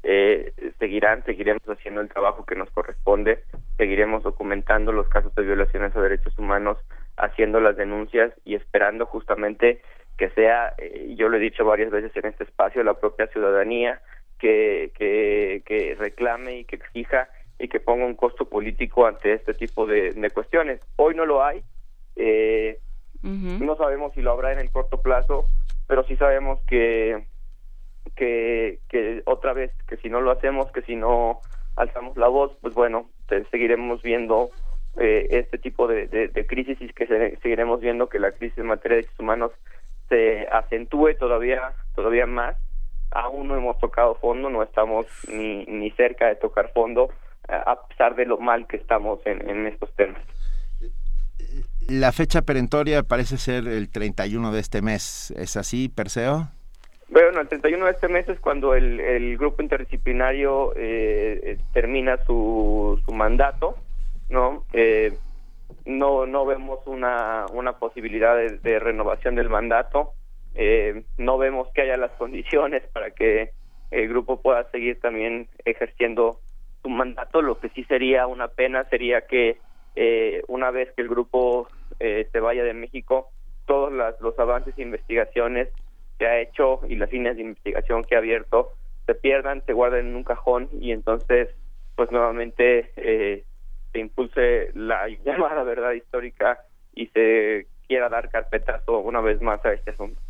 eh, seguirán, seguiremos haciendo el trabajo que nos corresponde, seguiremos documentando los casos de violaciones a derechos humanos, haciendo las denuncias y esperando justamente que sea, eh, yo lo he dicho varias veces en este espacio, la propia ciudadanía que, que, que reclame y que exija y que ponga un costo político ante este tipo de, de cuestiones. Hoy no lo hay, eh, no sabemos si lo habrá en el corto plazo, pero sí sabemos que, que, que otra vez, que si no lo hacemos, que si no alzamos la voz, pues bueno, seguiremos viendo eh, este tipo de, de, de crisis y que seguiremos viendo que la crisis en materia de derechos humanos se acentúe todavía todavía más. Aún no hemos tocado fondo no estamos ni ni cerca de tocar fondo a pesar de lo mal que estamos en, en estos temas. La fecha perentoria parece ser el 31 de este mes. Es así Perseo bueno, el 31 de este mes es cuando el, el grupo interdisciplinario eh, termina su, su mandato, ¿no? Eh, no no vemos una, una posibilidad de, renovación del mandato, eh, no vemos que haya las condiciones para que el grupo pueda seguir también ejerciendo su mandato, lo que sí sería una pena sería que eh, una vez que el grupo eh, se vaya de México, todos las, los avances e investigaciones que ha hecho y las líneas de investigación que ha abierto se pierdan, se guarden en un cajón y entonces pues nuevamente eh, se impulse la llamada verdad histórica y se quiera dar carpetazo una vez más a este asunto.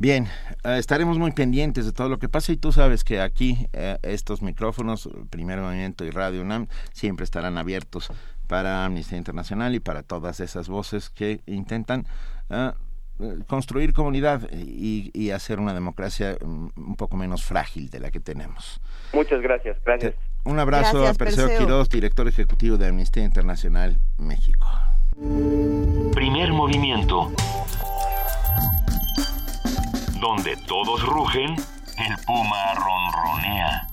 Bien, eh, estaremos muy pendientes de todo lo que pasa y tú sabes que aquí eh, estos micrófonos, Primer Movimiento y Radio UNAM, siempre estarán abiertos para Amnistía Internacional y para todas esas voces que intentan eh, construir comunidad y, y, hacer una democracia mm, un poco menos frágil de la que tenemos. Muchas gracias, gracias. Un abrazo a Perseo, Quiroz, director ejecutivo de Amnistía Internacional México. Primer movimiento. Donde todos rugen, el puma ronronea.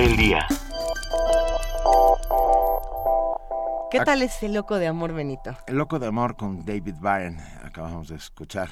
Afinar el día. ¿Qué tal ese loco de amor, Benito? El loco de amor con David Byrne, acabamos de escuchar.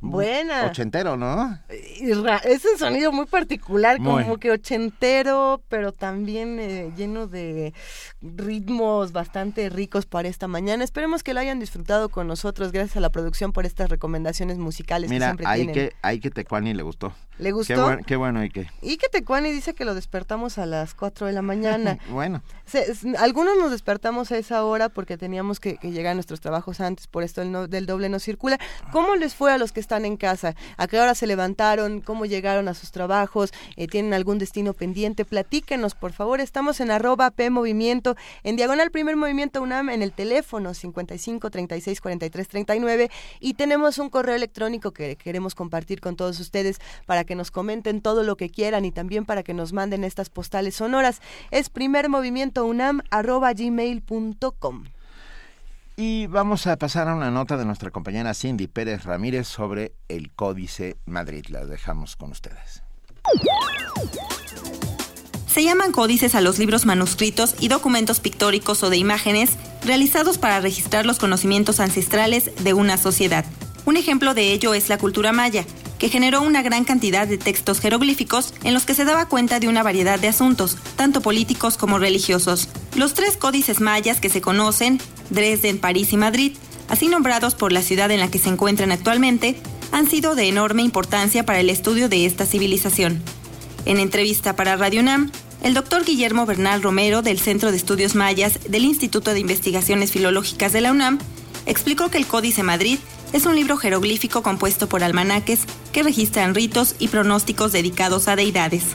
Buena. Ochentero, ¿no? Es un sonido muy particular, como que ochentero, pero también eh, lleno de ritmos bastante ricos para esta mañana. Esperemos que lo hayan disfrutado con nosotros. Gracias a la producción por estas recomendaciones musicales Mira, que siempre hay tienen. que hay que Tecuani le gustó. ¿Le gustó? Qué, buen, qué bueno y que. Y que Tecuani dice que lo despertamos a las 4 de la mañana. bueno. Se, algunos nos despertamos a esa hora porque teníamos que, que llegar a nuestros trabajos antes, por esto el no, del doble no circula. ¿Cómo les fue a los que están en casa? ¿A qué hora se levantaron? ¿Cómo llegaron a sus trabajos? Eh, ¿Tienen algún destino pendiente? Platíquenos, por favor. Estamos en arroba P Movimiento, en diagonal primer movimiento UNAM, en el teléfono 55 36 43 39 y tenemos un correo electrónico que queremos compartir con todos ustedes para que nos comenten todo lo que quieran y también para que nos manden estas postales sonoras. Es primer movimiento UNAM arroba gmail.com. Y vamos a pasar a una nota de nuestra compañera Cindy Pérez Ramírez sobre el Códice Madrid. La dejamos con ustedes. Se llaman códices a los libros manuscritos y documentos pictóricos o de imágenes realizados para registrar los conocimientos ancestrales de una sociedad. Un ejemplo de ello es la cultura maya, que generó una gran cantidad de textos jeroglíficos en los que se daba cuenta de una variedad de asuntos, tanto políticos como religiosos. Los tres códices mayas que se conocen, Dresden, París y Madrid, así nombrados por la ciudad en la que se encuentran actualmente, han sido de enorme importancia para el estudio de esta civilización. En entrevista para Radio UNAM, el doctor Guillermo Bernal Romero del Centro de Estudios Mayas del Instituto de Investigaciones Filológicas de la UNAM explicó que el Códice Madrid es un libro jeroglífico compuesto por almanaques que registran ritos y pronósticos dedicados a deidades.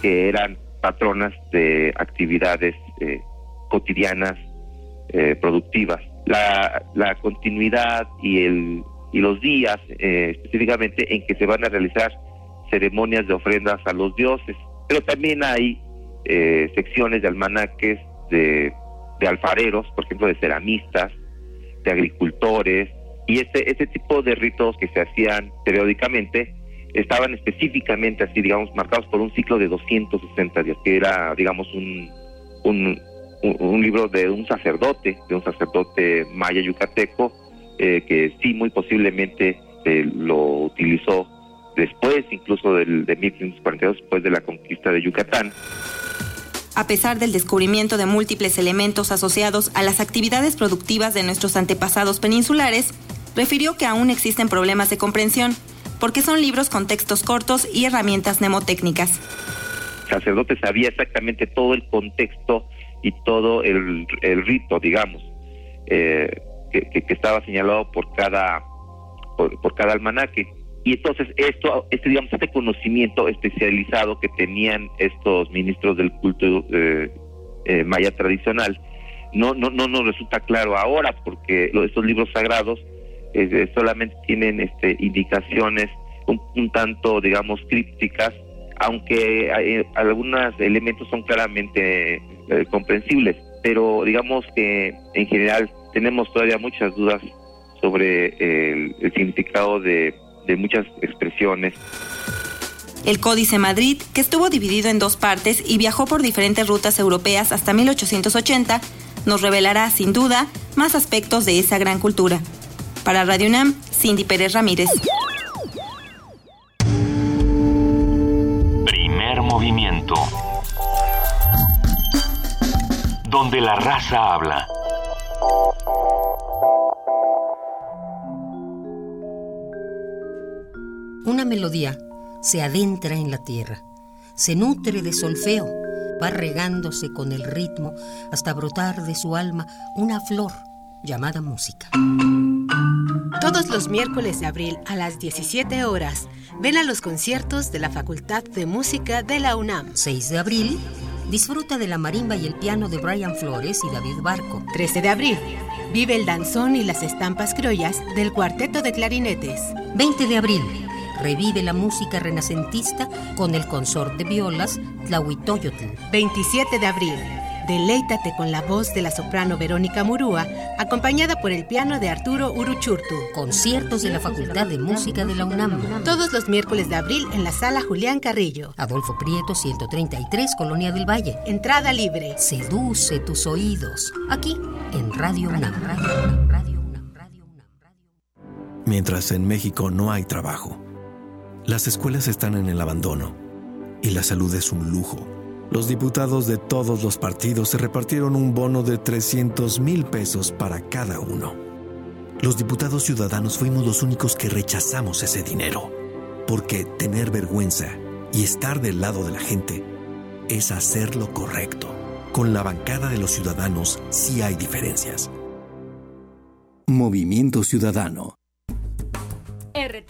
Que eran patronas de actividades eh, cotidianas eh, productivas. La, continuidad y, el, y los días eh, específicamente en que se van a realizar ceremonias de ofrendas a los dioses. Pero también hay secciones de almanaques de alfareros, por ejemplo, de ceramistas, de agricultores, y este, este tipo de ritos que se hacían periódicamente estaban específicamente así, digamos, marcados por un ciclo de 260 días, que era, digamos, un, un, un libro de un sacerdote, de un sacerdote maya yucateco, eh, que sí, muy posiblemente eh, lo utilizó después, incluso del, de 1542, después de la conquista de Yucatán. A pesar del descubrimiento de múltiples elementos asociados a las actividades productivas de nuestros antepasados peninsulares, refirió que aún existen problemas de comprensión, porque son libros con textos cortos y herramientas mnemotécnicas. El sacerdote sabía exactamente todo el contexto y todo el, rito, digamos, eh, que, estaba señalado por cada, por cada almanaque. Y entonces esto, este digamos, este conocimiento especializado que tenían estos ministros del culto eh, eh, maya tradicional, no, no, no nos resulta claro ahora porque estos libros sagrados eh, solamente tienen este, indicaciones un, tanto, digamos, crípticas, aunque hay, algunos elementos son claramente eh, comprensibles, pero digamos que en general tenemos todavía muchas dudas sobre el significado de de muchas expresiones. El Códice Madrid, que estuvo dividido en dos partes y viajó por diferentes rutas europeas hasta 1880, nos revelará, sin duda, más aspectos de esa gran cultura. Para Radio UNAM, Cindy Pérez Ramírez. Primer movimiento. Donde la raza habla. Una melodía se adentra en la tierra, se nutre de solfeo, va regándose con el ritmo hasta brotar de su alma una flor llamada música. Todos los miércoles de abril a las 17 horas, ven a los conciertos de la Facultad de Música de la UNAM. 6 de abril, disfruta de la marimba y el piano de Brian Flores y David Barco. 13 de abril, vive el danzón y las estampas criollas del cuarteto de clarinetes. 20 de abril, revive la música renacentista con el consorte de violas Tlahuitoyotl. 27 de abril, Deleítate con la voz de la soprano Verónica Murúa, acompañada por el piano de Arturo Uruchurtu. Conciertos de la Facultad de Música de la UNAM. Todos los miércoles de abril en la sala Julián Carrillo. Adolfo Prieto, 133, Colonia del Valle. Entrada libre. Seduce tus oídos. Aquí, en Radio UNAM. Mientras en México no hay trabajo, las escuelas están en el abandono y la salud es un lujo. Los diputados de todos los partidos se repartieron un bono de 300 mil pesos para cada uno. Los diputados ciudadanos fuimos los únicos que rechazamos ese dinero, porque tener vergüenza y estar del lado de la gente es hacer lo correcto. Con la bancada de los ciudadanos sí hay diferencias. Movimiento Ciudadano.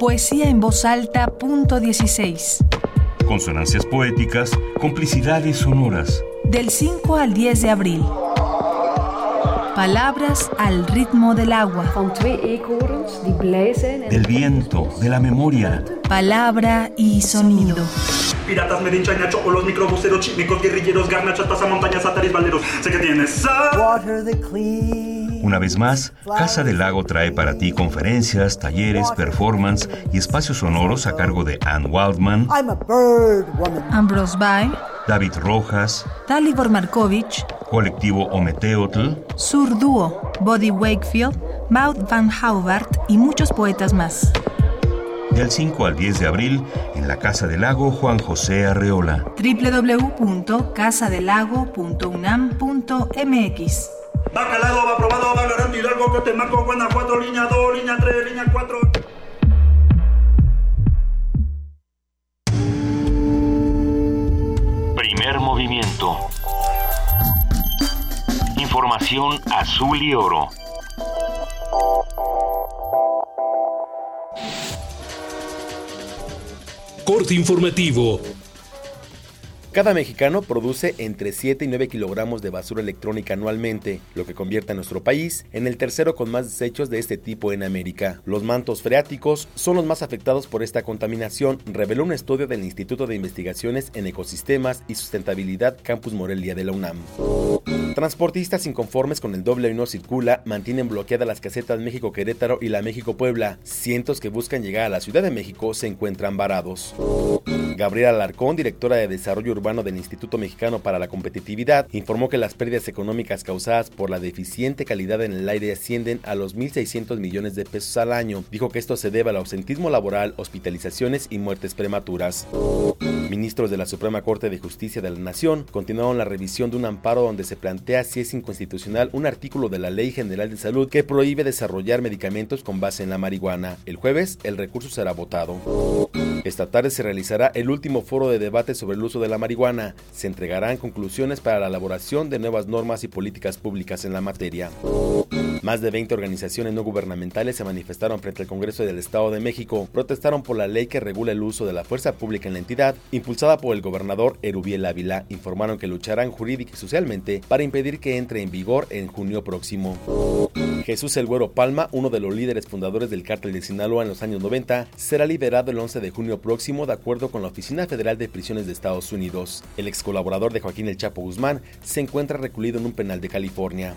Poesía en voz alta, punto 16. Consonancias poéticas, complicidades sonoras. Del 5 al 10 de abril. Palabras al ritmo del agua. Del viento, de la memoria. Palabra y sonido. Piratas, medinchaña, chocolos, microbuseros, chínicos, guerrilleros, garnachas, pasamontañas, ataris, balderos. Sé que tienes. Una vez más, Casa del Lago trae para ti conferencias, talleres, performance y espacios sonoros a cargo de Ann Waldman, Ambrose Bye, David Rojas, Talibor Markovich, Colectivo Ometeotl, Sur Duo, Body Wakefield, Maud Van Haubart y muchos poetas más. Del 5 al 10 de abril, en la Casa del Lago Juan José Arreola. www.casadelagos.unam.mx Va calado, va probado, va garante Hidalgo, que te marco, Guanajuato, línea 2, línea 3, línea 4. Primer movimiento. Información azul y oro. Corte informativo. Cada mexicano produce entre 7 y 9 kilogramos de basura electrónica anualmente, lo que convierte a nuestro país en el tercero con más desechos de este tipo en América. Los mantos freáticos son los más afectados por esta contaminación, reveló un estudio del Instituto de Investigaciones en Ecosistemas y Sustentabilidad Campus Morelia de la UNAM. Transportistas inconformes con el doble no circula mantienen bloqueadas las casetas México Querétaro y la México Puebla. Cientos que buscan llegar a la Ciudad de México se encuentran varados. Gabriela Alarcón, directora de Desarrollo Urbano del Instituto Mexicano para la Competitividad, informó que las pérdidas económicas causadas por la deficiente calidad en el aire ascienden a los 1.600 millones de pesos al año. Dijo que esto se debe al ausentismo laboral, hospitalizaciones y muertes prematuras. Ministros de la Suprema Corte de Justicia de la Nación continuaron la revisión de un amparo donde se plantea si es inconstitucional un artículo de la Ley General de Salud que prohíbe desarrollar medicamentos con base en la marihuana. El jueves el recurso será votado. Esta tarde se realizará el último foro de debate sobre el uso de la marihuana. Se entregarán conclusiones para la elaboración de nuevas normas y políticas públicas en la materia. Más de 20 organizaciones no gubernamentales se manifestaron frente al Congreso del Estado de México. Protestaron por la ley que regula el uso de la fuerza pública en la entidad, impulsada por el gobernador Erubiel Ávila. Informaron que lucharán jurídica y socialmente para impedir que entre en vigor en junio próximo. Jesús El Güero Palma, uno de los líderes fundadores del cártel de Sinaloa en los años 90, será liberado el 11 de junio próximo de acuerdo con la Oficina Federal de Prisiones de Estados Unidos. El ex colaborador de Joaquín El Chapo Guzmán se encuentra recluido en un penal de California.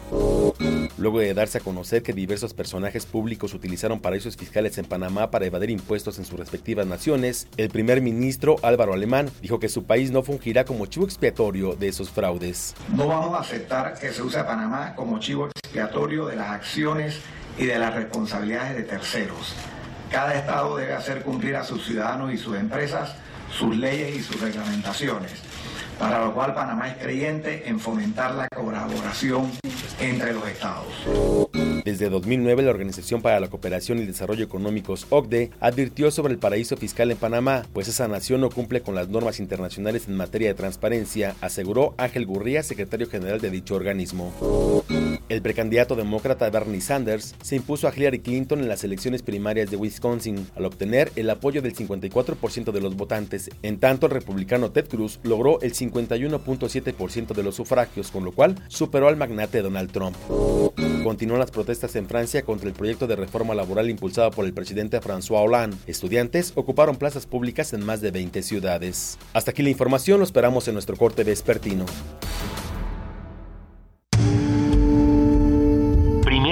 Luego de darse a conocer que diversos personajes públicos utilizaron paraísos fiscales en Panamá para evadir impuestos en sus respectivas naciones, el primer ministro Álvaro Alemán dijo que su país no fungirá como chivo expiatorio de esos fraudes. No vamos a aceptar que se use a Panamá como chivo expiatorio de las acciones y de las responsabilidades de terceros. Cada Estado debe hacer cumplir a sus ciudadanos y sus empresas sus leyes y sus reglamentaciones, para lo cual Panamá es creyente en fomentar la colaboración entre los Estados. Desde 2009, la Organización para la Cooperación y Desarrollo Económicos, OCDE, advirtió sobre el paraíso fiscal en Panamá, pues esa nación no cumple con las normas internacionales en materia de transparencia, aseguró Ángel Gurría, secretario general de dicho organismo. El precandidato demócrata Bernie Sanders se impuso a Hillary Clinton en las elecciones primarias de Wisconsin, al obtener el apoyo del 54% de los votantes. En tanto, el republicano Ted Cruz logró el 51.7% de los sufragios, con lo cual superó al magnate Donald Trump. Continúan las protestas en Francia contra el proyecto de reforma laboral impulsado por el presidente François Hollande. Estudiantes ocuparon plazas públicas en más de 20 ciudades. Hasta aquí la información, lo esperamos en nuestro corte vespertino.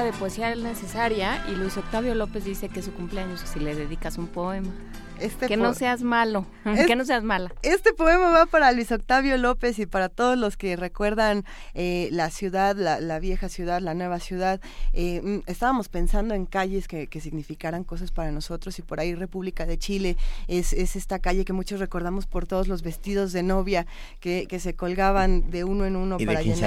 De poesía necesaria y Luis Octavio López dice que su cumpleaños si le dedicas un poema. Este que no seas malo, que no seas mala. Este poema va para Luis Octavio López y para todos los que recuerdan eh, la ciudad, la, la vieja ciudad, la nueva ciudad. Eh, mm, estábamos pensando en calles que, que significaran cosas para nosotros y por ahí República de Chile es, es esta calle que muchos recordamos por todos los vestidos de novia que, que se colgaban de uno en uno Y de para llenar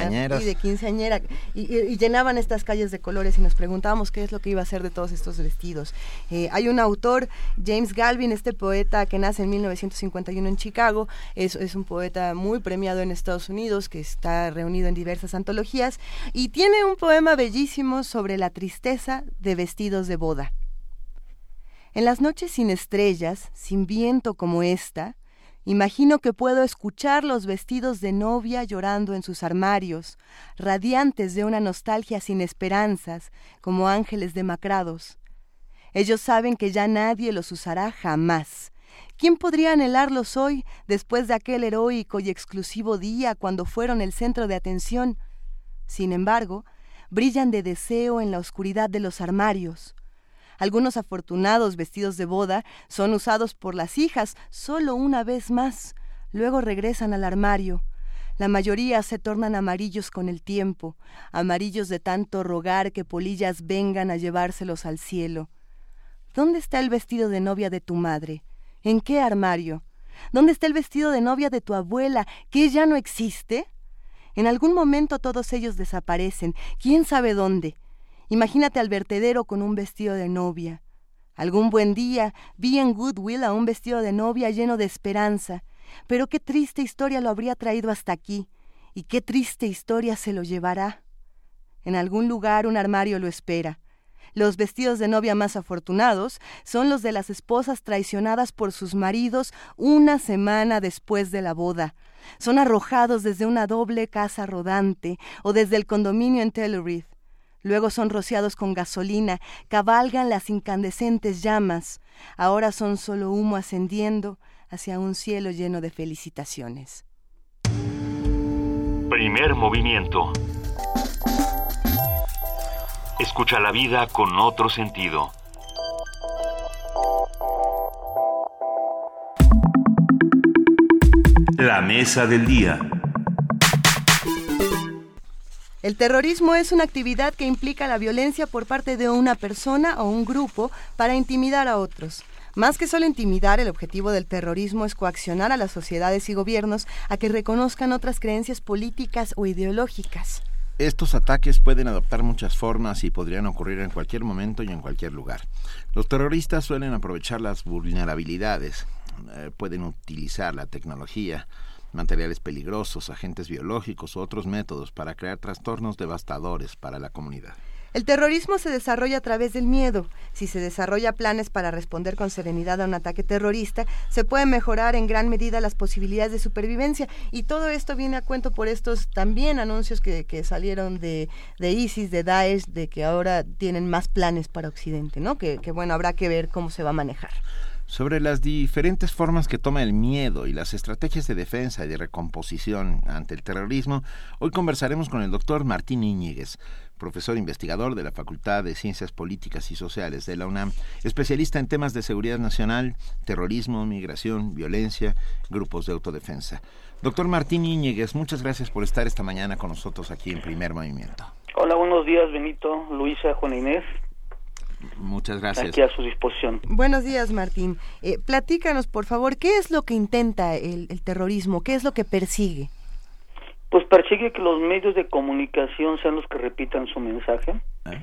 y de quinceañera y, y- y llenaban estas calles de colores y nos preguntábamos qué es lo que iba a hacer de todos estos vestidos. Eh, hay un autor, James Galvin, este poeta que nace en 1951 en Chicago, es, es un poeta muy premiado en Estados Unidos, que está reunido en diversas antologías, y tiene un poema bellísimo sobre la tristeza de vestidos de boda. En las noches sin estrellas, sin viento como esta, imagino que puedo escuchar los vestidos de novia llorando en sus armarios, radiantes de una nostalgia sin esperanzas, como ángeles demacrados. Ellos saben que ya nadie los usará jamás. ¿Quién podría anhelarlos hoy, después de aquel heroico y exclusivo día cuando fueron el centro de atención? Sin embargo, brillan de deseo en la oscuridad de los armarios. Algunos afortunados vestidos de boda son usados por las hijas solo una vez más, luego regresan al armario. La mayoría se tornan amarillos con el tiempo, amarillos de tanto rogar que polillas vengan a llevárselos al cielo. ¿Dónde está el vestido de novia de tu madre? ¿En qué armario? ¿Dónde está el vestido de novia de tu abuela, que ya no existe? En algún momento todos ellos desaparecen, quién sabe dónde. Imagínate al vertedero con un vestido de novia. Algún buen día vi en Goodwill a un vestido de novia lleno de esperanza, pero qué triste historia lo habría traído hasta aquí, y qué triste historia se lo llevará. En algún lugar un armario lo espera. Los vestidos de novia más afortunados son los de las esposas traicionadas por sus maridos una semana después de la boda. Son arrojados desde una doble casa rodante o desde el condominio en Telluride. Luego son rociados con gasolina, cabalgan las incandescentes llamas. Ahora son solo humo ascendiendo hacia un cielo lleno de felicitaciones. Primer movimiento. Escucha la vida con otro sentido. La mesa del día. El terrorismo es una actividad que implica la violencia por parte de una persona o un grupo para intimidar a otros. Más que solo intimidar, el objetivo del terrorismo es coaccionar a las sociedades y gobiernos a que reconozcan otras creencias políticas o ideológicas. Estos ataques pueden adoptar muchas formas y podrían ocurrir en cualquier momento y en cualquier lugar. Los terroristas suelen aprovechar las vulnerabilidades, eh, pueden utilizar la tecnología, materiales peligrosos, agentes biológicos u otros métodos para crear trastornos devastadores para la comunidad. El terrorismo se desarrolla a través del miedo. Si se desarrolla planes para responder con serenidad a un ataque terrorista, se pueden mejorar en gran medida las posibilidades de supervivencia. Y todo esto viene a cuento por estos también anuncios que, que salieron de, de ISIS, de Daesh, de que ahora tienen más planes para Occidente, ¿no? Que, que bueno, habrá que ver cómo se va a manejar. Sobre las diferentes formas que toma el miedo y las estrategias de defensa y de recomposición ante el terrorismo, hoy conversaremos con el doctor Martín Íñiguez, profesor investigador de la Facultad de Ciencias Políticas y Sociales de la UNAM, especialista en temas de seguridad nacional, terrorismo, migración, violencia, grupos de autodefensa. Doctor Martín Íñiguez, muchas gracias por estar esta mañana con nosotros aquí en Primer Movimiento. Hola, buenos días, Benito, Luisa, Juan Inés. Muchas gracias. Aquí a su disposición. Buenos días, Martín. Eh, platícanos, por favor, ¿qué es lo que intenta el, terrorismo? ¿Qué es lo que persigue? Pues persigue que los medios de comunicación sean los que repitan su mensaje, ¿Eh?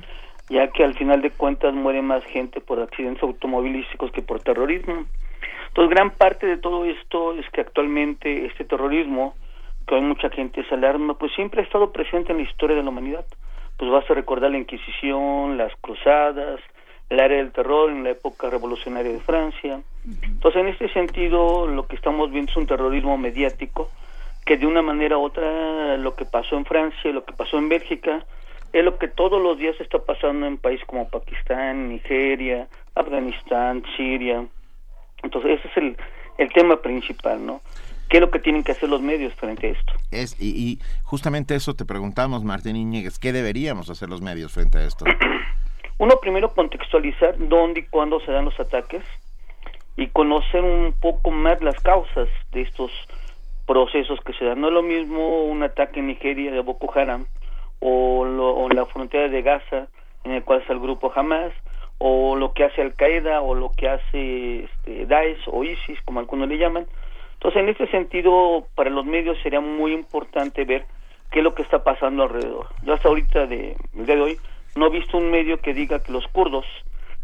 ya que al final de cuentas muere más gente por accidentes automovilísticos que por terrorismo. Entonces, gran parte de todo esto es que actualmente este terrorismo, que hay mucha gente se alarma, pues siempre ha estado presente en la historia de la humanidad pues vas a recordar la Inquisición, las cruzadas, el área del terror en la época revolucionaria de Francia. Entonces, en este sentido, lo que estamos viendo es un terrorismo mediático que de una manera u otra lo que pasó en Francia, lo que pasó en Bélgica, es lo que todos los días está pasando en países como Pakistán, Nigeria, Afganistán, Siria. Entonces, ese es el, el tema principal, ¿no? ¿Qué es lo que tienen que hacer los medios frente a esto? Es, y, justamente eso te preguntamos, Martín Iñiguez, ¿qué deberíamos hacer los medios frente a esto? Uno, primero contextualizar dónde y cuándo se dan los ataques y conocer un poco más las causas de estos procesos que se dan. No es lo mismo un ataque en Nigeria de Boko Haram o, en la frontera de Gaza, en el cual está el grupo Hamas, o lo que hace Al Qaeda, o lo que hace este, Daesh o ISIS, como algunos le llaman, entonces, en este sentido, para los medios sería muy importante ver qué es lo que está pasando alrededor. Yo hasta ahorita, de, el día de hoy, no he visto un medio que diga que los kurdos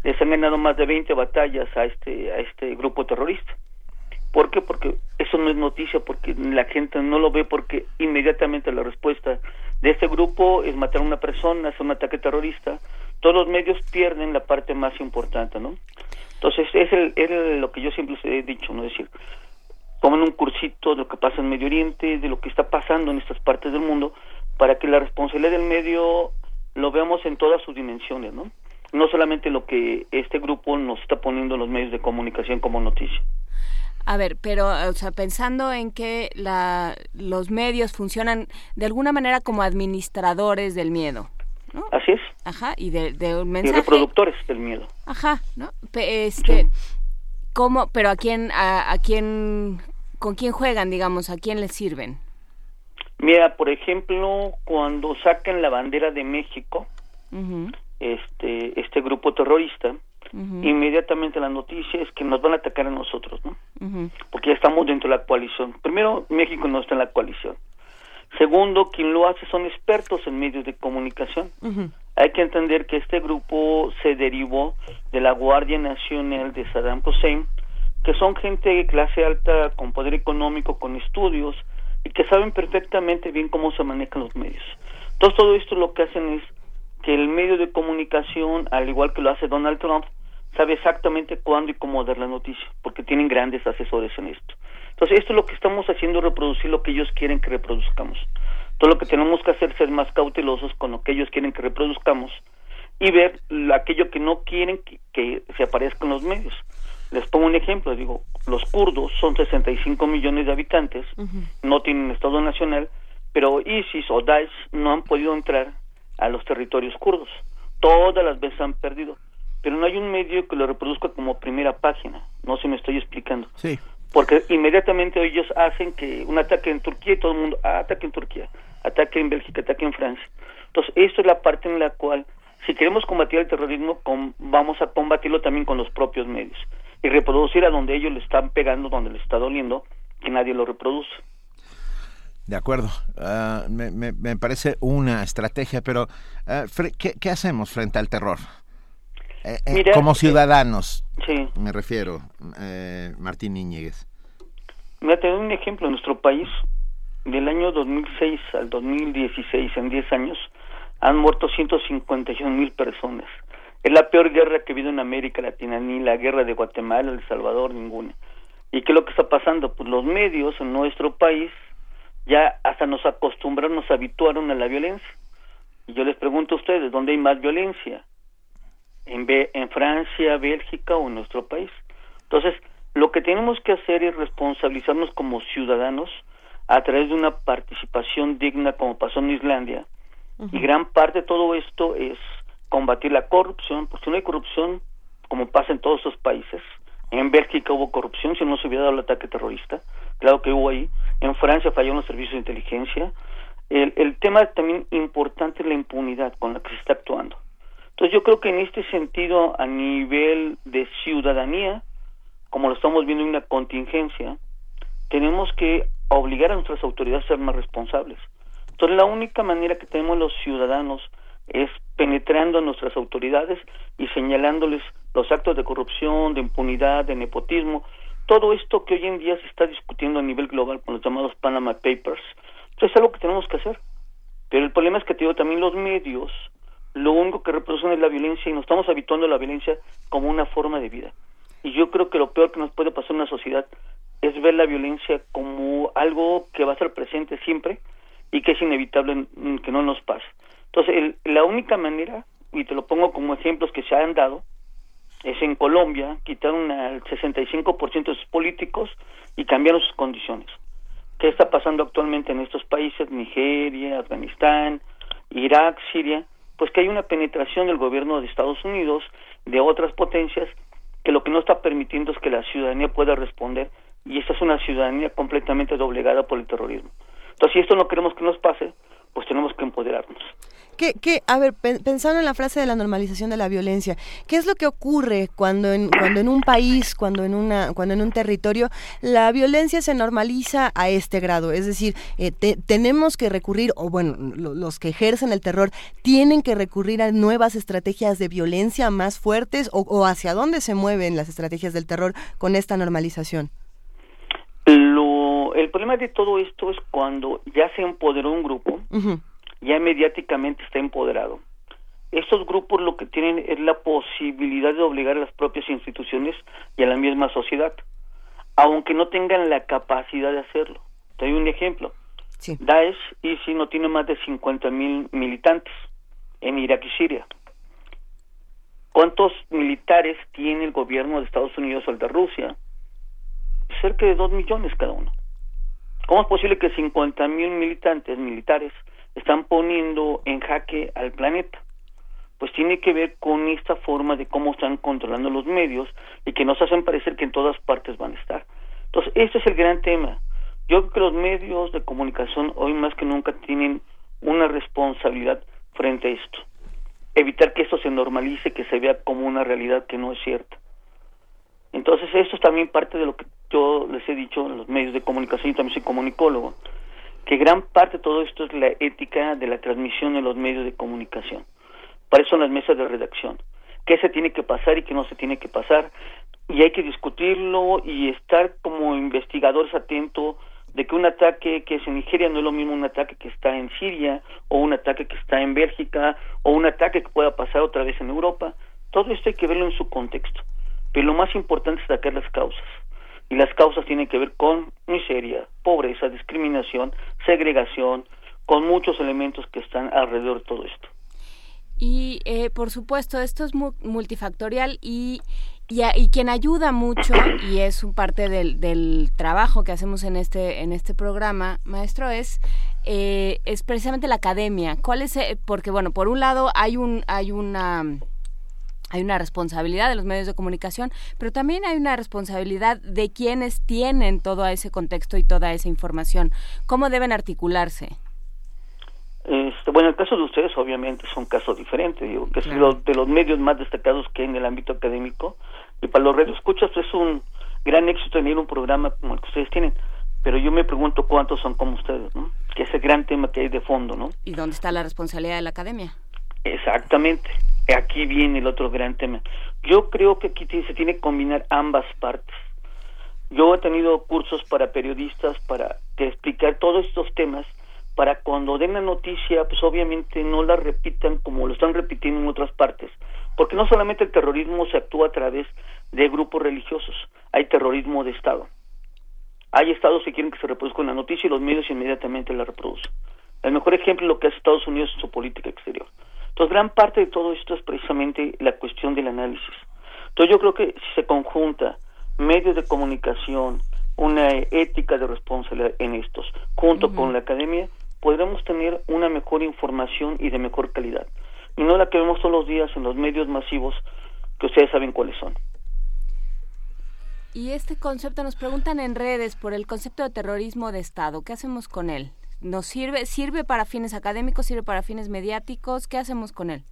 les han ganado más de 20 batallas a este, a este grupo terrorista. ¿Por qué? Porque eso no es noticia, porque la gente no lo ve, porque inmediatamente la respuesta de este grupo es matar a una persona, hacer un ataque terrorista. Todos los medios pierden la parte más importante, ¿no? Entonces, es, el, es lo que yo siempre he dicho, ¿no? Es decir, tomen un cursito de lo que pasa en Medio Oriente, de lo que está pasando en estas partes del mundo, para que la responsabilidad del medio lo veamos en todas sus dimensiones, ¿no? No solamente lo que este grupo nos está poniendo en los medios de comunicación como noticia. A ver, pero, o sea, pensando en que la, los medios funcionan de alguna manera como administradores del miedo. ¿no? Así es. Ajá, y de, de un mensaje. Y reproductores del miedo. Ajá, ¿no? Este, ¿Cómo? Pero a quién, a, quién, con quién juegan, digamos, a quién les sirven. Mira, por ejemplo, cuando sacan la bandera de México, este, este grupo terrorista, inmediatamente la noticia es que nos van a atacar a nosotros, ¿no? Porque ya estamos dentro de la coalición. Primero, México no está en la coalición. Segundo, quien lo hace son expertos en medios de comunicación. Hay que entender que este grupo se derivó de la Guardia Nacional de Saddam Hussein, que son gente de clase alta con poder económico, con estudios y que saben perfectamente bien cómo se manejan los medios. Entonces todo esto lo que hacen es que el medio de comunicación, al igual que lo hace Donald Trump, sabe exactamente cuándo y cómo dar la noticia, porque tienen grandes asesores en esto. Entonces, esto es lo que estamos haciendo, reproducir lo que ellos quieren que reproduzcamos. Todo lo que tenemos que hacer es ser más cautelosos con lo que ellos quieren que reproduzcamos y ver aquello que no quieren que, se aparezca en los medios. Les pongo un ejemplo, digo, los kurdos son 65 millones de habitantes, no tienen Estado nacional, pero ISIS o Daesh no han podido entrar a los territorios kurdos. Todas las veces han perdido. Pero no hay un medio que lo reproduzca como primera página. No se me estoy explicando. Sí porque inmediatamente ellos hacen que un ataque en Turquía y todo el mundo, ah, ataque en Turquía, ataque en Bélgica, ataque en Francia. Entonces, esto es la parte en la cual, si queremos combatir el terrorismo, vamos a combatirlo también con los propios medios y reproducir a donde ellos le están pegando, donde le está doliendo, que nadie lo reproduce. De acuerdo, ah, me, me, parece una estrategia, pero ah, ¿qué, hacemos frente al terror? Eh, eh, como eh, ciudadanos, sí. me refiero, Martín Iñiguez. Mira, te doy un ejemplo. En nuestro país, del año 2006 al 2016, en 10 años, han muerto 151 mil personas. Es la peor guerra que ha habido en América Latina, ni la guerra de Guatemala, El Salvador, ninguna. ¿Y qué es lo que está pasando? Pues los medios en nuestro país ya hasta nos acostumbraron, nos habituaron a la violencia. Y yo les pregunto a ustedes, ¿dónde hay más violencia? ¿En, en Francia, Bélgica o en nuestro país? Entonces, lo que tenemos que hacer es responsabilizarnos como ciudadanos a través de una participación digna como pasó en Islandia Y gran parte de todo esto es combatir la corrupción, porque si no hay corrupción, como pasa en todos esos países, en Bélgica hubo corrupción, si no se hubiera dado el ataque terrorista, claro que hubo ahí, en Francia fallaron los servicios de inteligencia, el, el tema también importante es la impunidad con la que se está actuando. Entonces yo creo que en este sentido, a nivel de ciudadanía, como lo estamos viendo en una contingencia, tenemos que obligar a nuestras autoridades a ser más responsables. Entonces la única manera que tenemos los ciudadanos es penetrando a nuestras autoridades y señalándoles los actos de corrupción, de impunidad, de nepotismo, todo esto que hoy en día se está discutiendo a nivel global con los llamados Panama Papers. Entonces es algo que tenemos que hacer. Pero el problema es que digo, también los medios lo único que reproducen es la violencia y nos estamos habituando a la violencia como una forma de vida. Y yo creo que lo peor que nos puede pasar en una sociedad es ver la violencia como algo que va a ser presente siempre y que es inevitable que no nos pase. Entonces, la única manera, y te lo pongo como ejemplos que se han dado, es en Colombia, quitaron al 65% de sus políticos y cambiaron sus condiciones. ¿Qué está pasando actualmente en estos países? Nigeria, Afganistán, Irak, Siria pues que hay una penetración del gobierno de Estados Unidos, de otras potencias, que lo que no está permitiendo es que la ciudadanía pueda responder y esta es una ciudadanía completamente doblegada por el terrorismo. Entonces, si esto no queremos que nos pase, pues tenemos que empoderarnos. ¿Qué, a ver, pensando en la frase de la normalización de la violencia, ¿qué es lo que ocurre cuando en, cuando en un país, cuando en, una, cuando en un territorio, la violencia se normaliza a este grado? Es decir, eh, tenemos que recurrir, o bueno, los que ejercen el terror tienen que recurrir a nuevas estrategias de violencia más fuertes, o, hacia dónde se mueven las estrategias del terror con esta normalización? Lo, el problema de todo esto es cuando ya se empoderó un grupo, ya mediáticamente está empoderado. Estos grupos lo que tienen es la posibilidad de obligar a las propias instituciones y a la misma sociedad, aunque no tengan la capacidad de hacerlo. Te doy un ejemplo. Daesh, y si no tiene más de 50 mil militantes en Irak y Siria. ¿Cuántos militares tiene el gobierno de Estados Unidos o el de Rusia? Cerca de 2 millones cada uno. ¿Cómo es posible que 50 mil militantes militares están poniendo en jaque al planeta. Pues tiene que ver con esta forma de cómo están controlando los medios y que nos hacen parecer que en todas partes van a estar. Entonces, este es el gran tema. Yo creo que los medios de comunicación hoy más que nunca tienen una responsabilidad frente a esto. Evitar que esto se normalice, que se vea como una realidad que no es cierta. Entonces, esto es también parte de lo que yo les he dicho en los medios de comunicación y también soy comunicólogo que gran parte de todo esto es la ética de la transmisión en los medios de comunicación. Para eso son las mesas de redacción. ¿Qué se tiene que pasar y qué no se tiene que pasar? Y hay que discutirlo y estar como investigadores atentos de que un ataque que es en Nigeria no es lo mismo un ataque que está en Siria o un ataque que está en Bélgica o un ataque que pueda pasar otra vez en Europa. Todo esto hay que verlo en su contexto. Pero lo más importante es sacar las causas y las causas tienen que ver con miseria, pobreza, discriminación, segregación, con muchos elementos que están alrededor de todo esto. Y eh, por supuesto, esto es multifactorial y, y, quien ayuda mucho, y es un parte del, del, trabajo que hacemos en este, en este programa, maestro, es, eh, es precisamente la academia. ¿Cuál es? Eh, porque, bueno, por un lado hay, un, hay una hay una responsabilidad de los medios de comunicación, pero también hay una responsabilidad de quienes tienen todo ese contexto y toda esa información. ¿Cómo deben articularse? Este, bueno, el caso de ustedes obviamente es un caso diferente, digo, que es de los medios más destacados que hay en el ámbito académico y para los radioescuchas es un gran éxito tener un programa como el que ustedes tienen, pero yo me pregunto cuántos son como ustedes, ¿no? Que es el gran tema que hay de fondo, ¿no? ¿Y dónde está la responsabilidad de la academia? Exactamente. Aquí viene el otro gran tema. Yo creo que aquí se tiene que combinar ambas partes. Yo he tenido cursos para periodistas para explicar todos estos temas para cuando den la noticia, pues obviamente no la repitan como lo están repitiendo en otras partes. Porque no solamente el terrorismo se actúa a través de grupos religiosos, hay terrorismo de Estado. Hay estados que quieren que se reproduzca una noticia y los medios inmediatamente la reproducen. El mejor ejemplo es lo que hace Estados Unidos en su política exterior. Entonces, gran parte de todo esto es precisamente la cuestión del análisis. Entonces, yo creo que si se conjunta medios de comunicación, una ética de responsabilidad en estos, junto con la academia, podremos tener una mejor información y de mejor calidad. Y no la que vemos todos los días en los medios masivos que ustedes saben cuáles son. Y este concepto, nos preguntan en redes por el concepto de terrorismo de Estado. ¿Qué hacemos con él? ¿Nos sirve, sirve para fines académicos, sirve para fines mediáticos? ¿Qué hacemos con él?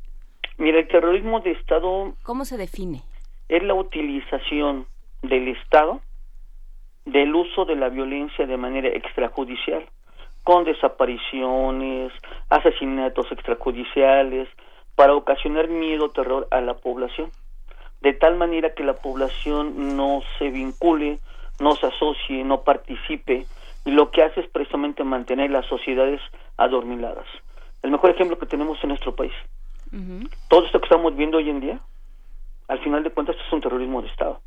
Mira, el terrorismo de Estado... ¿Cómo se define? Es la utilización del Estado del uso de la violencia de manera extrajudicial, con desapariciones, asesinatos extrajudiciales, para ocasionar miedo terror a la población, de tal manera que la población no se vincule, no se asocie, no participe, y lo que hace es precisamente mantener las sociedades adormiladas. El mejor ejemplo que tenemos en nuestro país. Todo esto que estamos viendo hoy en día, al final de cuentas, es un terrorismo de Estado.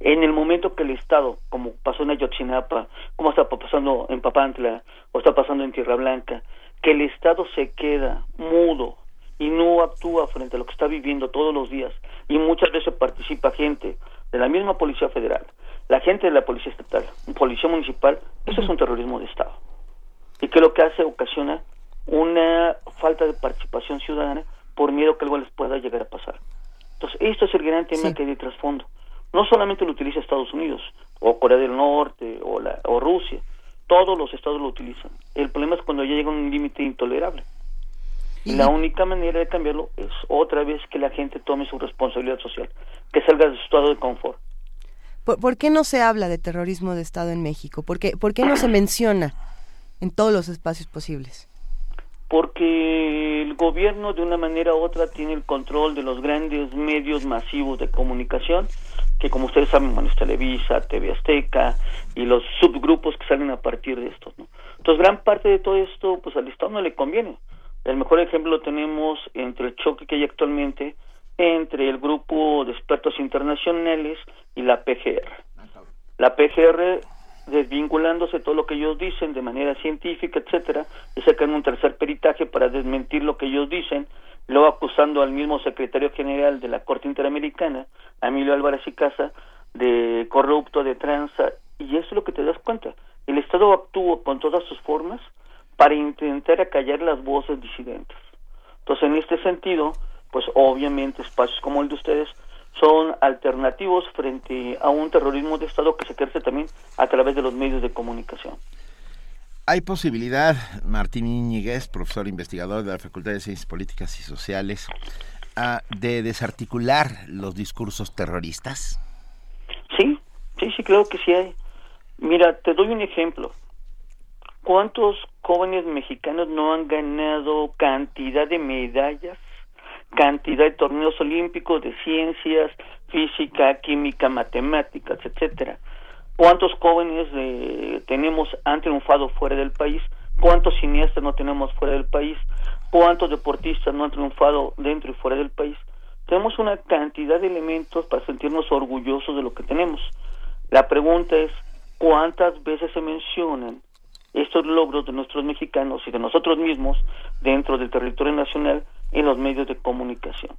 En el momento que el Estado, como pasó en Ayotzinapa, como está pasando en Papantla, o está pasando en Tierra Blanca, que el Estado se queda mudo y no actúa frente a lo que está viviendo todos los días, y muchas veces participa gente de la misma Policía Federal, la gente de la Policía Estatal, Policía Municipal, eso es un terrorismo de Estado. Y que lo que hace ocasiona una falta de participación ciudadana por miedo que algo les pueda llegar a pasar. Entonces, esto es el gran tema que hay de trasfondo. No solamente lo utiliza Estados Unidos, o Corea del Norte, o, la, o Rusia, todos los estados lo utilizan. El problema es cuando ya llega a un límite intolerable. Y la única manera de cambiarlo es otra vez que la gente tome su responsabilidad social, que salga de su estado de confort. ¿Por, qué no se habla de terrorismo de Estado en México? ¿Por qué, ¿Por qué no se menciona en todos los espacios posibles? porque el gobierno de una manera u otra tiene el control de los grandes medios masivos de comunicación, que como ustedes saben, bueno, es Televisa, TV Azteca y los subgrupos que salen a partir de esto. ¿no? Entonces, gran parte de todo esto, pues al Estado no le conviene. El mejor ejemplo lo tenemos entre el choque que hay actualmente entre el grupo de expertos internacionales y la PGR. La PGR desvinculándose todo lo que ellos dicen de manera científica, etcétera, y sacan un tercer peritaje para desmentir lo que ellos dicen, luego acusando al mismo secretario general de la Corte Interamericana, Emilio Álvarez y Casa, de corrupto, de tranza, y eso es lo que te das cuenta. El Estado actúa con todas sus formas para intentar acallar las voces disidentes. Entonces, en este sentido, pues obviamente espacios como el de ustedes son alternativos frente a un terrorismo de Estado que se ejerce también a través de los medios de comunicación. ¿Hay posibilidad, Martín Íñiguez, profesor investigador de la Facultad de Ciencias Políticas y Sociales, ah, de desarticular los discursos terroristas? Sí, sí, sí, creo que sí hay. Mira, te doy un ejemplo. ¿Cuántos jóvenes mexicanos no han ganado cantidad de medallas cantidad de torneos olímpicos de ciencias, física, química, matemáticas, etcétera. ¿Cuántos jóvenes eh, tenemos han triunfado fuera del país? ¿Cuántos cineastas no tenemos fuera del país? ¿Cuántos deportistas no han triunfado dentro y fuera del país? Tenemos una cantidad de elementos para sentirnos orgullosos de lo que tenemos. La pregunta es, ¿cuántas veces se mencionan estos logros de nuestros mexicanos y de nosotros mismos dentro del territorio nacional en los medios de comunicación.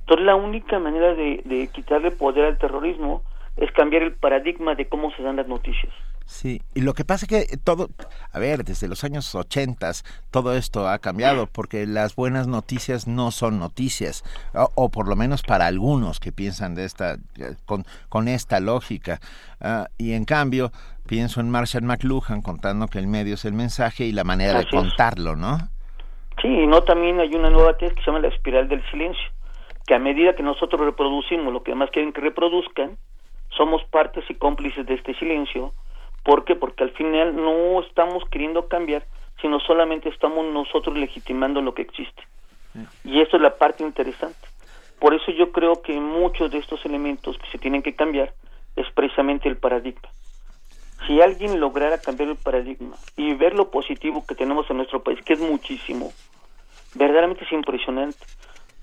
Entonces la única manera de, quitarle poder al terrorismo es cambiar el paradigma de cómo se dan las noticias. Sí, y lo que pasa es que todo, a ver, desde los años 80 todo esto ha cambiado porque las buenas noticias no son noticias, o, por lo menos para algunos que piensan de esta, con, con esta lógica. Ah, y en cambio, pienso en Marshall McLuhan contando que el medio es el mensaje y la manera de contarlo, ¿no? Sí, y no también hay una nueva tesis que se llama la espiral del silencio, que a medida que nosotros reproducimos lo que demás quieren que reproduzcan, somos partes y cómplices de este silencio. ¿Por qué? Porque al final no estamos queriendo cambiar, sino solamente estamos nosotros legitimando lo que existe. Y eso es la parte interesante. Por eso yo creo que muchos de estos elementos que se tienen que cambiar es precisamente el paradigma si alguien lograra cambiar el paradigma y ver lo positivo que tenemos en nuestro país, que es muchísimo, verdaderamente es impresionante.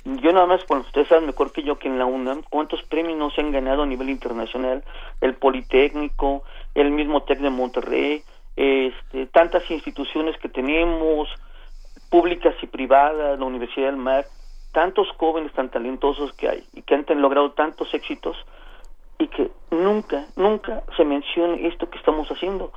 Yo nada más, cuando ustedes saben mejor que yo que en la UNAM, cuántos premios no han ganado a nivel internacional, el Politécnico, el mismo TEC de Monterrey, este, tantas instituciones que tenemos, públicas y privadas, la Universidad del Mar, tantos jóvenes tan talentosos que hay y que han logrado tantos éxitos, y que nunca, nunca se mencione esto que estamos haciendo.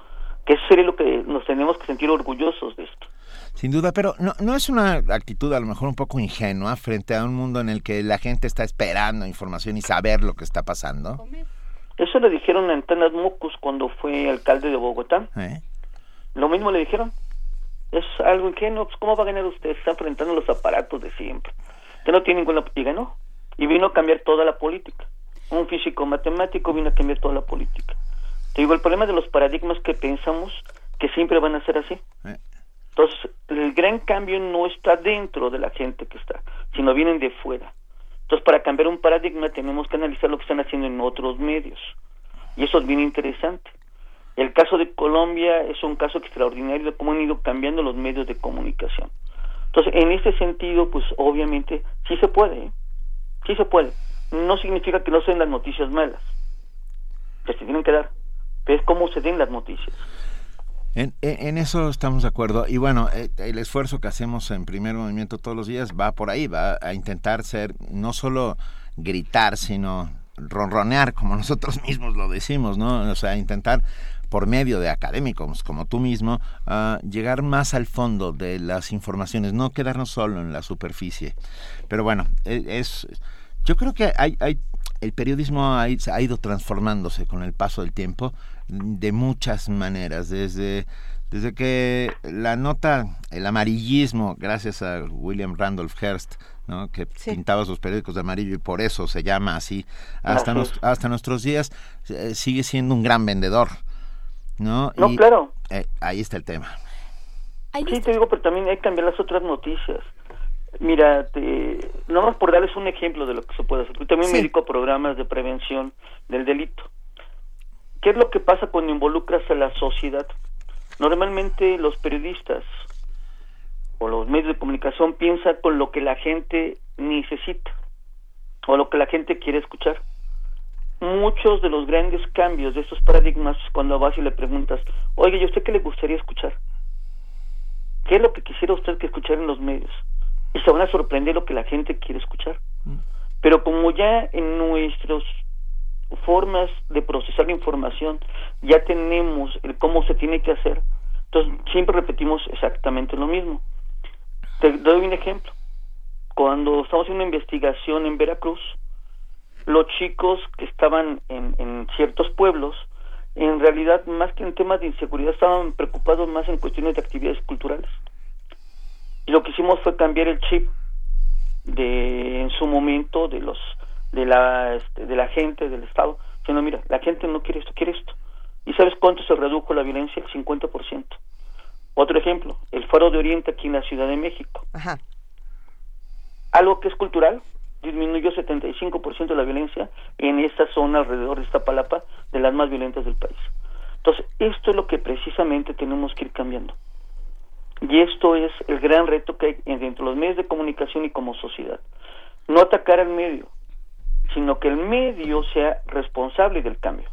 Que eso sería lo que nos tenemos que sentir orgullosos de esto. Sin duda, pero no, no es una actitud a lo mejor un poco ingenua frente a un mundo en el que la gente está esperando información y saber lo que está pasando. Eso le dijeron a Antanas Mocus cuando fue alcalde de Bogotá. ¿Eh? Lo mismo le dijeron. Es algo ingenuo. Pues, ¿Cómo va a ganar usted? Está enfrentando los aparatos de siempre. Usted no tiene ninguna... Y ganó. Y vino a cambiar toda la política. Un físico matemático vino a cambiar toda la política. Te digo, el problema de los paradigmas que pensamos que siempre van a ser así. ¿Eh? Entonces, el gran cambio no está dentro de la gente que está, sino vienen de fuera. Entonces, para cambiar un paradigma tenemos que analizar lo que están haciendo en otros medios. Y eso es bien interesante. El caso de Colombia es un caso extraordinario de cómo han ido cambiando los medios de comunicación. Entonces, en ese sentido, pues obviamente sí se puede, ¿eh? sí se puede. No significa que no sean las noticias malas, que se tienen que dar, es cómo se den las noticias. En, en, eso estamos de acuerdo. Y bueno, eh, el esfuerzo que hacemos en primer movimiento todos los días va por ahí, va a intentar ser no solo gritar, sino ronronear, como nosotros mismos lo decimos, ¿no? O sea, intentar por medio de académicos como tú mismo, uh, llegar más al fondo de las informaciones, no quedarnos solo en la superficie. Pero bueno, e, es, yo creo que hay, hay el periodismo ha ido transformándose con el paso del tiempo de muchas maneras, desde desde que la nota, el amarillismo, gracias a William Randolph Hearst, ¿no? que pintaba sus periódicos de amarillo y por eso se llama así, hasta, hasta nuestros días eh, sigue siendo un gran vendedor. No, no claro. Eh, ahí está el tema. Sí, te digo, pero también hay que cambiar las otras noticias. Mira, te, más por darles un ejemplo de lo que se puede hacer. Yo también me dedico a programas de prevención del delito. ¿Qué es lo que pasa cuando involucras a la sociedad? Normalmente los periodistas o los medios de comunicación piensan con lo que la gente necesita o lo que la gente quiere escuchar. Muchos de los grandes cambios de estos paradigmas cuando vas y le preguntas, oye, ¿y usted qué le gustaría escuchar? ¿Qué es lo que quisiera usted que escuchar en los medios? Y se van a sorprender lo que la gente quiere escuchar. Mm. Pero como ya en nuestras formas de procesar la información ya tenemos el cómo se tiene que hacer, entonces siempre repetimos exactamente lo mismo. Te doy un ejemplo. Cuando estamos en una investigación en Veracruz, los chicos que estaban en, en ciertos pueblos, en realidad más que en temas de inseguridad estaban preocupados más en cuestiones de actividades culturales. Y lo que hicimos fue cambiar el chip de en su momento de los de la este, de la gente del estado, diciendo, mira, la gente no quiere esto, quiere esto. ¿Y sabes cuánto se redujo la violencia? El 50%. Otro ejemplo, el Faro de Oriente aquí en la Ciudad de México. Ajá. Algo que es cultural, disminuyó 75% de la violencia en esta zona alrededor de esta palapa, de las más violentas del país. Entonces, esto es lo que precisamente tenemos que ir cambiando. Y esto es el gran reto que hay dentro de los medios de comunicación y como sociedad. No atacar al medio, sino que el medio sea responsable del cambio.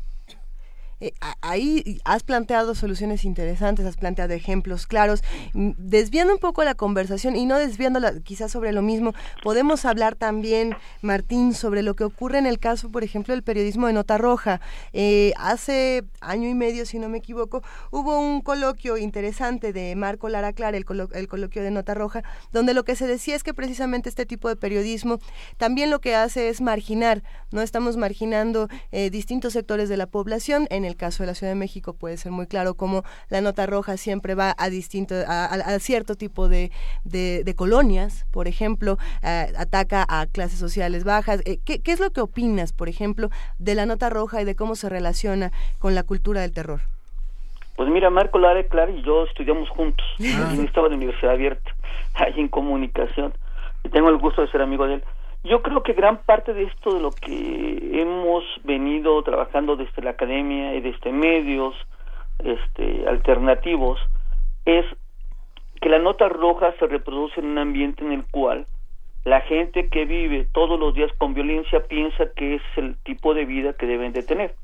Eh, ahí has planteado soluciones interesantes, has planteado ejemplos claros. Mm, desviando un poco la conversación y no desviándola quizás sobre lo mismo, podemos hablar también, Martín, sobre lo que ocurre en el caso, por ejemplo, del periodismo de Nota Roja. Eh, hace año y medio, si no me equivoco, hubo un coloquio interesante de Marco Lara Clara, el, el coloquio de Nota Roja, donde lo que se decía es que precisamente este tipo de periodismo también lo que hace es marginar, no estamos marginando eh, distintos sectores de la población en el el caso de la Ciudad de México puede ser muy claro cómo la nota roja siempre va a distinto, a, cierto tipo de, de, colonias, por ejemplo, ataca a clases sociales bajas. Eh, ¿Qué, ¿Qué es lo que opinas, por ejemplo, de la nota roja y de cómo se relaciona con la cultura del terror? Pues mira, Marco Lara Clar y yo estudiamos juntos. Ah. estaba en la Universidad Abierta, ahí en comunicación. Y tengo el gusto de ser amigo de él. Yo creo que gran parte de esto de lo que hemos venido trabajando desde la academia y desde medios este, alternativos es que la nota roja se reproduce en un ambiente en el cual la gente que vive todos los días con violencia piensa que es el tipo de vida que deben de tener.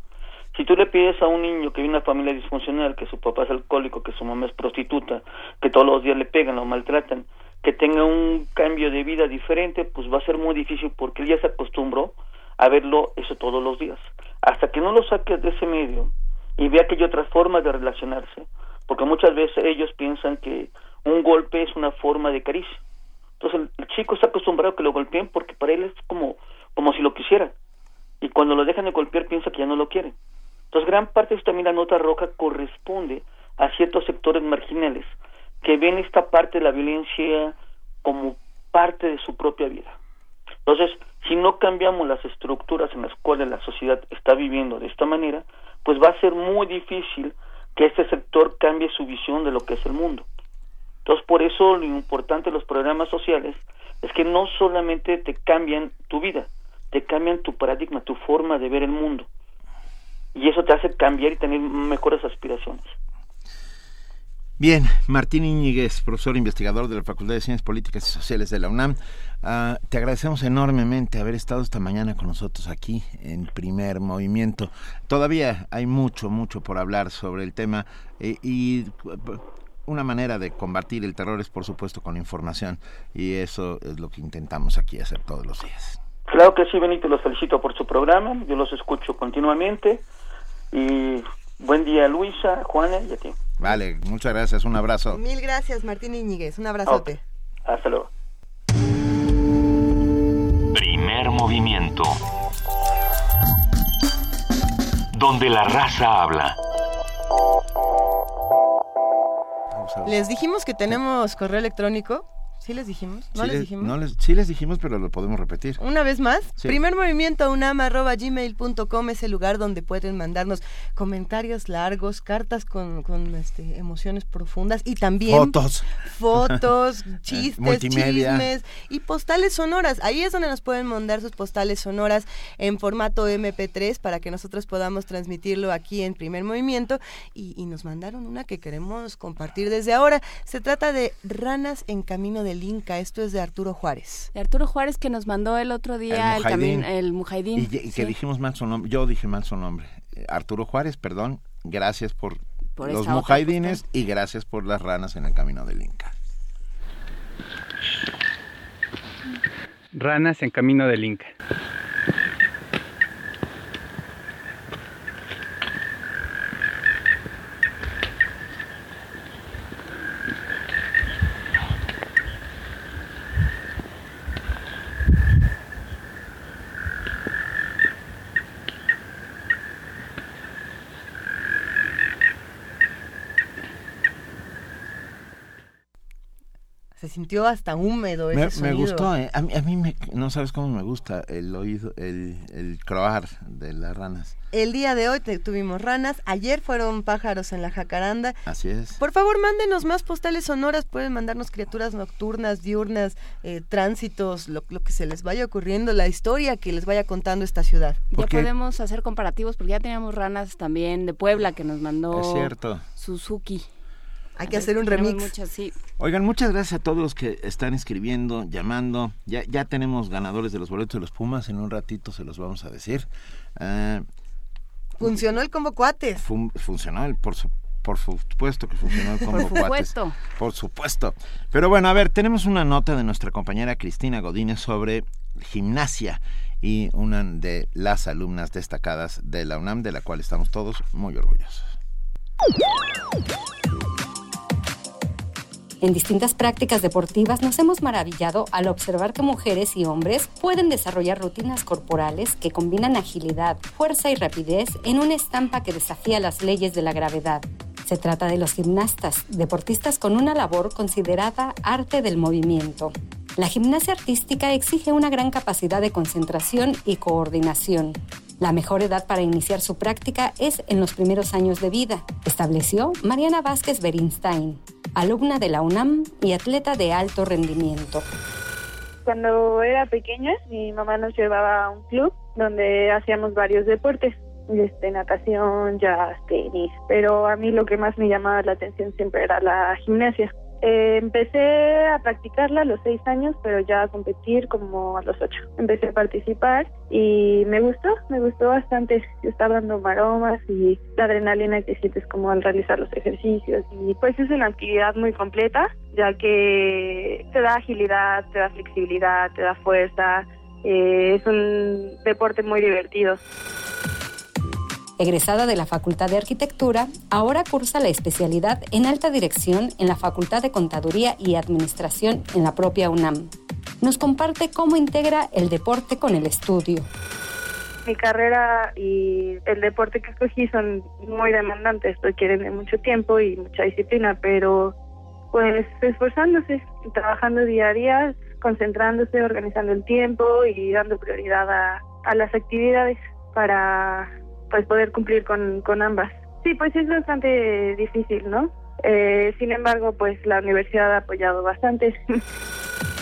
Si tú le pides a un niño que vive una familia disfuncional, que su papá es alcohólico, que su mamá es prostituta, que todos los días le pegan o maltratan, que tenga un cambio de vida diferente, pues va a ser muy difícil porque él ya se acostumbró a verlo eso todos los días. Hasta que no lo saques de ese medio y vea que hay otras formas de relacionarse, porque muchas veces ellos piensan que un golpe es una forma de caricia. Entonces el, chico está acostumbrado a que lo golpeen porque para él es como, como si lo quisieran. Y cuando lo dejan de golpear piensa que ya no lo quieren. Entonces gran parte de también la nota roja corresponde a ciertos sectores marginales que ven esta parte de la violencia como parte de su propia vida. Entonces, si no cambiamos las estructuras en las cuales la sociedad está viviendo de esta manera, pues va a ser muy difícil que este sector cambie su visión de lo que es el mundo. Entonces, por eso lo importante de los programas sociales es que no solamente te cambian tu vida, te cambian tu paradigma, tu forma de ver el mundo. Y eso te hace cambiar y tener mejores aspiraciones. Bien, Martín Íñiguez, profesor investigador de la Facultad de Ciencias Políticas y Sociales de la UNAM, ah, te agradecemos enormemente haber estado esta mañana con nosotros aquí en primer movimiento. Todavía hay mucho, mucho por hablar sobre el tema eh, y una manera de combatir el terror es por supuesto con información y eso es lo que intentamos aquí hacer todos los días. Claro que sí, Benito, los felicito por su programa, yo los escucho continuamente y buen día Luisa, Juana y a ti. Vale, muchas gracias, un abrazo. Mil gracias, Martín Iñiguez, un abrazote. Hasta luego. Primer movimiento. Donde la raza habla. Les dijimos que tenemos correo electrónico. ¿Sí les dijimos? ¿No les, dijimos? sí les dijimos, pero lo podemos repetir. Una vez más, primer movimiento unama.gmail.com es el lugar donde pueden mandarnos comentarios largos, cartas con, con este, emociones profundas y también fotos, fotos chistes, chismes y postales sonoras. Ahí es donde nos pueden mandar sus postales sonoras en formato MP3 para que nosotros podamos transmitirlo aquí en primer movimiento. Y, y nos mandaron una que queremos compartir desde ahora. Se trata de Ranas en Camino del Inca. Esto es de Arturo Juárez. De Arturo Juárez que nos mandó el otro día el, camino, el Mujaidín. Y, que dijimos mal su nombre. Yo dije mal su nombre. Eh, Arturo Juárez, perdón. Gracias por, los Mujaidines y gracias por las ranas en el camino del Inca. Ranas en camino del Inca. Sintió hasta húmedo ese me, me gustó, ¿eh? a, mí, me, no sabes cómo me gusta el oído, el, el croar de las ranas. El día de hoy tuvimos ranas, ayer fueron pájaros en la jacaranda. Así es. Por favor, mándenos más postales sonoras, pueden mandarnos criaturas nocturnas, diurnas, eh, tránsitos, lo, que se les vaya ocurriendo, la historia que les vaya contando esta ciudad. Ya podemos hacer comparativos porque ya teníamos ranas también de Puebla que nos mandó es cierto. Suzuki. Hay que hacer un remix. Oigan, muchas gracias a todos los que están escribiendo, llamando. Ya, ya tenemos ganadores de los boletos de los Pumas. En un ratito se los vamos a decir. Eh, funcionó el combo cuates. funcionó el, por, por supuesto que funcionó el combo por cuates. Supuesto. Por supuesto. Pero bueno, a ver, tenemos una nota de nuestra compañera Cristina Godínez sobre gimnasia y una de las alumnas destacadas de la UNAM, de la cual estamos todos muy orgullosos. En distintas prácticas deportivas nos hemos maravillado al observar que mujeres y hombres pueden desarrollar rutinas corporales que combinan agilidad, fuerza y rapidez en una estampa que desafía las leyes de la gravedad. Se trata de los gimnastas, deportistas con una labor considerada arte del movimiento. La gimnasia artística exige una gran capacidad de concentración y coordinación. La mejor edad para iniciar su práctica es en los primeros años de vida, estableció Mariana Vázquez Berinstein alumna de la UNAM y atleta de alto rendimiento. Cuando era pequeña, mi mamá nos llevaba a un club donde hacíamos varios deportes, este, natación, jazz, tenis, pero a mí lo que más me llamaba la atención siempre era la gimnasia. Eh, empecé a practicarla a los seis años, pero ya a competir como a los ocho. Empecé a participar y me gustó, me gustó bastante. Estaba dando maromas y la adrenalina que sientes como al realizar los ejercicios. Y pues es una actividad muy completa, ya que te da agilidad, te da flexibilidad, te da fuerza. Eh, es un deporte muy divertido. Egresada de la Facultad de Arquitectura, ahora cursa la especialidad en alta dirección en la Facultad de Contaduría y Administración en la propia UNAM. Nos comparte cómo integra el deporte con el estudio. Mi carrera y el deporte que escogí son muy demandantes, requieren de mucho tiempo y mucha disciplina, pero pues esforzándose, trabajando día a día, concentrándose, organizando el tiempo y dando prioridad a, a las actividades para pues poder cumplir con, con ambas. Sí, pues es bastante difícil, ¿no? Eh, sin embargo, pues la universidad ha apoyado bastante.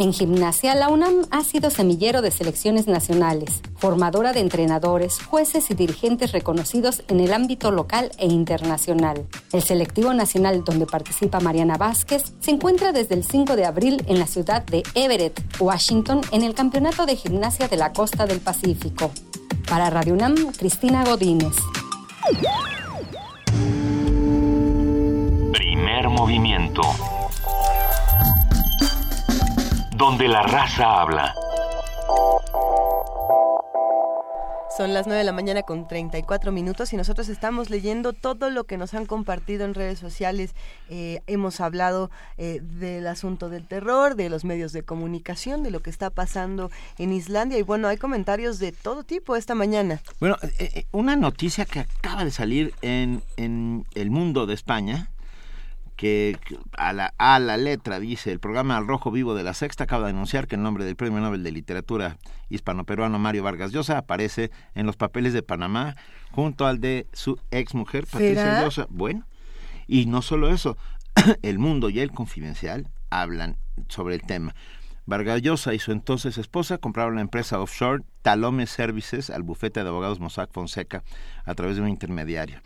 En gimnasia, la UNAM ha sido semillero de selecciones nacionales, formadora de entrenadores, jueces y dirigentes reconocidos en el ámbito local e internacional. El selectivo nacional donde participa Mariana Vázquez se encuentra desde el 5 de abril en la ciudad de Everett, Washington, en el Campeonato de Gimnasia de la Costa del Pacífico. Para Radio UNAM, Cristina Godínez. Primer movimiento donde la raza habla. Son las 9 de la mañana con 34 minutos y nosotros estamos leyendo todo lo que nos han compartido en redes sociales. Eh, hemos hablado eh, del asunto del terror, de los medios de comunicación, de lo que está pasando en Islandia y bueno, hay comentarios de todo tipo esta mañana. Bueno, eh, una noticia que acaba de salir en, en El Mundo de España que a la, a la letra dice, el programa Al Rojo Vivo de la Sexta acaba de anunciar que el nombre del Premio Nobel de Literatura hispano-peruano Mario Vargas Llosa aparece en los papeles de Panamá junto al de su ex mujer Patricia Llosa. Bueno, y no solo eso, El Mundo y El Confidencial hablan sobre el tema. Vargas Llosa y su entonces esposa compraron la empresa offshore Talome Services al bufete de abogados Mossack Fonseca a través de un intermediario.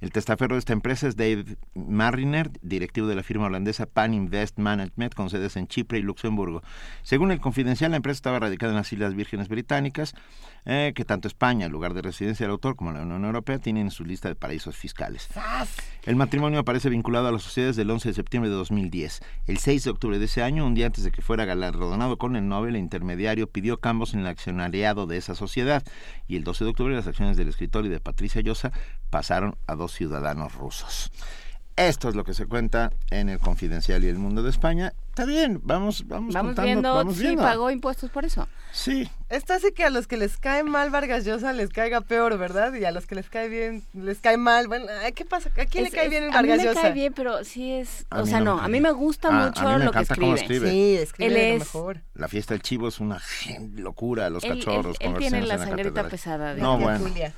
El testaferro de esta empresa es David Mariner, directivo de la firma holandesa Pan Invest Management, con sedes en Chipre y Luxemburgo. Según el confidencial, la empresa estaba radicada en las Islas Vírgenes Británicas, eh, que tanto España, el lugar de residencia del autor, como la Unión Europea tienen en su lista de paraísos fiscales. El matrimonio aparece vinculado a las sociedades del 11 de septiembre de 2010. El 6 de octubre de ese año, un día antes de que fuera galardonado con el Nobel, el intermediario pidió cambios en el accionariado de esa sociedad y el 12 de octubre las acciones del escritor y de Patricia Llosa pasaron a dos ciudadanos rusos. Esto es lo que se cuenta en el Confidencial y el Mundo de España. Está bien, vamos, vamos, vamos contando, viendo vamos si viendo. pagó impuestos por eso. Sí. Esto hace que a los que les cae mal Vargas Llosa les caiga peor, ¿verdad? Y a los que les cae bien les cae mal. Bueno, ¿qué pasa? ¿A quién Es- le cae es- bien el A mí Vargas me Llosa? cae bien, pero sí es... A o sea, no a mí me gusta Ah, a mucho mí me lo que cómo escribe. Sí, escribe Él de lo mejor. La fiesta del chivo es una locura, los Él- él- cachorros, él tiene la sangrita catedral. pesada de No, la bueno. Julia.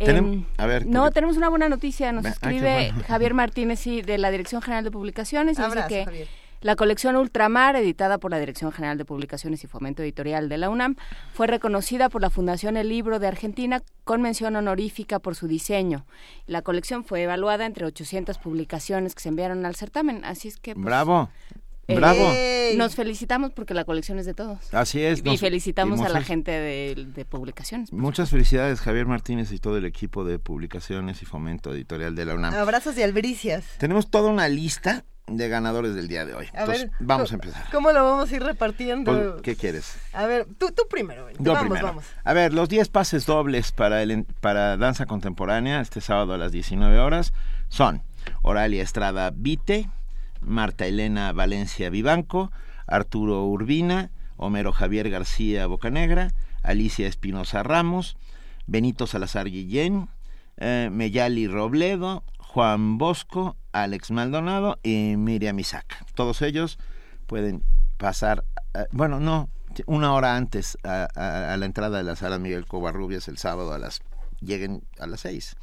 Tenem- Em, a ver, no, porque- tenemos una buena noticia. Nos Ve- ah, escribe bueno. Javier Martínez sí, de la Dirección General de Publicaciones. y dice Abrazo, que Javier. la colección Ultramar, editada por la Dirección General de Publicaciones y Fomento Editorial de la UNAM, fue reconocida por la Fundación El Libro de Argentina con mención honorífica por su diseño. La colección fue evaluada entre 800 publicaciones que se enviaron al certamen. Así es que. pues, Bravo, eh, bravo. Nos felicitamos porque la colección es de todos. Así es. Y nos- felicitamos y a la gente de, de publicaciones. Muchas felicidades, Javier Martínez y todo el equipo de publicaciones y fomento editorial de la UNAM. Abrazos y albricias. Tenemos toda una lista de ganadores del día de hoy. A Entonces, ver, vamos ¿cómo- a empezar. ¿Cómo lo vamos a ir repartiendo? Pues, ¿Qué quieres? A ver, tú, tú primero. Yo vamos, primero. vamos. A ver, los 10 pases dobles para, el, en- para danza contemporánea este sábado a las 19 horas son Oralia Estrada Vite, Marta Elena Valencia Vivanco, Arturo Urbina, Homero Javier García Bocanegra, Alicia Espinosa Ramos, Benito Salazar Guillén, eh, Meyali Robledo, Juan Bosco, Alex Maldonado y Miriam Isaac. Todos ellos pueden pasar, eh, bueno, no, una hora antes a, a- la entrada de la sala Miguel Covarrubias el sábado a las, lleguen a las 6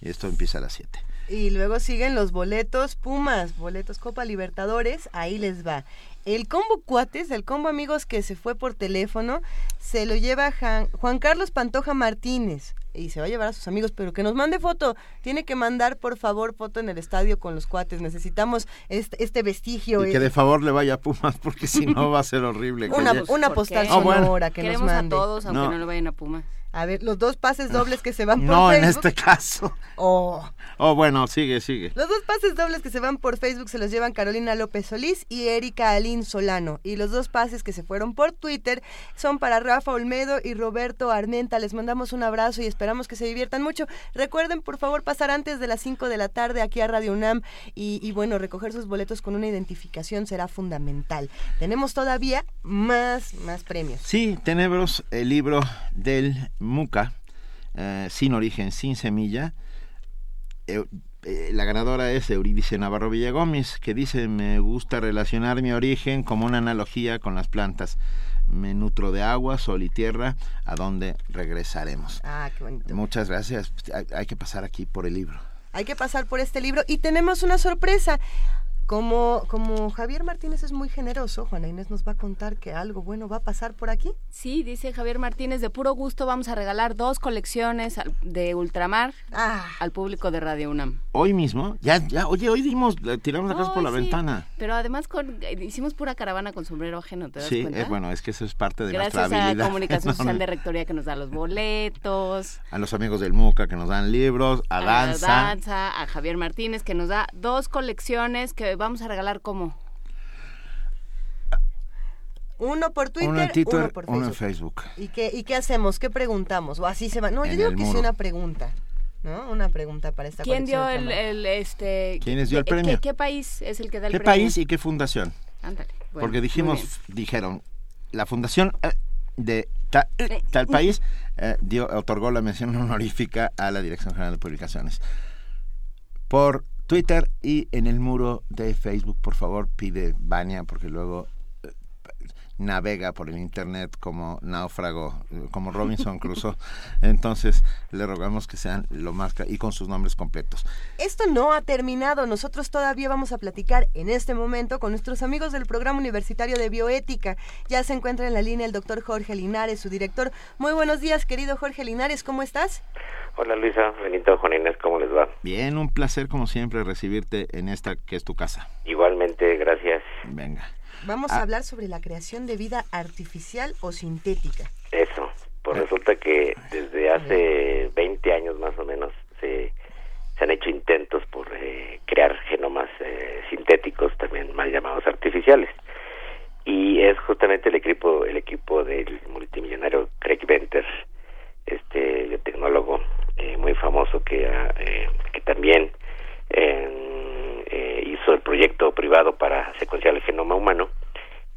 y esto empieza a las 7. Y luego siguen los boletos Pumas, boletos Copa Libertadores, ahí les va. El combo cuates, el combo amigos que se fue por teléfono, se lo lleva Jan- Juan Carlos Pantoja Martínez y se va a llevar a sus amigos, pero que nos mande foto. Tiene que mandar, por favor, foto en el estadio con los cuates. Necesitamos este, este vestigio. Y que eh, de favor le vaya a Pumas porque si no va a ser horrible. que Una- postal Ah, bueno. sonora que nos Queremos a mande. todos, aunque No. no, le vayan a Puma. A ver, los dos pases dobles que se van por No, Facebook. en este caso. Oh. Oh, bueno, sigue, sigue. Los dos pases dobles que se van por Facebook se los llevan Carolina López Solís y Erika Alín Solano. Y los dos pases que se fueron por Twitter son para Rafa Olmedo y Roberto Armenta. Les mandamos un abrazo y esperamos que se diviertan mucho. Recuerden, por favor, pasar antes de las 5 de la tarde aquí a Radio UNAM y, y bueno, recoger sus boletos con una identificación será fundamental. Tenemos todavía más, más premios. Sí, tenebros, el libro del Muca, eh, sin origen, sin semilla. Eh, la ganadora es Eurídice Navarro Villagómez, que dice, me gusta relacionar mi origen como una analogía con las plantas. Me nutro de agua, sol y tierra, a donde regresaremos. Ah, qué bonito. Muchas gracias. Hay, hay que pasar aquí por el libro. Hay que pasar por este libro y tenemos una sorpresa. Como, como Javier Martínez es muy generoso, Juana Inés nos va a contar que algo bueno va a pasar por aquí. Sí, dice Javier Martínez, de puro gusto vamos a regalar dos colecciones al- de Ultramar Ah. al público de Radio UNAM. Hoy mismo, ya, ya, oye, hoy dimos, eh, tiramos la casa por la sí, ventana. Pero además con, eh, hicimos pura caravana con sombrero ajeno, ¿te das Sí, cuenta? es bueno, es que eso es parte de Gracias nuestra a habilidad. Comunicación Social enorme. de Rectoría que nos da los boletos. A los amigos del MUCA que nos dan libros, a Danza. Danza, a Javier Martínez que nos da dos colecciones que vamos a regalar como Uno por Twitter, uno en Twitter, uno por uno en Facebook. ¿Y qué, ¿Y qué hacemos? ¿Qué preguntamos? O así se va. No, yo digo que sí muro. una pregunta. ¿No? Una pregunta para esta ¿Quién dio el, el, este ¿Quiénes dio el qué- premio? ¿qué, qué país es el que da el ¿Qué premio? país y qué fundación? Ándale. bueno, Porque dijimos, dijeron, la fundación eh, de ta- eh, tal país eh, dio, otorgó la mención honorífica a la Dirección General de Publicaciones. Por Twitter y en el muro de Facebook, por favor, pide Bania, porque luego navega por el internet como náufrago, como Robinson Crusoe. Entonces, le rogamos que sean lo más y con sus nombres completos. Esto no ha terminado. Nosotros todavía vamos a platicar en este momento con nuestros amigos del Programa Universitario de Bioética. Ya se encuentra en la línea el doctor Jorge Linares, su director. Muy buenos días, querido Jorge Linares, ¿cómo estás? Hola Luisa, Benito, Juan Inés, ¿cómo les va? Bien, un placer como siempre recibirte en esta que es tu casa. Igualmente, gracias. Venga. Vamos Ah. a hablar sobre la creación de vida artificial o sintética. Eso, pues resulta que desde hace 20 años más o menos se, se han hecho intentos por eh, crear genomas eh, sintéticos, también mal llamados artificiales. Y es justamente el equipo, el equipo del multimillonario Craig Venter, este biotecnólogo eh, muy famoso que, eh, que también eh, hizo el proyecto privado para secuenciar el genoma humano,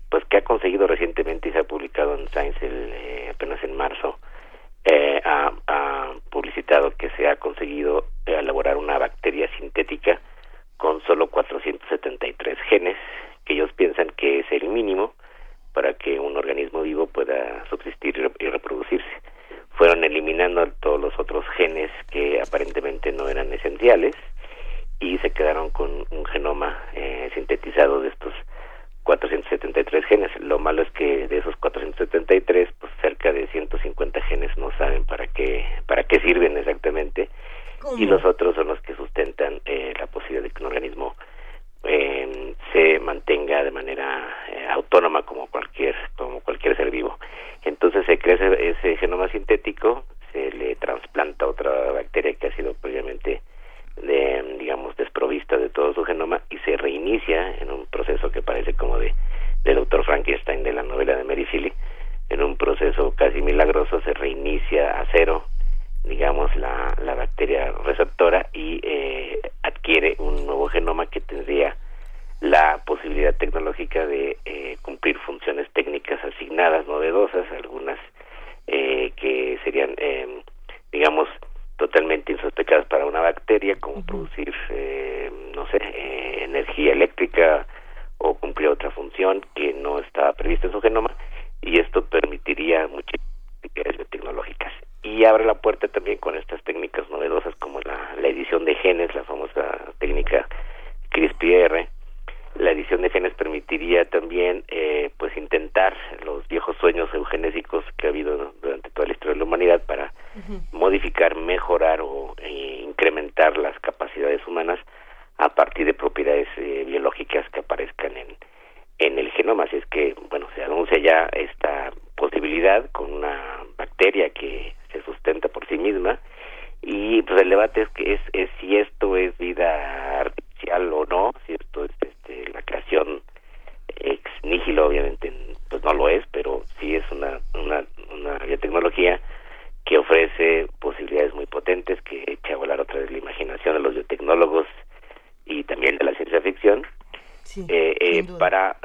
pues que ha conseguido recientemente y se ha publicado en Science el, eh, apenas en marzo, eh, ha, ha publicitado que se ha conseguido elaborar una bacteria sintética con solo 473 genes, que ellos piensan que es el mínimo para que un organismo vivo pueda subsistir y reproducirse. Fueron eliminando todos los otros genes que aparentemente no eran esenciales y se quedaron con un genoma eh, sintetizado de estos 473 genes. Lo malo es que de esos 473, pues cerca de 150 genes no saben para qué para qué sirven exactamente y los otros son los que sustentan eh, la posibilidad de que un organismo eh, se mantenga de manera eh, autónoma como cualquier como cualquier ser vivo. Entonces se crea ese, ese genoma sintético, se le trasplanta otra bacteria que ha sido previamente de, digamos desprovista de todo su genoma y se reinicia en un proceso que parece como de del doctor Frankenstein de la novela de Mary Shelley. En un proceso casi milagroso se reinicia a cero digamos la, la bacteria receptora y eh, adquiere un nuevo genoma que tendría la posibilidad tecnológica de eh, cumplir funciones técnicas asignadas novedosas algunas eh, que serían eh, digamos totalmente insospechadas para una bacteria como producir eh, no sé eh, energía eléctrica o cumplir otra función que no estaba prevista en su genoma y esto permitiría muchas actividades biotecnológicas y abre la puerta también con estas técnicas novedosas como la, la edición de genes la famosa técnica CRISPR la edición de genes permitiría también eh, pues intentar los viejos sueños eugenésicos que ha habido durante toda la historia de la humanidad para modificar, mejorar o eh, incrementar las capacidades humanas a partir de propiedades eh, biológicas que aparezcan en, en el genoma. Así es que, bueno, se anuncia ya esta posibilidad con una bacteria que se sustenta por sí misma y pues el debate es que es, es si esto es vida artificial o no, si esto es la creación ex nihilo, obviamente pues no lo es, pero sí es una, una, una biotecnología que ofrece posibilidades muy potentes, que echa a volar otra vez la imaginación de los biotecnólogos y también de la ciencia ficción, eh, eh, para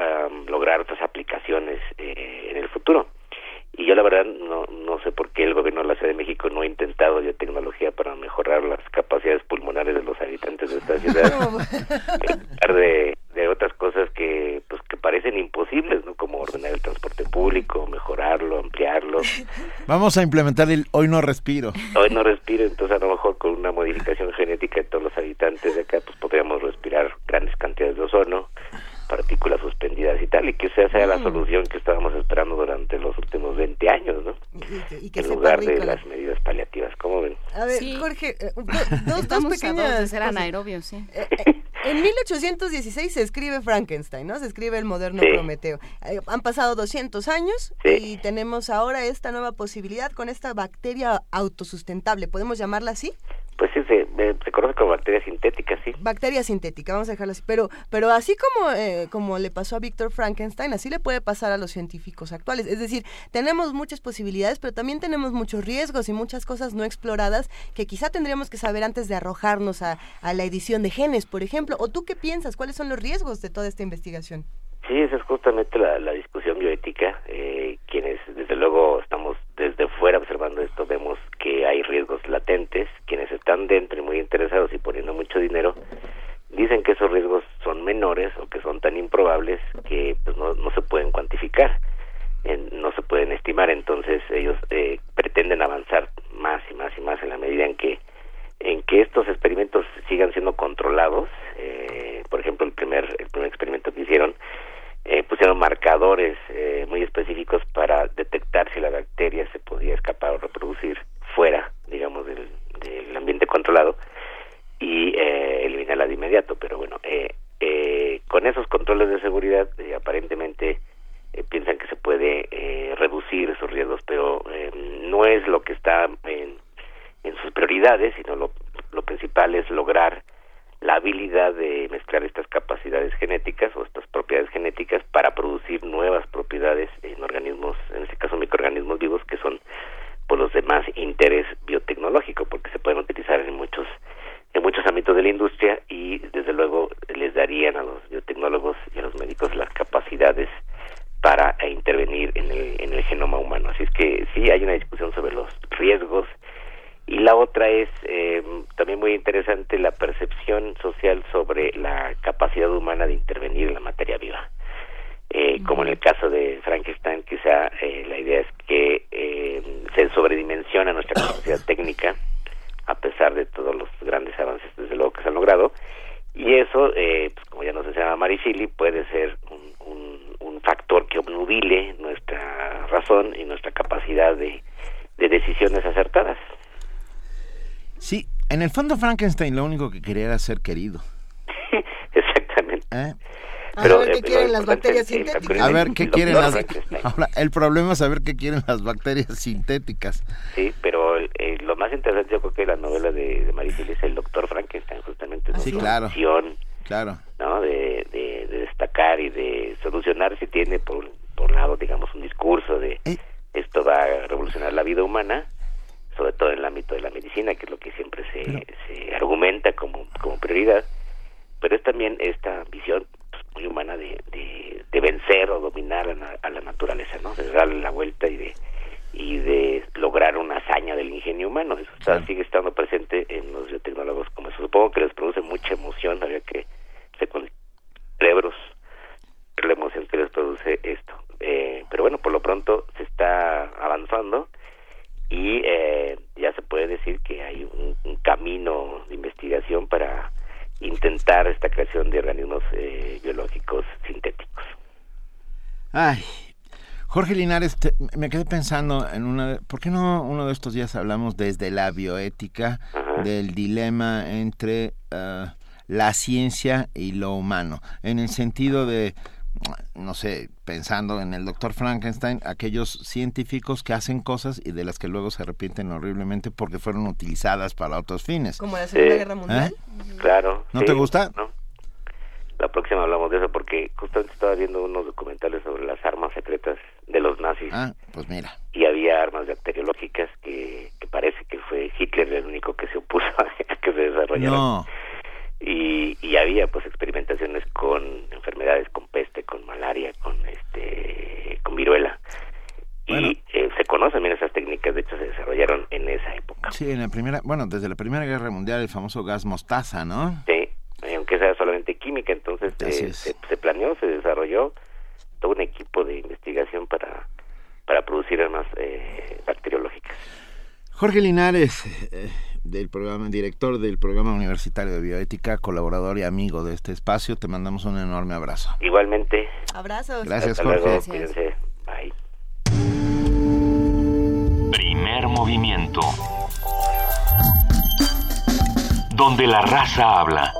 lograr otras aplicaciones eh, en el futuro. Y yo la verdad no, no sé por qué el gobierno de la Ciudad de México no ha intentado biotecnología para mejorar las capacidades pulmonares de los habitantes de esta ciudad. de, de otras cosas que pues que parecen imposibles, ¿no? Como ordenar el transporte público, mejorarlo, ampliarlo. Vamos a implementar el hoy no respiro. Hoy no respiro, entonces a lo mejor con una modificación genética de todos los habitantes de acá pues podríamos respirar grandes cantidades de ozono partículas y y que esa sea la mm. solución que estábamos esperando durante los últimos 20 años, ¿no? Y que, en lugar de las medidas paliativas, ¿cómo ven? A ver, Jorge, eh, dos, dos pequeñas... anaerobios, sí. Eh, eh, en 1816 se escribe Frankenstein, ¿no? Se escribe el moderno Prometeo. han pasado 200 años y tenemos ahora esta nueva posibilidad con esta bacteria autosustentable, ¿podemos llamarla así? Pues sí, se, se, conoce como bacteria sintética, sí. Bacteria sintética, vamos a dejarlo así. Pero, pero así como, eh, como le pasó a Víctor Frankenstein, así le puede pasar a los científicos actuales. Es decir, tenemos muchas posibilidades, pero también tenemos muchos riesgos y muchas cosas no exploradas que quizá tendríamos que saber antes de arrojarnos a, a la edición de genes, por ejemplo. ¿O tú qué piensas? ¿Cuáles son los riesgos de toda esta investigación? Sí, esa es justamente la, la discusión bioética. Eh, quienes, desde luego, estamos desde fuera observando esto, vemos que hay riesgos latentes. Están dentro y muy interesados y poniendo mucho dinero, dicen que esos riesgos son menores o que son tan improbables que pues, no, no se pueden cuantificar, no se pueden estimar. Entonces, ellos eh, pretenden avanzar más y más y más en la medida en que en que estos experimentos sigan siendo controlados. Eh, por ejemplo, el primer, el primer experimento que hicieron eh, pusieron marcadores eh, muy específicos para detectar si la bacteria se podía escapar o reproducir fuera, digamos, del, del ambiente controlado y eh, eliminarla de inmediato. Pero bueno, eh, eh, con esos controles de seguridad eh, aparentemente piensan que se puede reducir esos riesgos, pero no es lo que está en, en sus prioridades, sino lo, lo principal es lograr la habilidad de mezclar estas capacidades genéticas o estas propiedades genéticas para producir nuevas propiedades en organismos, en este caso microorganismos vivos por los demás interés biotecnológico porque se pueden utilizar en muchos en muchos ámbitos de la industria y desde luego les darían a los biotecnólogos y a los médicos las capacidades para intervenir en el, en el genoma humano. Así es que sí hay una discusión sobre los riesgos y la otra es eh, también muy interesante la percepción social sobre la capacidad humana de intervenir en la materia viva. Eh, como en el caso de Frankenstein, quizá eh, la idea es que se sobredimensiona nuestra capacidad técnica, a pesar de todos los grandes avances, desde luego, que se han logrado, y eso, pues, como ya nos enseñaba Maricili, puede ser un, un, un factor que obnubile nuestra razón y nuestra capacidad de, de decisiones acertadas. Sí, en el fondo Frankenstein lo único que quería era ser querido. Exactamente. ¿Eh? A ver qué quieren las bacterias sintéticas. A ver qué quieren las. Ahora, el problema es saber qué quieren las bacterias sintéticas. Sí, pero eh, lo más interesante yo creo que la novela de, de es el Doctor Frankenstein, justamente. Sí, claro. Claro. ¿no? De, de, destacar y de solucionar si tiene por, por lado, digamos, un discurso de eh. esto va a revolucionar la vida humana sobre todo en el ámbito de la medicina, que es lo que siempre se, se argumenta como, como prioridad, pero es también esta visión muy humana de, de, vencer o dominar a, la naturaleza, ¿no? De darle la vuelta y de y de lograr una hazaña del ingenio humano. Eso está, sigue estando presente en los biotecnólogos como eso. Supongo que les produce mucha emoción, había que se con cerebros la emoción que les produce esto. Eh, pero bueno, por lo pronto se está avanzando y eh, ya se puede decir que hay un, camino de investigación para intentar esta creación de organismos eh, biológicos sintéticos. Ay, Jorge Linares, me quedé pensando en una... ¿Por qué no uno de estos días hablamos desde la bioética del dilema entre eh, la ciencia y lo humano? En el sentido de no sé, pensando en el doctor Frankenstein, aquellos científicos que hacen cosas y de las que luego se arrepienten horriblemente porque fueron utilizadas para otros fines. Como la Segunda Guerra Mundial. ¿Eh? Claro. ¿No sí, te gusta? ¿no? La próxima hablamos de eso porque justamente estaba viendo unos documentales sobre las armas secretas de los nazis. Ah, pues mira. Y había armas bacteriológicas que, que parece que fue Hitler el único que se opuso a que se desarrollaran. No. Y, y había pues experimentaciones con enfermedades, con peste, con malaria, con este, con viruela. Y eh, se conocen bien esas técnicas, de hecho se desarrollaron en esa época. Sí, en la primera, bueno, desde la Primera Guerra Mundial el famoso gas mostaza, ¿no? Sí, eh, aunque sea solamente química, entonces eh, se, se planeó, se desarrolló todo un equipo de investigación para, para producir armas eh, bacteriológicas. Jorge Linares, del programa, director del programa universitario de bioética, colaborador y amigo de este espacio, te mandamos un enorme abrazo. Igualmente. Abrazos. Gracias, Hasta luego, Jorge. cuídense. Bye. Primer movimiento. Donde la raza habla.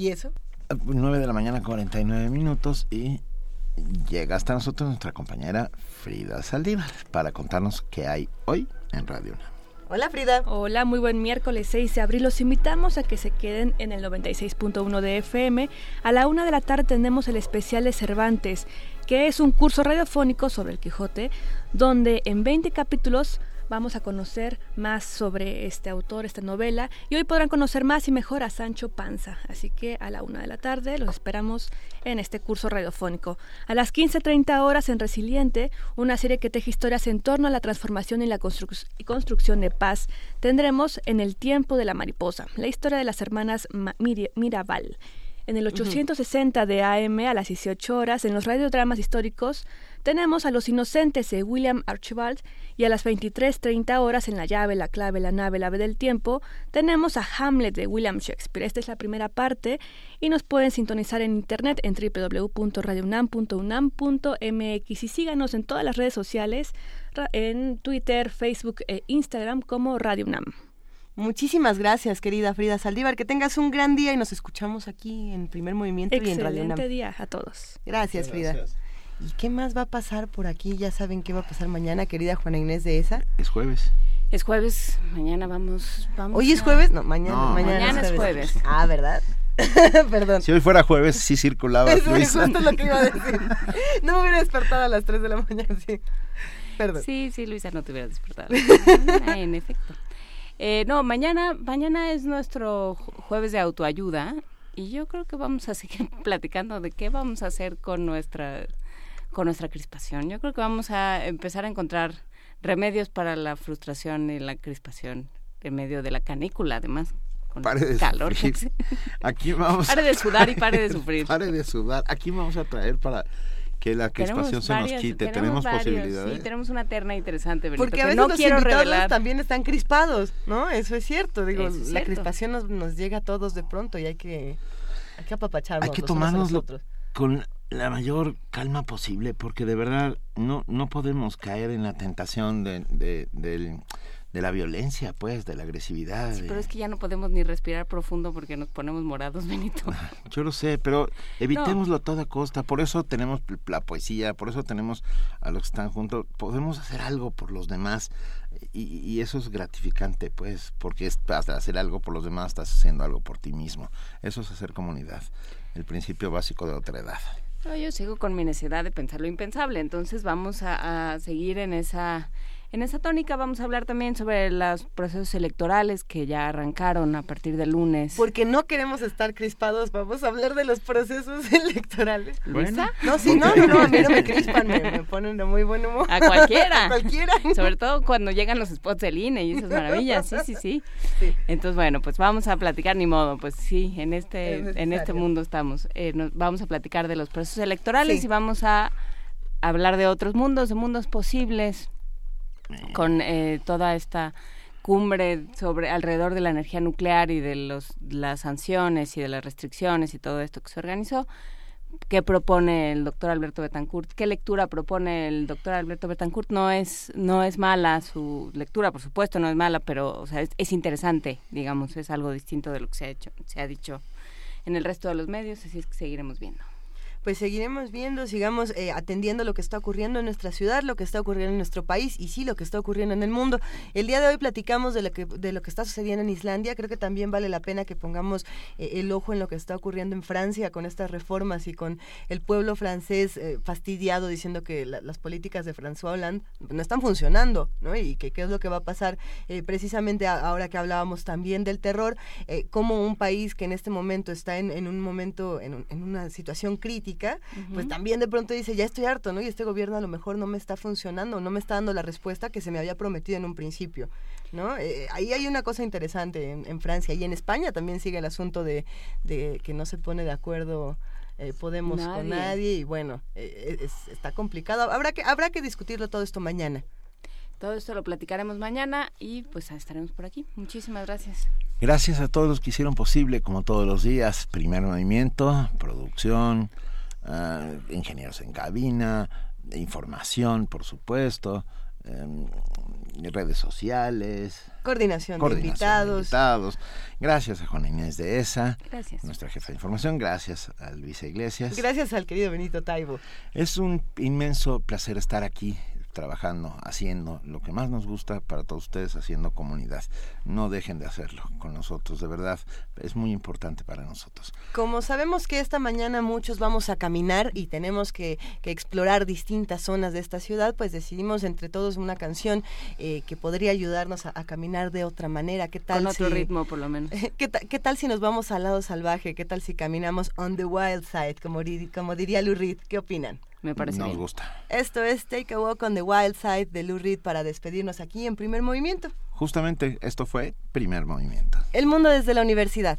¿Y eso? 9 de la mañana, 49 minutos y llega hasta nosotros nuestra compañera Frida Saldívar para contarnos qué hay hoy en Radio Una. Hola Frida. Hola, muy buen miércoles 6 de abril. Los invitamos a que se queden en el 96.1 de FM. A la una de la tarde tenemos el especial de Cervantes, que es un curso radiofónico sobre el Quijote, donde en 20 capítulos vamos a conocer más sobre este autor, esta novela, y hoy podrán conocer más y mejor a Sancho Panza. Así que a la una de la tarde los esperamos en este curso radiofónico. A las 15.30 horas en Resiliente, una serie que teje historias en torno a la transformación y la construcción de paz, tendremos En el tiempo de la mariposa, la historia de las hermanas Mirabal. En el 860 de AM a las 18 horas, en los radiodramas históricos, tenemos a Los Inocentes de William Archibald y a las 23.30 horas en La llave, la clave, la nave, la ave del tiempo, tenemos a Hamlet de William Shakespeare. Esta es la primera parte y nos pueden sintonizar en internet en www.radiounam.unam.mx y síganos en todas las redes sociales, en Twitter, Facebook e Instagram como Radio UNAM. Muchísimas gracias, querida Frida Saldívar. Que tengas un gran día y nos escuchamos aquí en Primer Movimiento y en Radio Excelente día a todos. Gracias, Muchas Frida. gracias. ¿Y qué más va a pasar por aquí? Ya saben qué va a pasar mañana, querida Juana Inés de esa. Es jueves. Es jueves, mañana vamos, vamos ¿Hoy es a- jueves? No, mañana. No. mañana, Mañana es jueves. Ah, ¿verdad? Perdón. Si hoy fuera jueves, sí circulaba Eso es Luisa. justo lo que iba a decir. No me hubiera despertado a las 3 de la mañana, sí. Perdón. Sí, sí, Luisa, no te hubieras despertado. Ah, en efecto. Eh, no, mañana, mañana es nuestro ju- jueves de autoayuda y yo creo que vamos a seguir platicando de qué vamos a hacer con nuestra, con nuestra crispación. Yo creo que vamos a empezar a encontrar remedios para la frustración y la crispación en medio de la canícula, además. Con Pare de el calor. sufrir. Aquí vamos. Pare de sudar y pare de sufrir. Pare de sudar. Aquí vamos a traer para que la crispación se nos quite. Tenemos, varios, posibilidades. Sí, tenemos una terna interesante, Benito, Porque a veces no los quiero invitados revelar. también están crispados, ¿no? Eso es cierto. Digo, la crispación nos, nos llega a todos de pronto y hay que, hay que apapacharnos. Hay que tomárnoslo otros. con la mayor calma posible, porque de verdad no, no podemos caer en la tentación de, de, del- de la violencia, pues, de la agresividad. Sí, de- pero es que ya no podemos ni respirar profundo porque nos ponemos morados, Benito. Yo lo sé, pero evitémoslo a toda costa. Por eso tenemos la poesía, por eso tenemos a los que están juntos. Podemos hacer algo por los demás y, y eso es gratificante, pues, porque es, hasta hacer algo por los demás estás haciendo algo por ti mismo. Eso es hacer comunidad, el principio básico de otra edad. No, yo sigo con mi necesidad de pensar lo impensable, entonces vamos a, a seguir en esa en esa tónica. Vamos a hablar también sobre los procesos electorales que ya arrancaron a partir del lunes. Porque no queremos estar crispados, vamos a hablar de los procesos electorales. ¿Luisa? No, sí, no, no, no, a mí no me crispan, me, me ponen de muy buen humor. A cualquiera. a cualquiera. Sobre todo cuando llegan los spots del INE y esas maravillas. Sí, sí, sí. Entonces, bueno, pues vamos a platicar, ni modo. Pues sí, en Es este, en este mundo estamos. Eh, nos, vamos a platicar de los procesos electorales Sí. y vamos a hablar de otros mundos, de mundos posibles, con eh, toda esta cumbre sobre alrededor de la energía nuclear y de los las sanciones y de las restricciones y todo esto que se organizó qué propone el doctor Alberto Betancourt, qué lectura propone el doctor Alberto Betancourt. No es, no es mala su lectura, por supuesto, no es mala, pero o sea, es, interesante, digamos, es algo distinto de lo que se ha hecho, se ha dicho en el resto de los medios, así es que seguiremos viendo pues seguiremos viendo, sigamos eh, atendiendo lo que está ocurriendo en nuestra ciudad, lo que está ocurriendo en nuestro país y sí lo que está ocurriendo en el mundo. El día de hoy platicamos de lo que de lo que está sucediendo en Islandia. Creo que también vale la pena que pongamos eh, el ojo en lo que está ocurriendo en Francia con estas reformas y con el pueblo francés eh, fastidiado diciendo que las políticas de François Hollande no están funcionando, ¿no? Y que qué es lo que va a pasar precisamente ahora que hablábamos también del terror, como un país que en este momento está en, un momento en una situación crítica pues también de pronto dice, ya estoy harto, ¿no? Y este gobierno a lo mejor no me está funcionando, no me está dando la respuesta que se me había prometido en un principio, ¿no? Eh, ahí hay una cosa interesante en, Francia y en España también sigue el asunto de, que no se pone de acuerdo eh, Podemos con nadie y bueno, eh, está complicado. Habrá que, habrá que discutirlo todo esto mañana. Todo esto lo platicaremos mañana y pues estaremos por aquí. Muchísimas gracias. Gracias a todos los que hicieron posible, como todos los días, primer movimiento, producción, uh, ingenieros en cabina, información, por supuesto, em, redes sociales. Coordinación, de, invitados. Gracias a Juana Inés de ESA, gracias. nuestra jefa de información. Gracias a Luisa Iglesias. Gracias al querido Benito Taibo. Es un inmenso placer estar aquí trabajando, haciendo lo que más nos gusta para todos ustedes, haciendo comunidad. No dejen de hacerlo con nosotros, de verdad, es muy importante para nosotros. Como sabemos que esta mañana muchos vamos a caminar y tenemos que, explorar distintas zonas de esta ciudad, pues decidimos entre todos una canción eh, que podría ayudarnos a, caminar de otra manera. ¿Qué tal con otro ritmo, por lo menos. ¿qué, ¿qué, tal si nos vamos al lado salvaje? ¿Qué tal si caminamos on the wild side, como, como diría Lou Reed? ¿Qué opinan? Me parece Nos gusta. Esto es Take a Walk on the Wild Side de Lou Reed para despedirnos aquí en Primer Movimiento. Justamente esto fue Primer Movimiento. El mundo desde la universidad.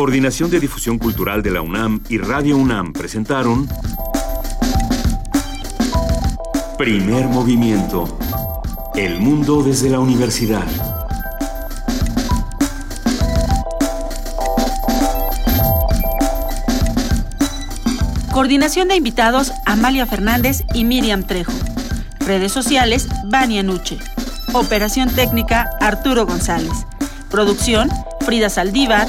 Coordinación de Difusión Cultural de la UNAM y Radio UNAM presentaron Primer Movimiento. El mundo desde la universidad. Coordinación de invitados Amalia Fernández y Miriam Trejo. Redes sociales Vania Nuche. Operación técnica Arturo González. Producción Frida Saldívar,